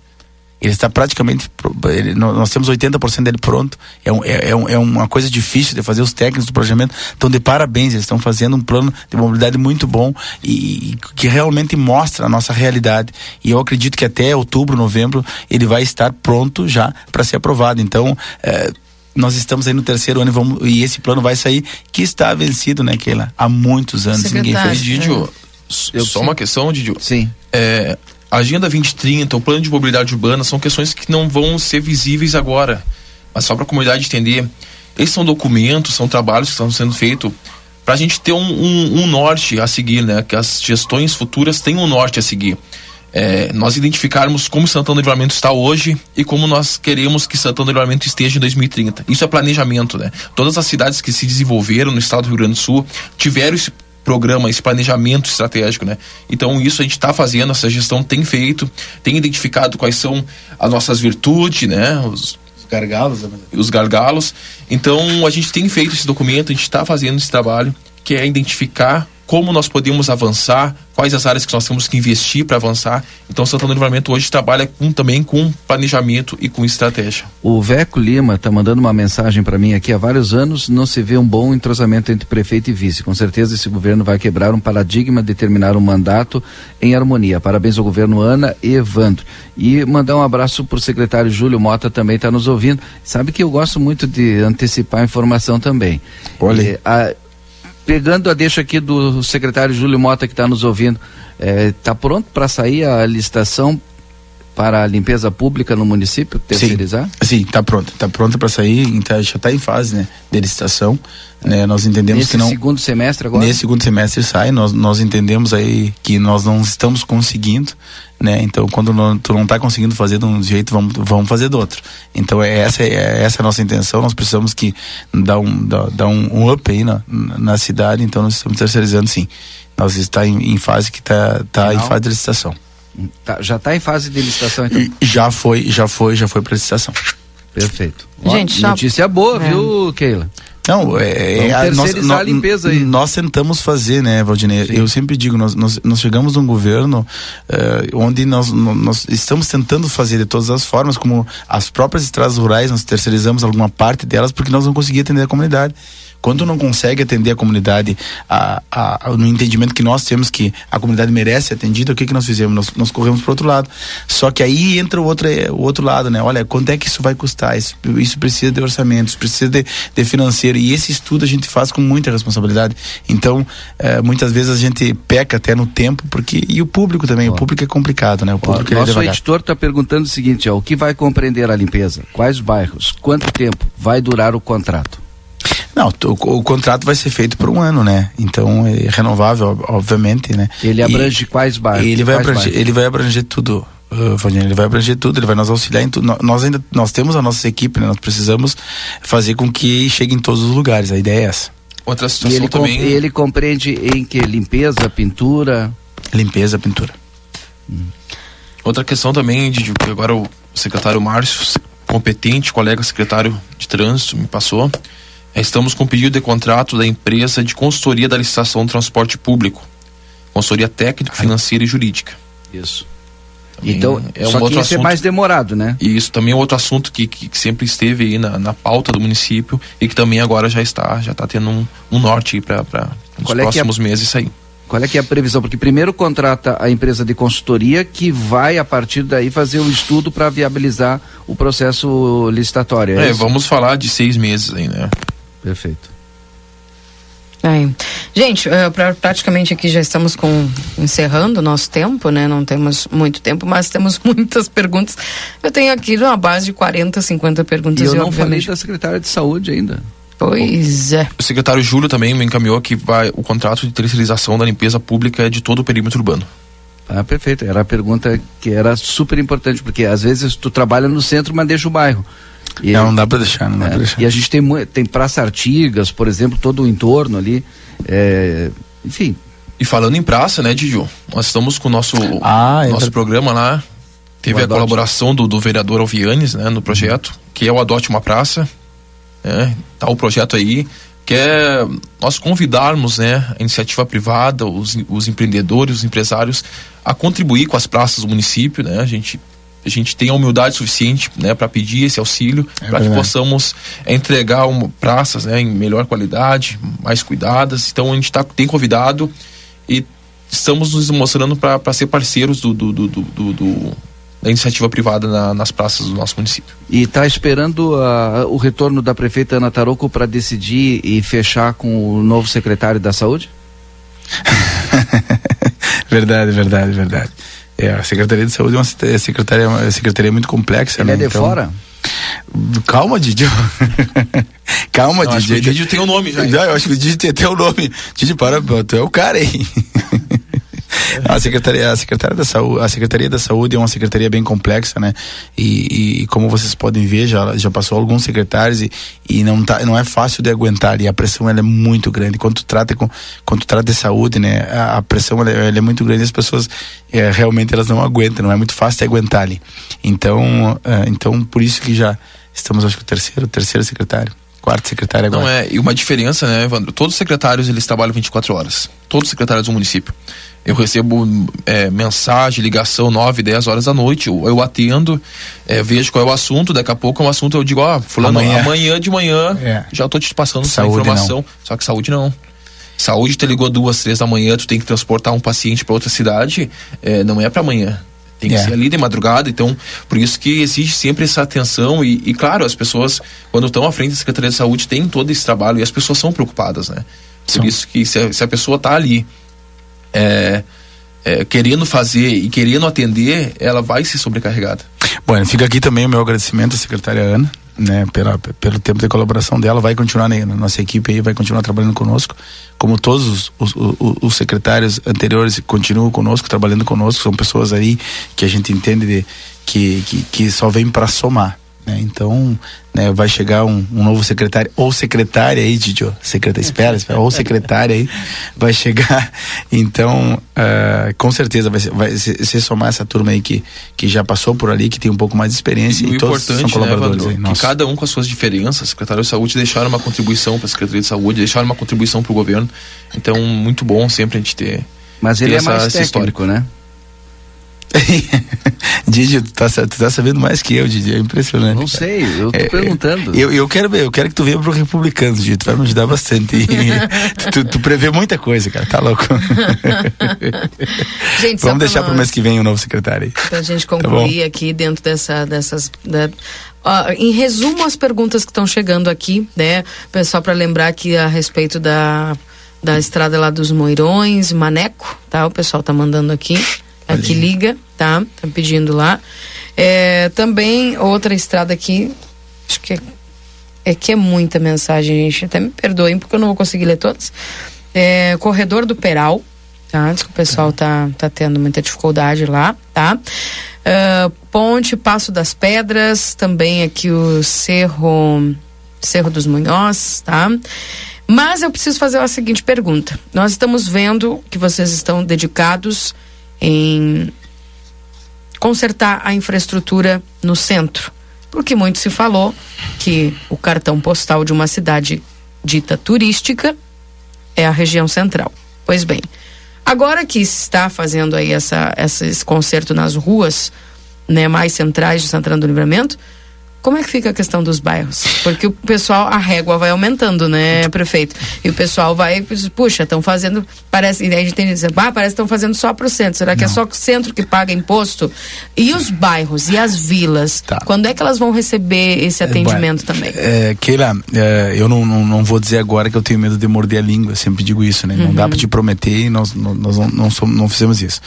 S20: Ele está praticamente. Ele, nós temos 80% dele pronto. É, um, é, é, uma coisa difícil de fazer. Os técnicos do planejamento estão de parabéns. Eles estão fazendo um plano de mobilidade muito bom e, e, que realmente mostra a nossa realidade. E eu acredito que até outubro, novembro, ele vai estar pronto já para ser aprovado. Então. É, nós estamos aí no terceiro ano e, vamos, e esse plano vai sair que está vencido, né, Keila? Há muitos anos
S21: Secretário, ninguém fez. Didio, é. só uma questão, Didio.
S5: Sim.
S21: É, a Agenda 2030, o plano de mobilidade urbana são questões que não vão ser visíveis agora. Mas só para a comunidade entender, esses são documentos, são trabalhos que estão sendo feitos para a gente ter um, um, um, norte a seguir, né? Que as gestões futuras tenham um norte a seguir é, nós identificarmos como Santana do Livramento está hoje e como nós queremos que Santana do Livramento esteja em 2030. Isso é planejamento, né? Todas as cidades que se desenvolveram no estado do Rio Grande do Sul tiveram esse programa, esse planejamento estratégico, né? Então isso a gente está fazendo, essa gestão tem feito, tem identificado quais são as nossas virtudes, né? Os,
S20: gargalos, né?
S21: os gargalos. Então a gente tem feito esse documento, a gente está fazendo esse trabalho que é identificar como nós podemos avançar, quais as áreas que nós temos que investir para avançar. Então, Santana do Livramento hoje trabalha com, também com planejamento e com estratégia.
S5: O Veco Lima está mandando uma mensagem para mim aqui há vários anos. Não se vê um bom entrosamento entre prefeito e vice. Com certeza, esse governo vai quebrar um paradigma de terminar um mandato em harmonia. Parabéns ao governo Ana e Evandro. E mandar um abraço para o secretário Júlio Mota, também está nos ouvindo. Sabe que eu gosto muito de antecipar a informação também.
S20: Olha.
S5: a, pegando a deixa aqui do secretário Júlio Mota que está nos ouvindo, Está pronto para sair a licitação para a limpeza pública no município, terceirizar?
S20: Sim, está pronto. Está pronto para sair, então, já está em fase né, de licitação. Né, nós entendemos
S5: Nesse
S20: que não.
S5: segundo semestre agora?
S20: Nesse segundo semestre sai, nós, nós entendemos aí que nós não estamos conseguindo, né? Então, quando não, tu não está conseguindo fazer de um jeito, vamos, vamos fazer do outro. Então, é essa, é essa a nossa intenção. Nós precisamos que dar um, dar, dar um, um up aí na, na cidade, então nós estamos terceirizando sim. Nós está em, em fase que está tá em fase de licitação.
S5: Tá, já está em fase de licitação, então?
S20: Já foi, já foi, já foi para licitação.
S5: Perfeito.
S2: Gente,
S5: Ó,
S2: só-
S5: notícia boa,
S2: É.
S5: viu, Keila?
S20: Não, é,
S5: Vamos
S20: é,
S5: terceirizar a limpeza aí.
S20: Nós tentamos fazer, né, Valdinei? Eu sempre digo, nós, nós, nós chegamos num governo eh, onde nós, nó- nós estamos tentando fazer de todas as formas, como as próprias estradas rurais, nós terceirizamos alguma parte delas porque nós não conseguíamos atender a comunidade. Quando não consegue atender a comunidade a, a, a- no entendimento que nós temos que a comunidade merece ser atendida, o que que nós fizemos? Nós, nós corremos para outro lado. Só que aí entra o outro, eh, o outro lado, né? Olha, quanto é que isso vai custar? Isso, isso precisa de orçamento, isso precisa de, de financeiro. E esse estudo a gente faz com muita responsabilidade. Então, eh, muitas vezes a gente peca até no tempo, porque. E o público também, o público é complicado, né? O público é
S5: nosso
S20: devagar.
S5: editor está perguntando o seguinte: ó, o que vai compreender a limpeza? Quais bairros? Quanto tempo vai durar o contrato?
S20: Não, o, o contrato vai ser feito por um ano, né? Então é renovável, ob- obviamente, né?
S5: Ele
S20: E
S5: abrange quais bairros?
S20: Ele vai abranger,
S5: bairros?
S20: ele vai abranger tudo. uh, ele vai abranger tudo, ele vai nos auxiliar em tudo. Nó- Nós ainda nós temos a nossa equipe, né? Nós precisamos fazer com que chegue em todos os lugares. A ideia é essa.
S21: Outra
S5: E
S21: situação
S5: ele, com-
S21: também.
S5: ele compreende em que? Limpeza, pintura?
S20: Limpeza, pintura.
S21: Outra questão também, que agora o secretário Márcio, competente, colega secretário de trânsito, me passou. É, Estamos com pedido de contrato da empresa de consultoria da licitação do transporte público. Consultoria técnica, financeira e jurídica.
S5: Isso.
S21: Também
S5: Então,
S21: é um
S5: só que
S21: outro
S5: isso é
S21: assunto.
S5: mais demorado, né?
S21: E isso também é outro assunto que, que, que sempre esteve aí na, na pauta do município e que também agora já está, já está tendo um, um norte para os
S5: é que é
S21: próximos meses sair.
S5: Qual é que é a previsão? Porque primeiro contrata a empresa de consultoria que vai, a partir daí, fazer o estudo para viabilizar o processo licitatório. É,
S21: É, vamos falar de seis meses aí, né?
S5: Perfeito.
S2: É. Gente, eh, pra- praticamente aqui já estamos com encerrando o nosso tempo, né? Não temos muito tempo, mas temos muitas perguntas. Eu tenho aqui uma base de 40, 50
S5: E
S2: perguntas.
S5: eu
S2: e
S5: não falei
S2: obviamente-
S5: da secretária de saúde ainda.
S2: Pois é.
S21: O secretário Júlio também me encaminhou que vai o contrato de terceirização da limpeza pública é de todo o perímetro urbano.
S5: Ah, perfeito. Era a pergunta que era super importante, porque às vezes tu trabalha no centro, mas deixa o bairro. E,
S20: Não, não dá para deixar, não dá
S5: é,
S20: pra deixar.
S5: e a gente tem, tem Praça Artigas, por exemplo, todo o entorno ali. é, enfim,
S21: E falando em praça, né, Didio? Nós estamos com o nosso,
S20: Ah, é
S21: nosso programa lá. Teve
S5: O
S21: a
S5: Adote.
S21: colaboração do, do vereador Alvianes, né, no projeto, que é o Adote uma Praça. Né, tá o projeto aí, que é nós convidarmos, né, a iniciativa privada, os, os empreendedores, os empresários, a contribuir com as praças do município, né? A gente a gente tem a humildade suficiente né, para pedir esse auxílio,
S20: É
S21: para que possamos é, entregar uma, praças né, em melhor qualidade, mais cuidadas. Então a gente tá, tem convidado e estamos nos mostrando para ser parceiros do, do, do, do- do- do- da iniciativa privada na- nas praças do nosso município.
S5: e está esperando ah, o retorno da prefeita Ana Taroco para decidir e fechar com o novo secretário da saúde?
S20: Verdade, verdade, verdade. É, a Secretaria de Saúde é uma se- secretaria, uma secretaria muito complexa,
S5: Ele
S20: né?
S5: é de
S20: Então-
S5: fora?
S20: Calma, Didi. Calma,
S21: Não, acho
S20: Didi.
S21: que o Didi tem o nome já, hein?
S20: Não, eu acho que o Didi tem até o nome. Didi, para, tu é o cara aí. A secretaria, a secretaria da saúde, a secretaria da saúde é uma secretaria bem complexa, né? E, e como vocês podem ver, já, já passou alguns secretários e, e não tá, não é fácil de aguentar e a pressão ela é muito grande. Quando tu trata com, quando trata de saúde, né? A, a pressão ela, é- ela é muito grande. e As pessoas é, realmente elas não aguentam, não é muito fácil de aguentar ali. Então, é, então por isso que já estamos, acho que o terceiro, terceiro secretário, quarto secretário agora.
S21: Não é, e uma diferença, né, Evandro? Todos os secretários eles trabalham 24 horas. Todos os secretários do município. Eu recebo é, mensagem, ligação 9, 10 horas da noite. Eu, eu atendo, é, vejo qual é o assunto. Daqui a pouco é um assunto, eu digo, ó, fulano,
S20: Amanhã.
S21: amanhã, de manhã,
S20: É.
S21: já tô te passando essa
S20: Saúde,
S21: informação. Só que saúde não. Saúde te ligou duas, três da manhã, tu tem que transportar um paciente para outra cidade, é, não é para amanhã. Tem que
S20: É.
S21: ser ali de madrugada, então, por isso que exige sempre essa atenção e, e, claro, as pessoas, quando estão à frente da Secretaria de Saúde, têm todo esse trabalho e as pessoas são preocupadas, né? Por isso que se a, se a pessoa tá ali, é, é, querendo fazer e querendo atender, ela vai ser sobrecarregada.
S20: Bom, fica aqui também o meu agradecimento à secretária Ana, né, pela, pelo tempo de colaboração dela, vai continuar na, na nossa equipe aí, vai continuar trabalhando conosco, como todos os, os, os, os, secretários anteriores continuam conosco, trabalhando conosco, são pessoas aí que a gente entende de, que, que, que só vem para somar. Né? Então, né, vai chegar um, um, novo secretário ou secretária aí, Didio, secretária, espera, espera, ou secretária aí, vai chegar. Então, uh, com certeza vai, vai se, somar essa turma aí que, que já passou por ali, que tem um pouco mais de experiência e, e todos são né, colaboradores.
S21: Né, aí, que cada um com as suas diferenças, secretário de saúde deixaram uma contribuição para a Secretaria de Saúde, deixaram uma contribuição para o governo. Então, muito bom sempre a gente ter.
S5: Mas ele ter é essa, mais técnico, né?
S20: Didi, tu tá, tu tá sabendo mais que eu, Didi, é impressionante.
S5: Não sei, eu tô é, perguntando.
S20: Eu, eu quero eu quero que tu venha pro Republicano, Didi, tu vai me ajudar bastante. tu, tu, prevê muita coisa, cara, tá louco. gente, Vamos deixar nós... pro mês que vem o novo secretário aí.
S2: Pra gente tá concluir tá aqui dentro dessa, dessas... Da... Uh, em resumo, as perguntas que estão chegando aqui, né? Só para lembrar que a respeito da, da estrada lá dos Moirões, Maneco, tá? O pessoal tá mandando aqui. Aqui liga, tá? Tá pedindo lá. É, também outra estrada aqui, acho que é, é que é muita mensagem, gente. Até me perdoem porque eu não vou conseguir ler todas. É, Corredor do Peral, tá? Diz que o pessoal tá, tá tendo muita dificuldade lá, tá? Uh, Ponte Passo das Pedras, também aqui o Cerro Cerro dos Munhoz, tá? Mas eu preciso fazer a seguinte pergunta. Nós estamos vendo que vocês estão dedicados em consertar a infraestrutura no centro. Porque muito se falou que o cartão postal de uma cidade dita turística é a região central. Pois bem, agora que está fazendo aí essa, esse conserto nas ruas né, mais centrais de Santana do Livramento, como é que fica a questão dos bairros? Porque o pessoal, a régua vai aumentando, né, prefeito? E o pessoal vai, puxa, estão fazendo, parece, e a gente tem que dizer, ah, parece que estão fazendo só para o centro. Será que é Não. é só o centro que paga imposto? E os bairros e as vilas, tá. quando é que elas vão receber esse é, atendimento é, também?
S20: É, Keila, é, eu não, não, não, vou dizer agora que eu tenho medo de morder a língua, sempre digo isso, né? Uhum. Não dá para te prometer e nós, nós não, não, somos, não fizemos isso.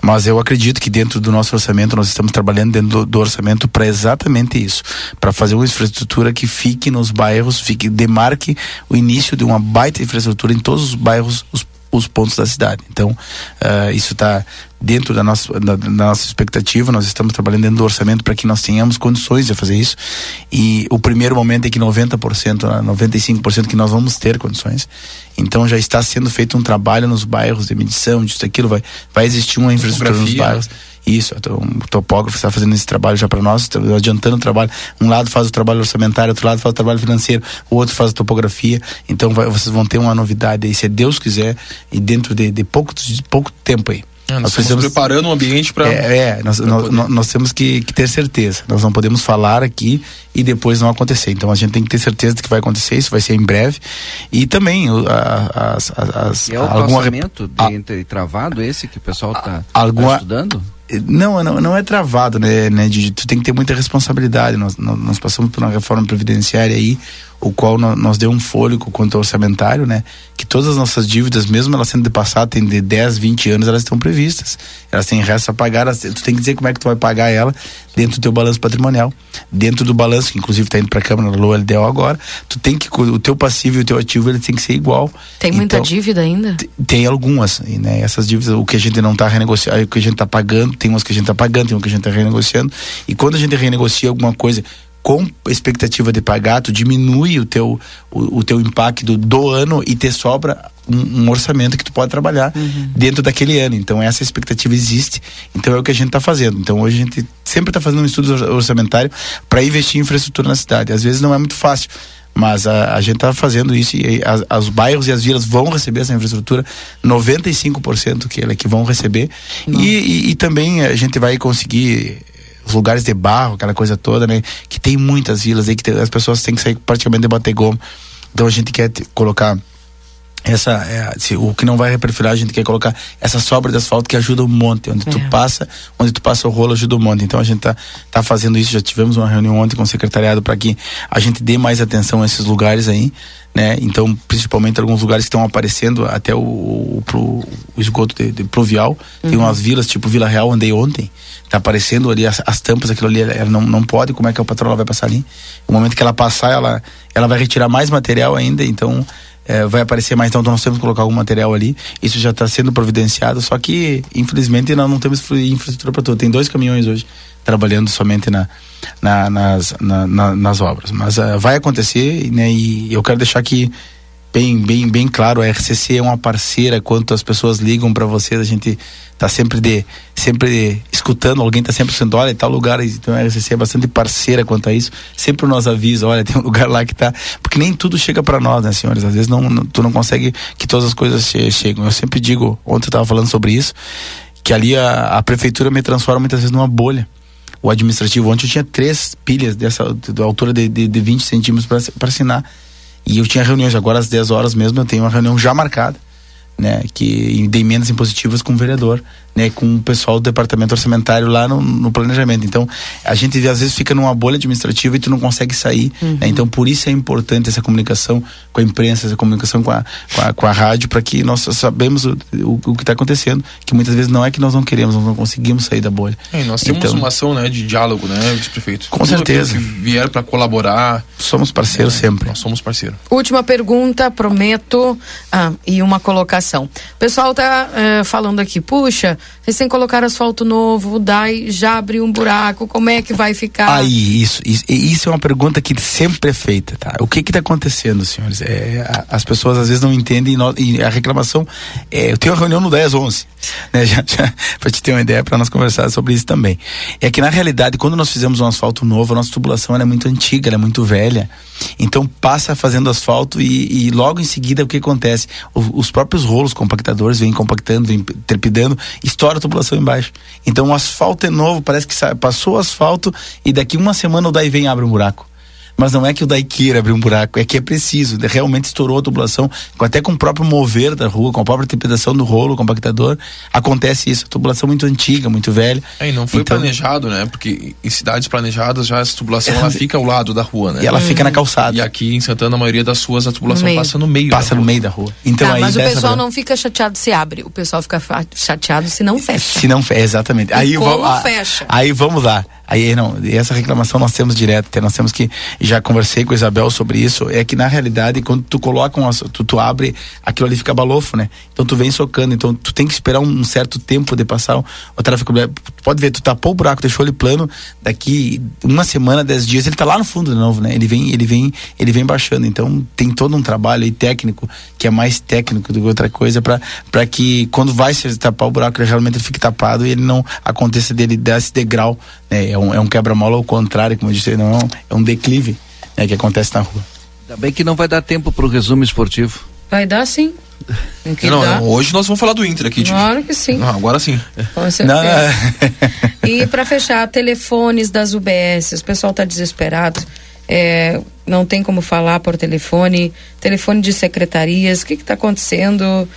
S20: Mas eu acredito que dentro do nosso orçamento, nós estamos trabalhando dentro do, do orçamento para exatamente isso para fazer uma infraestrutura que fique nos bairros, fique demarque o início de uma baita infraestrutura em todos os bairros, os, os pontos da cidade. Então, uh, isso está dentro da nossa, da, da, nossa expectativa, nós estamos trabalhando dentro do orçamento para que nós tenhamos condições de fazer isso. E o primeiro momento é que 90%, 95% que nós vamos ter condições. Então já está sendo feito um trabalho nos bairros de medição, disso, aquilo, vai, vai existir uma infraestrutura nos bairros. Isso, o topógrafo está fazendo esse trabalho já para nós, adiantando o trabalho. Um lado faz o trabalho orçamentário, outro lado faz o trabalho financeiro, o outro faz a topografia. Então vai, vocês vão ter uma novidade aí, se Deus quiser, e dentro de, de pouco, de pouco tempo aí.
S21: É, nós, nós precisamos preparando um ambiente para.
S20: É, é nós, nós, nós, temos que, que, ter certeza. Nós não podemos falar aqui e depois não acontecer. Então a gente tem que ter certeza de que vai acontecer. Isso vai ser em breve. E também as. as, as
S5: é o alguma de entre travado esse que o pessoal está tá estudando?
S20: Não, não, não é travado, né, né tu tem que ter muita responsabilidade. Nós, nós passamos por uma reforma previdenciária aí, o qual nós deu um fôlego quanto ao orçamentário, né? Que todas as nossas dívidas, mesmo elas sendo de passado, tem de 10, 20 anos, elas estão previstas. Elas têm resto a pagar, elas, tu tem que dizer como é que tu vai pagar ela dentro do teu balanço patrimonial. Dentro do balanço, que inclusive está indo para a Câmara da LDO agora, tu tem que, o teu passivo e o teu ativo, ele tem que ser igual.
S2: Tem muita então, dívida ainda?
S20: Tem algumas, né? Essas dívidas, o que a gente não está renegociando, o que a gente está pagando, tem umas que a gente está pagando, tem umas que a gente está renegociando. E quando a gente renegocia alguma coisa com expectativa de pagar, tu diminui o teu, o, o teu impacto do ano e te sobra um, um orçamento que tu pode trabalhar uhum. dentro daquele ano. Então essa expectativa existe. Então é o que a gente está fazendo. Então hoje a gente sempre está fazendo um estudo orçamentário para investir em infraestrutura na cidade. Às vezes não é muito fácil. Mas a, a gente está fazendo isso e as, os bairros e as vilas vão receber essa infraestrutura, 95% que, que vão receber. E, e, e também a gente vai conseguir os lugares de barro, aquela coisa toda, né? Que tem muitas vilas aí que tem, as pessoas têm que sair praticamente de bater goma. Então a gente quer colocar essa é, se, o que não vai reperfilar a gente quer colocar essa sobra de asfalto que ajuda um monte onde é. tu passa onde tu passa o rolo ajuda um monte então a gente tá, tá fazendo isso já tivemos uma reunião ontem com o secretariado para que a gente dê mais atenção a esses lugares aí né? Então, principalmente alguns lugares que estão aparecendo, até o, o, o, o esgoto de, de pluvial, uhum. tem umas vilas, tipo Vila Real, andei ontem, tá aparecendo ali as, as tampas, aquilo ali, ela não, não pode, como é que a patroa vai passar ali? No momento que ela passar, ela, ela vai retirar mais material ainda, então é, vai aparecer mais, então nós temos que colocar algum material ali. Isso já está sendo providenciado, só que infelizmente nós não temos infraestrutura para tudo. Tem dois caminhões hoje trabalhando somente na, na nas, na, na, nas obras. Mas uh, vai acontecer, né? E eu quero deixar aqui bem, bem, bem claro, a RCC é uma parceira, quanto as pessoas ligam para vocês, a gente tá sempre de sempre escutando, alguém tá sempre dizendo, olha, tal lugar, então a RCC é bastante parceira quanto a isso, sempre nos avisa, olha, tem um lugar lá que tá, porque nem tudo chega para nós, né, senhores, às vezes não, não, tu não consegue que todas as coisas che chegam, eu sempre digo, ontem eu tava falando sobre isso, que ali a, a prefeitura me transforma muitas vezes numa bolha, o administrativo ontem eu tinha três pilhas dessa da altura de, de, de 20 centímetros para assinar. E eu tinha reuniões, agora às 10 horas mesmo eu tenho uma reunião já marcada, né? Que de emendas impositivas com o vereador né, com o pessoal do departamento orçamentário lá no, no, planejamento. Então, a gente às vezes fica numa bolha administrativa e tu não consegue sair. Uhum. Né? Então, por isso é importante essa comunicação com a imprensa, essa comunicação com a, com a, com a rádio, para que nós sabemos o, o, o que está acontecendo. Que muitas vezes não é que nós não queremos, nós não conseguimos sair da bolha.
S21: É, nós temos então, uma ação né, de diálogo, né, vice-prefeito?
S20: Com Tudo certeza. Que
S21: vier para colaborar.
S20: Somos parceiros
S21: é,
S20: sempre.
S21: Nós somos parceiros.
S2: Última pergunta, prometo. Ah, e uma colocação. O pessoal está eh, falando aqui, puxa, recém colocar asfalto novo, DAI já abriu um buraco, como é que vai ficar?
S20: Aí, isso, isso, isso é uma pergunta que sempre é feita, tá? O que que tá acontecendo, senhores? É, as pessoas às vezes não entendem e, a reclamação, é, eu tenho uma reunião no 10, 11, né? Já, já, pra te ter uma ideia, para nós conversar sobre isso também. É que na realidade, quando nós fizemos um asfalto novo, a nossa tubulação é muito antiga, é muito velha, então passa fazendo asfalto e, e logo em seguida o que acontece? O, os próprios rolos compactadores vêm compactando, vêm trepidando, estoura a tubulação embaixo. Então o asfalto é novo, parece que passou o asfalto e daqui uma semana o daí vem abre um buraco mas não é que o daí queira abrir um buraco, é que é preciso. Realmente estourou a tubulação, até com o próprio mover da rua, com a própria trepidação do rolo, compactador, acontece isso. A tubulação muito antiga, muito velha.
S21: É, e não foi então, planejado, né? Porque em cidades planejadas já essa tubulação ela fica ao lado da rua, né?
S20: E ela hum. fica na calçada.
S21: E aqui em Santana, a maioria das ruas, a tubulação no passa no meio.
S20: Passa no meio da rua. Então,
S2: tá,
S20: aí
S2: mas o pessoal não fica chateado se abre, o pessoal fica chateado se não fecha.
S20: Se não fecha, exatamente. E aí
S2: como
S20: vamos,
S2: fecha?
S20: Aí vamos lá. Aí não, essa reclamação nós temos direto, nós temos que já conversei com a Isabel sobre isso, é que na realidade quando tu coloca um, tu, tu abre, aquilo ali fica balofo, né? Então tu vem socando, então tu tem que esperar um, certo tempo de passar o, o tráfego, pode ver, tu tapou o buraco, deixou ele plano, daqui uma semana, dez dias, ele tá lá no fundo de novo, né? Ele vem, ele vem, ele vem baixando, então tem todo um trabalho aí técnico, que é mais técnico do que outra coisa, para que quando vai se tapar o buraco, ele realmente fique tapado e ele não aconteça dele dar esse degrau, né? É um, é um quebra-mola ao contrário, como eu disse, não, é um declive né, que acontece na rua.
S5: Ainda bem que não vai dar tempo para o resumo esportivo.
S2: Vai dar sim.
S21: Não, não, hoje nós vamos falar do Inter aqui.
S2: Claro que sim.
S21: Não, agora sim.
S2: Com certeza. Não, não. e para fechar, telefones das UBS. O pessoal está desesperado. É, não tem como falar por telefone. Telefone de secretarias. O que está acontecendo?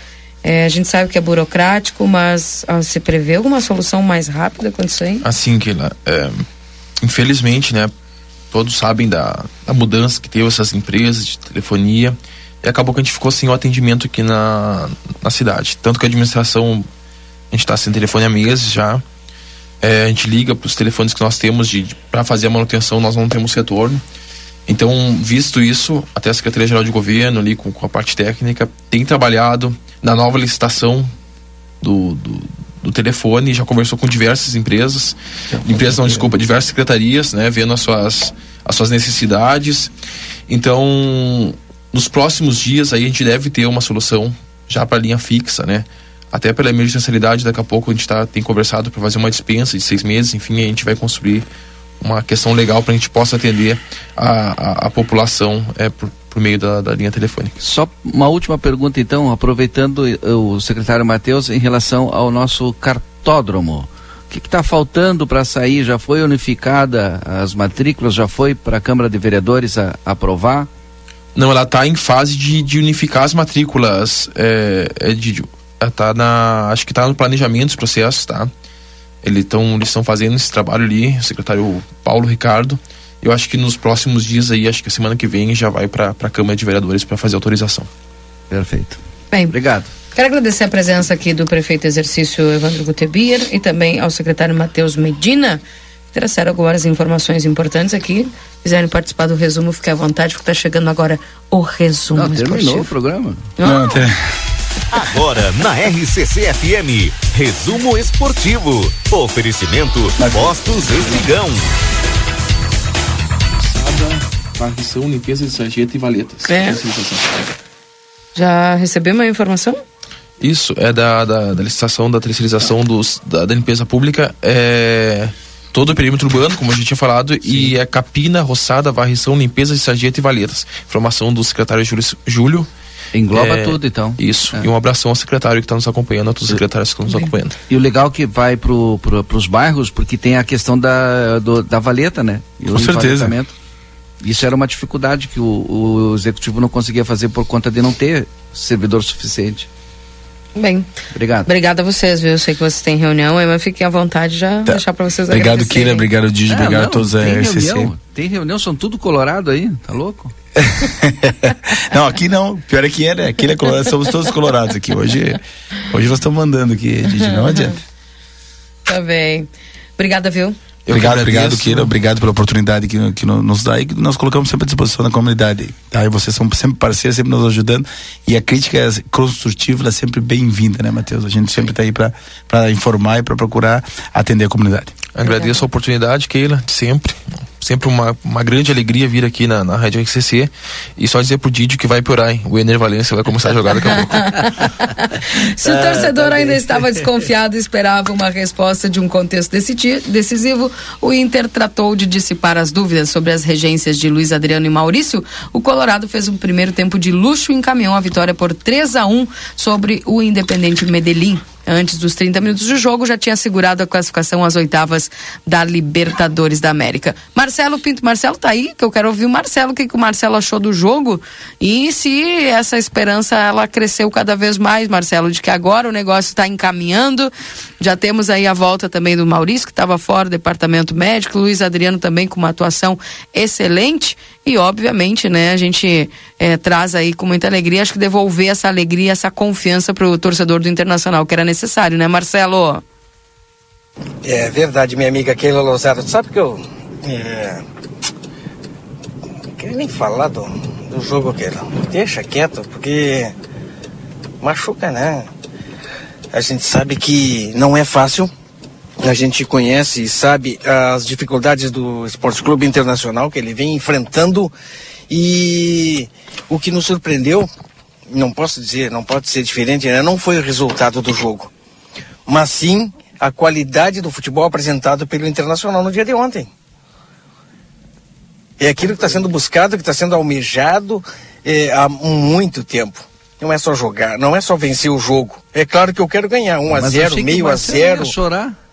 S2: É, a gente sabe que é burocrático, mas ah, se prevê alguma solução mais rápida quanto isso aí?
S21: Assim, que é, infelizmente, né, todos sabem da, da, mudança que teve essas empresas de telefonia e acabou que a gente ficou sem o atendimento aqui na, na cidade. Tanto que a administração, a gente está sem telefone há meses já. É, a gente liga para os telefones que nós temos de, de para fazer a manutenção, nós não temos retorno. Então, visto isso, até a Secretaria-Geral de Governo, ali com, com a parte técnica, tem trabalhado na nova licitação do, do, do telefone, já conversou com diversas empresas, empresas não, desculpa, diversas secretarias, né, vendo as suas, as suas necessidades. Então, nos próximos dias aí a gente deve ter uma solução já para a linha fixa, né? Até pela emergencialidade, daqui a pouco a gente tá, tem conversado para fazer uma dispensa de seis meses, enfim, a gente vai construir uma questão legal para a gente possa atender a, a, a população é, por, por meio da, da, linha telefônica.
S5: Só uma última pergunta, então, aproveitando eh, o secretário Matheus, em relação ao nosso cartódromo. O que está faltando para sair? Já foi unificada as matrículas? Já foi para a Câmara de Vereadores a, a aprovar?
S21: Não, ela está em fase de, de, unificar as matrículas. É, é de, tá na, acho que está no planejamento dos processos, tá? Eles estão eles estão fazendo esse trabalho ali, o secretário Paulo Ricardo eu acho que nos próximos dias aí, acho que a semana que vem já vai para a Câmara de Vereadores para fazer autorização.
S5: Perfeito.
S2: Bem,
S5: obrigado.
S2: Quero agradecer a presença aqui do prefeito exercício Evandro Gutebir e também ao secretário Matheus Medina, que trouxeram algumas informações importantes aqui. Quiserem participar do resumo, fique à vontade, porque está chegando agora o resumo
S5: Não, terminou
S2: esportivo.
S5: o programa.
S2: Não.
S1: Agora na RCC FM, resumo esportivo. Oferecimento Postos Espigão.
S21: Varrição, limpeza de sarjeta e valetas.
S2: É.
S21: Essa licitação.
S2: Já recebemos a informação?
S21: Isso, é da, da, da licitação da terceirização dos, da, da limpeza pública. É todo o perímetro urbano, como a gente tinha falado, e é capina, roçada, varrição, limpeza de sarjeta e valetas. Informação do secretário Júlio. Júlio
S5: Engloba
S21: É,
S5: tudo, então.
S21: Isso. E um abração ao secretário que está nos acompanhando, a todos os secretários que estão nos acompanhando.
S5: E o legal é que vai pro, pro, pros bairros, porque tem a questão da, do- da valeta, né? E
S21: Com certeza.
S5: Isso era uma dificuldade que o, o executivo não conseguia fazer por conta de não ter servidor suficiente.
S2: Bem.
S5: Obrigado.
S2: Obrigada a vocês, viu? Eu sei que vocês têm reunião, mas fiquem à vontade já
S21: Tá.
S2: deixar para vocês
S20: Obrigado. Kira. Obrigado, Didi.
S5: Ah,
S20: obrigado
S5: não,
S20: a todos da
S5: tem
S20: RCC.
S5: reunião, tem reunião, são tudo colorado aí, tá louco?
S20: Não, aqui não. Pior é que é, né? Aqui é colorado, somos todos colorados aqui. Hoje, hoje nós estamos mandando aqui, Didi. Não adianta.
S2: Tá bem. Obrigada, viu?
S20: Obrigado, obrigado, Kira. Obrigado pela oportunidade que, que no- nos dá e que nós colocamos sempre à disposição da comunidade. Tá? E vocês são sempre parceiros, sempre nos ajudando. E a crítica é construtiva ela é sempre bem-vinda, né, Matheus? A gente sempre está aí para informar e para procurar atender a comunidade.
S21: Agradeço a oportunidade, Keila, de sempre. Sempre uma, uma grande alegria vir aqui na, na Rádio RCC. E só dizer pro Didi que vai piorar, hein? O Ener Valência vai começar a jogar daqui a pouco.
S2: Se o torcedor ainda estava desconfiado e esperava uma resposta de um contexto decisivo, o Inter tratou de dissipar as dúvidas sobre as regências de Luiz Adriano e Maurício. O Colorado fez um primeiro tempo de luxo e encaminhou a vitória por 3 a 1 sobre o Independente Medellín. Antes dos 30 minutos do jogo, já tinha assegurado a classificação às oitavas da Libertadores da América. Marcelo Pinto, Marcelo tá aí, que eu quero ouvir o Marcelo, o que, que o Marcelo achou do jogo e se essa esperança ela cresceu cada vez mais, Marcelo, de que agora o negócio está encaminhando. Já temos aí a volta também do Maurício, que estava fora do departamento médico, Luiz Adriano também com uma atuação excelente. E, obviamente, né, a gente eh, traz aí com muita alegria, acho que devolver essa alegria, essa confiança para o torcedor do Internacional, que era necessário, né, Marcelo?
S4: É verdade, minha amiga Keila Lousada. Sabe que eu. É, não queria nem falar do, do jogo, Keila. Deixa quieto, porque. Machuca, né? A gente sabe que não é fácil. A gente conhece e sabe as dificuldades do Esporte Clube Internacional que ele vem enfrentando. E o que nos surpreendeu, não posso dizer, não pode ser diferente, né? não foi o resultado do jogo mas sim a qualidade do futebol apresentado pelo Internacional no dia de ontem. É aquilo que está sendo buscado, que está sendo almejado é, há muito tempo. Não é só jogar, não é só vencer o jogo. É claro que eu quero ganhar 1 a
S5: Mas
S4: 0
S5: achei que o
S4: meio a
S5: Marcelo
S4: 0
S5: ia chorar.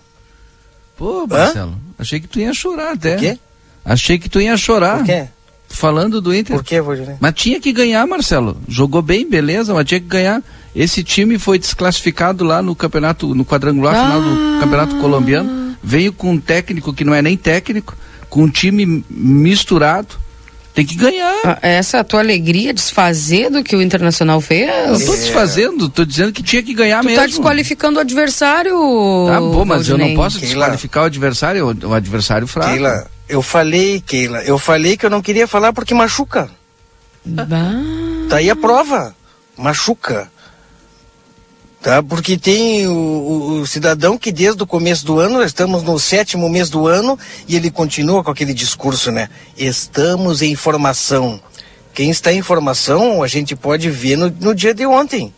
S5: Pô, Marcelo, achei que tu ia chorar até.
S4: Por quê?
S5: Achei que tu ia chorar.
S4: Por quê?
S5: Falando do Inter.
S4: Por quê, Valdinei?
S5: Mas tinha que ganhar, Marcelo. Jogou bem, beleza, mas tinha que ganhar. Esse time foi desclassificado lá no campeonato, no quadrangular final do campeonato colombiano. Veio com um técnico que não é nem técnico, com um time misturado. Tem que ganhar.
S2: Ah, Essa é a tua alegria desfazer do que o Internacional fez?
S5: Não tô desfazendo, tô dizendo que tinha que ganhar
S2: Tu
S5: mesmo.
S2: tá desqualificando o adversário.
S5: Tá bom, mas eu não posso desqualificar o adversário, o, o adversário fraco.
S4: Keila, eu falei, Keila, eu falei que eu não queria falar porque machuca. Tá aí a prova. Machuca. Tá? Porque tem o, o- o cidadão que desde o começo do ano, estamos no sétimo mês do ano, e ele continua com aquele discurso, né? Estamos em formação. Quem está em formação, a gente pode ver no, no dia de ontem.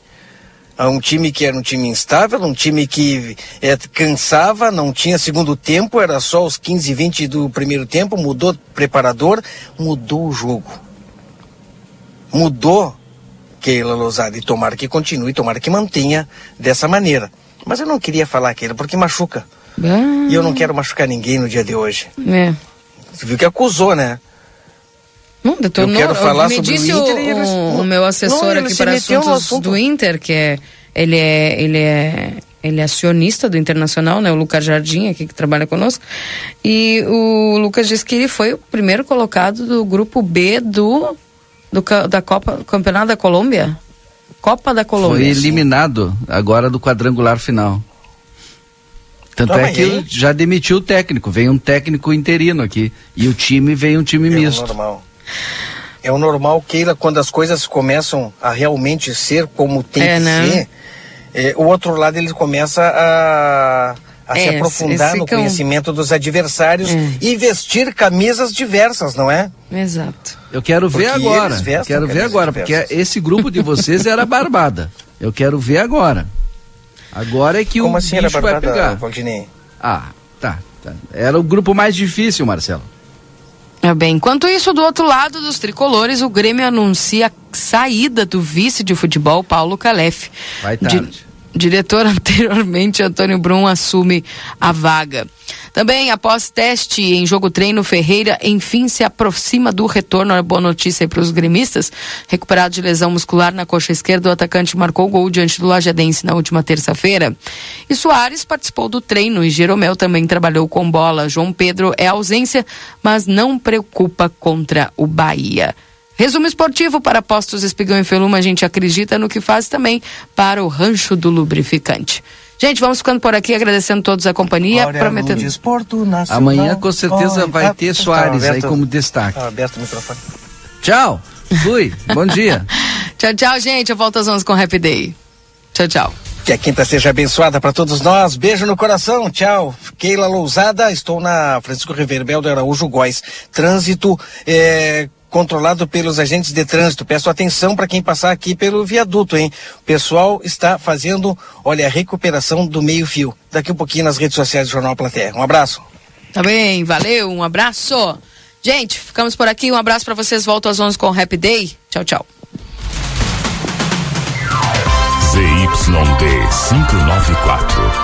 S4: Há um time que era um time instável, um time que é, cansava, não tinha segundo tempo, era só os 15, 20 do primeiro tempo, mudou preparador, mudou o jogo. Mudou Keila Lousada e tomara que continue, tomara que mantenha dessa maneira. Mas eu não queria falar, Keila, porque machuca.
S2: Ah,
S4: E eu não quero machucar ninguém no dia de hoje.
S2: É.
S4: Você viu que acusou, né?
S2: Não, detonou.
S4: Eu quero falar
S2: me
S4: sobre o
S2: disse
S4: Inter e
S2: o,
S4: eles-
S2: o meu assessor
S4: Não,
S2: aqui para assuntos
S4: assunto.
S2: do Inter, que é ele é ele é ele é acionista do Internacional, né? O Lucas Jardim, aqui que trabalha conosco. E o Lucas disse que ele foi o primeiro colocado do grupo B do, do da Copa Campeonato da Colômbia. Copa da Colômbia.
S5: Foi eliminado agora do quadrangular final. Tanto é que já demitiu o técnico, vem um técnico interino aqui. E o time vem um time
S4: é
S5: misto.
S4: O normal. É o normal, Keila, quando as coisas começam a realmente ser como tem é, que né? ser, é, o outro lado ele começa a, a se é, aprofundar no conhecimento dos adversários é. e vestir camisas diversas, não é?
S2: Exato.
S5: Eu quero ver porque agora. Eu quero ver agora, diversas. porque esse grupo de vocês era barbada. Eu quero ver agora. Agora é que Como o assim bicho vai pegar. Valdinei? Ah, tá, tá. Era o grupo mais difícil, Marcelo.
S2: É bem, enquanto isso, do outro lado dos tricolores, o Grêmio anuncia a saída do vice de futebol, Paulo Calef.
S5: Vai tarde
S2: diretor anteriormente, Antônio Brum, assume a vaga. Também, após teste em jogo treino, Ferreira enfim se aproxima do retorno. É boa notícia para os gremistas. Recuperado de lesão muscular na coxa esquerda, o atacante marcou gol diante do Lajadense na última terça-feira. E Soares participou do treino e Jeromel também trabalhou com bola. João Pedro é ausência, mas não preocupa contra o Bahia. Resumo esportivo para Postos Espigão e Feluma, a gente acredita no que faz também para o Rancho do Lubrificante. Gente, vamos ficando por aqui, agradecendo todos a companhia. prometendo...
S5: Amanhã com certeza vai ter Soares aí como destaque.
S4: aberto o microfone.
S5: Tchau, fui, bom dia.
S2: tchau, tchau, gente. Eu volto às 11 com o Happy Day. Tchau, tchau.
S4: Que a quinta seja abençoada para todos nós. Beijo no coração. Tchau. Keila Lousada, estou na Francisco Reverbel do Araújo Góis. Trânsito é, controlado pelos agentes de trânsito. Peço atenção para quem passar aqui pelo viaduto, hein? O pessoal está fazendo, olha, a recuperação do meio-fio. Daqui um pouquinho nas redes sociais do Jornal Platéia. Um abraço.
S2: Tá bem, valeu, um abraço. Gente, ficamos por aqui. Um abraço para vocês. Volto às 11 com o Happy Day. Tchau, tchau.
S1: ZYD 594,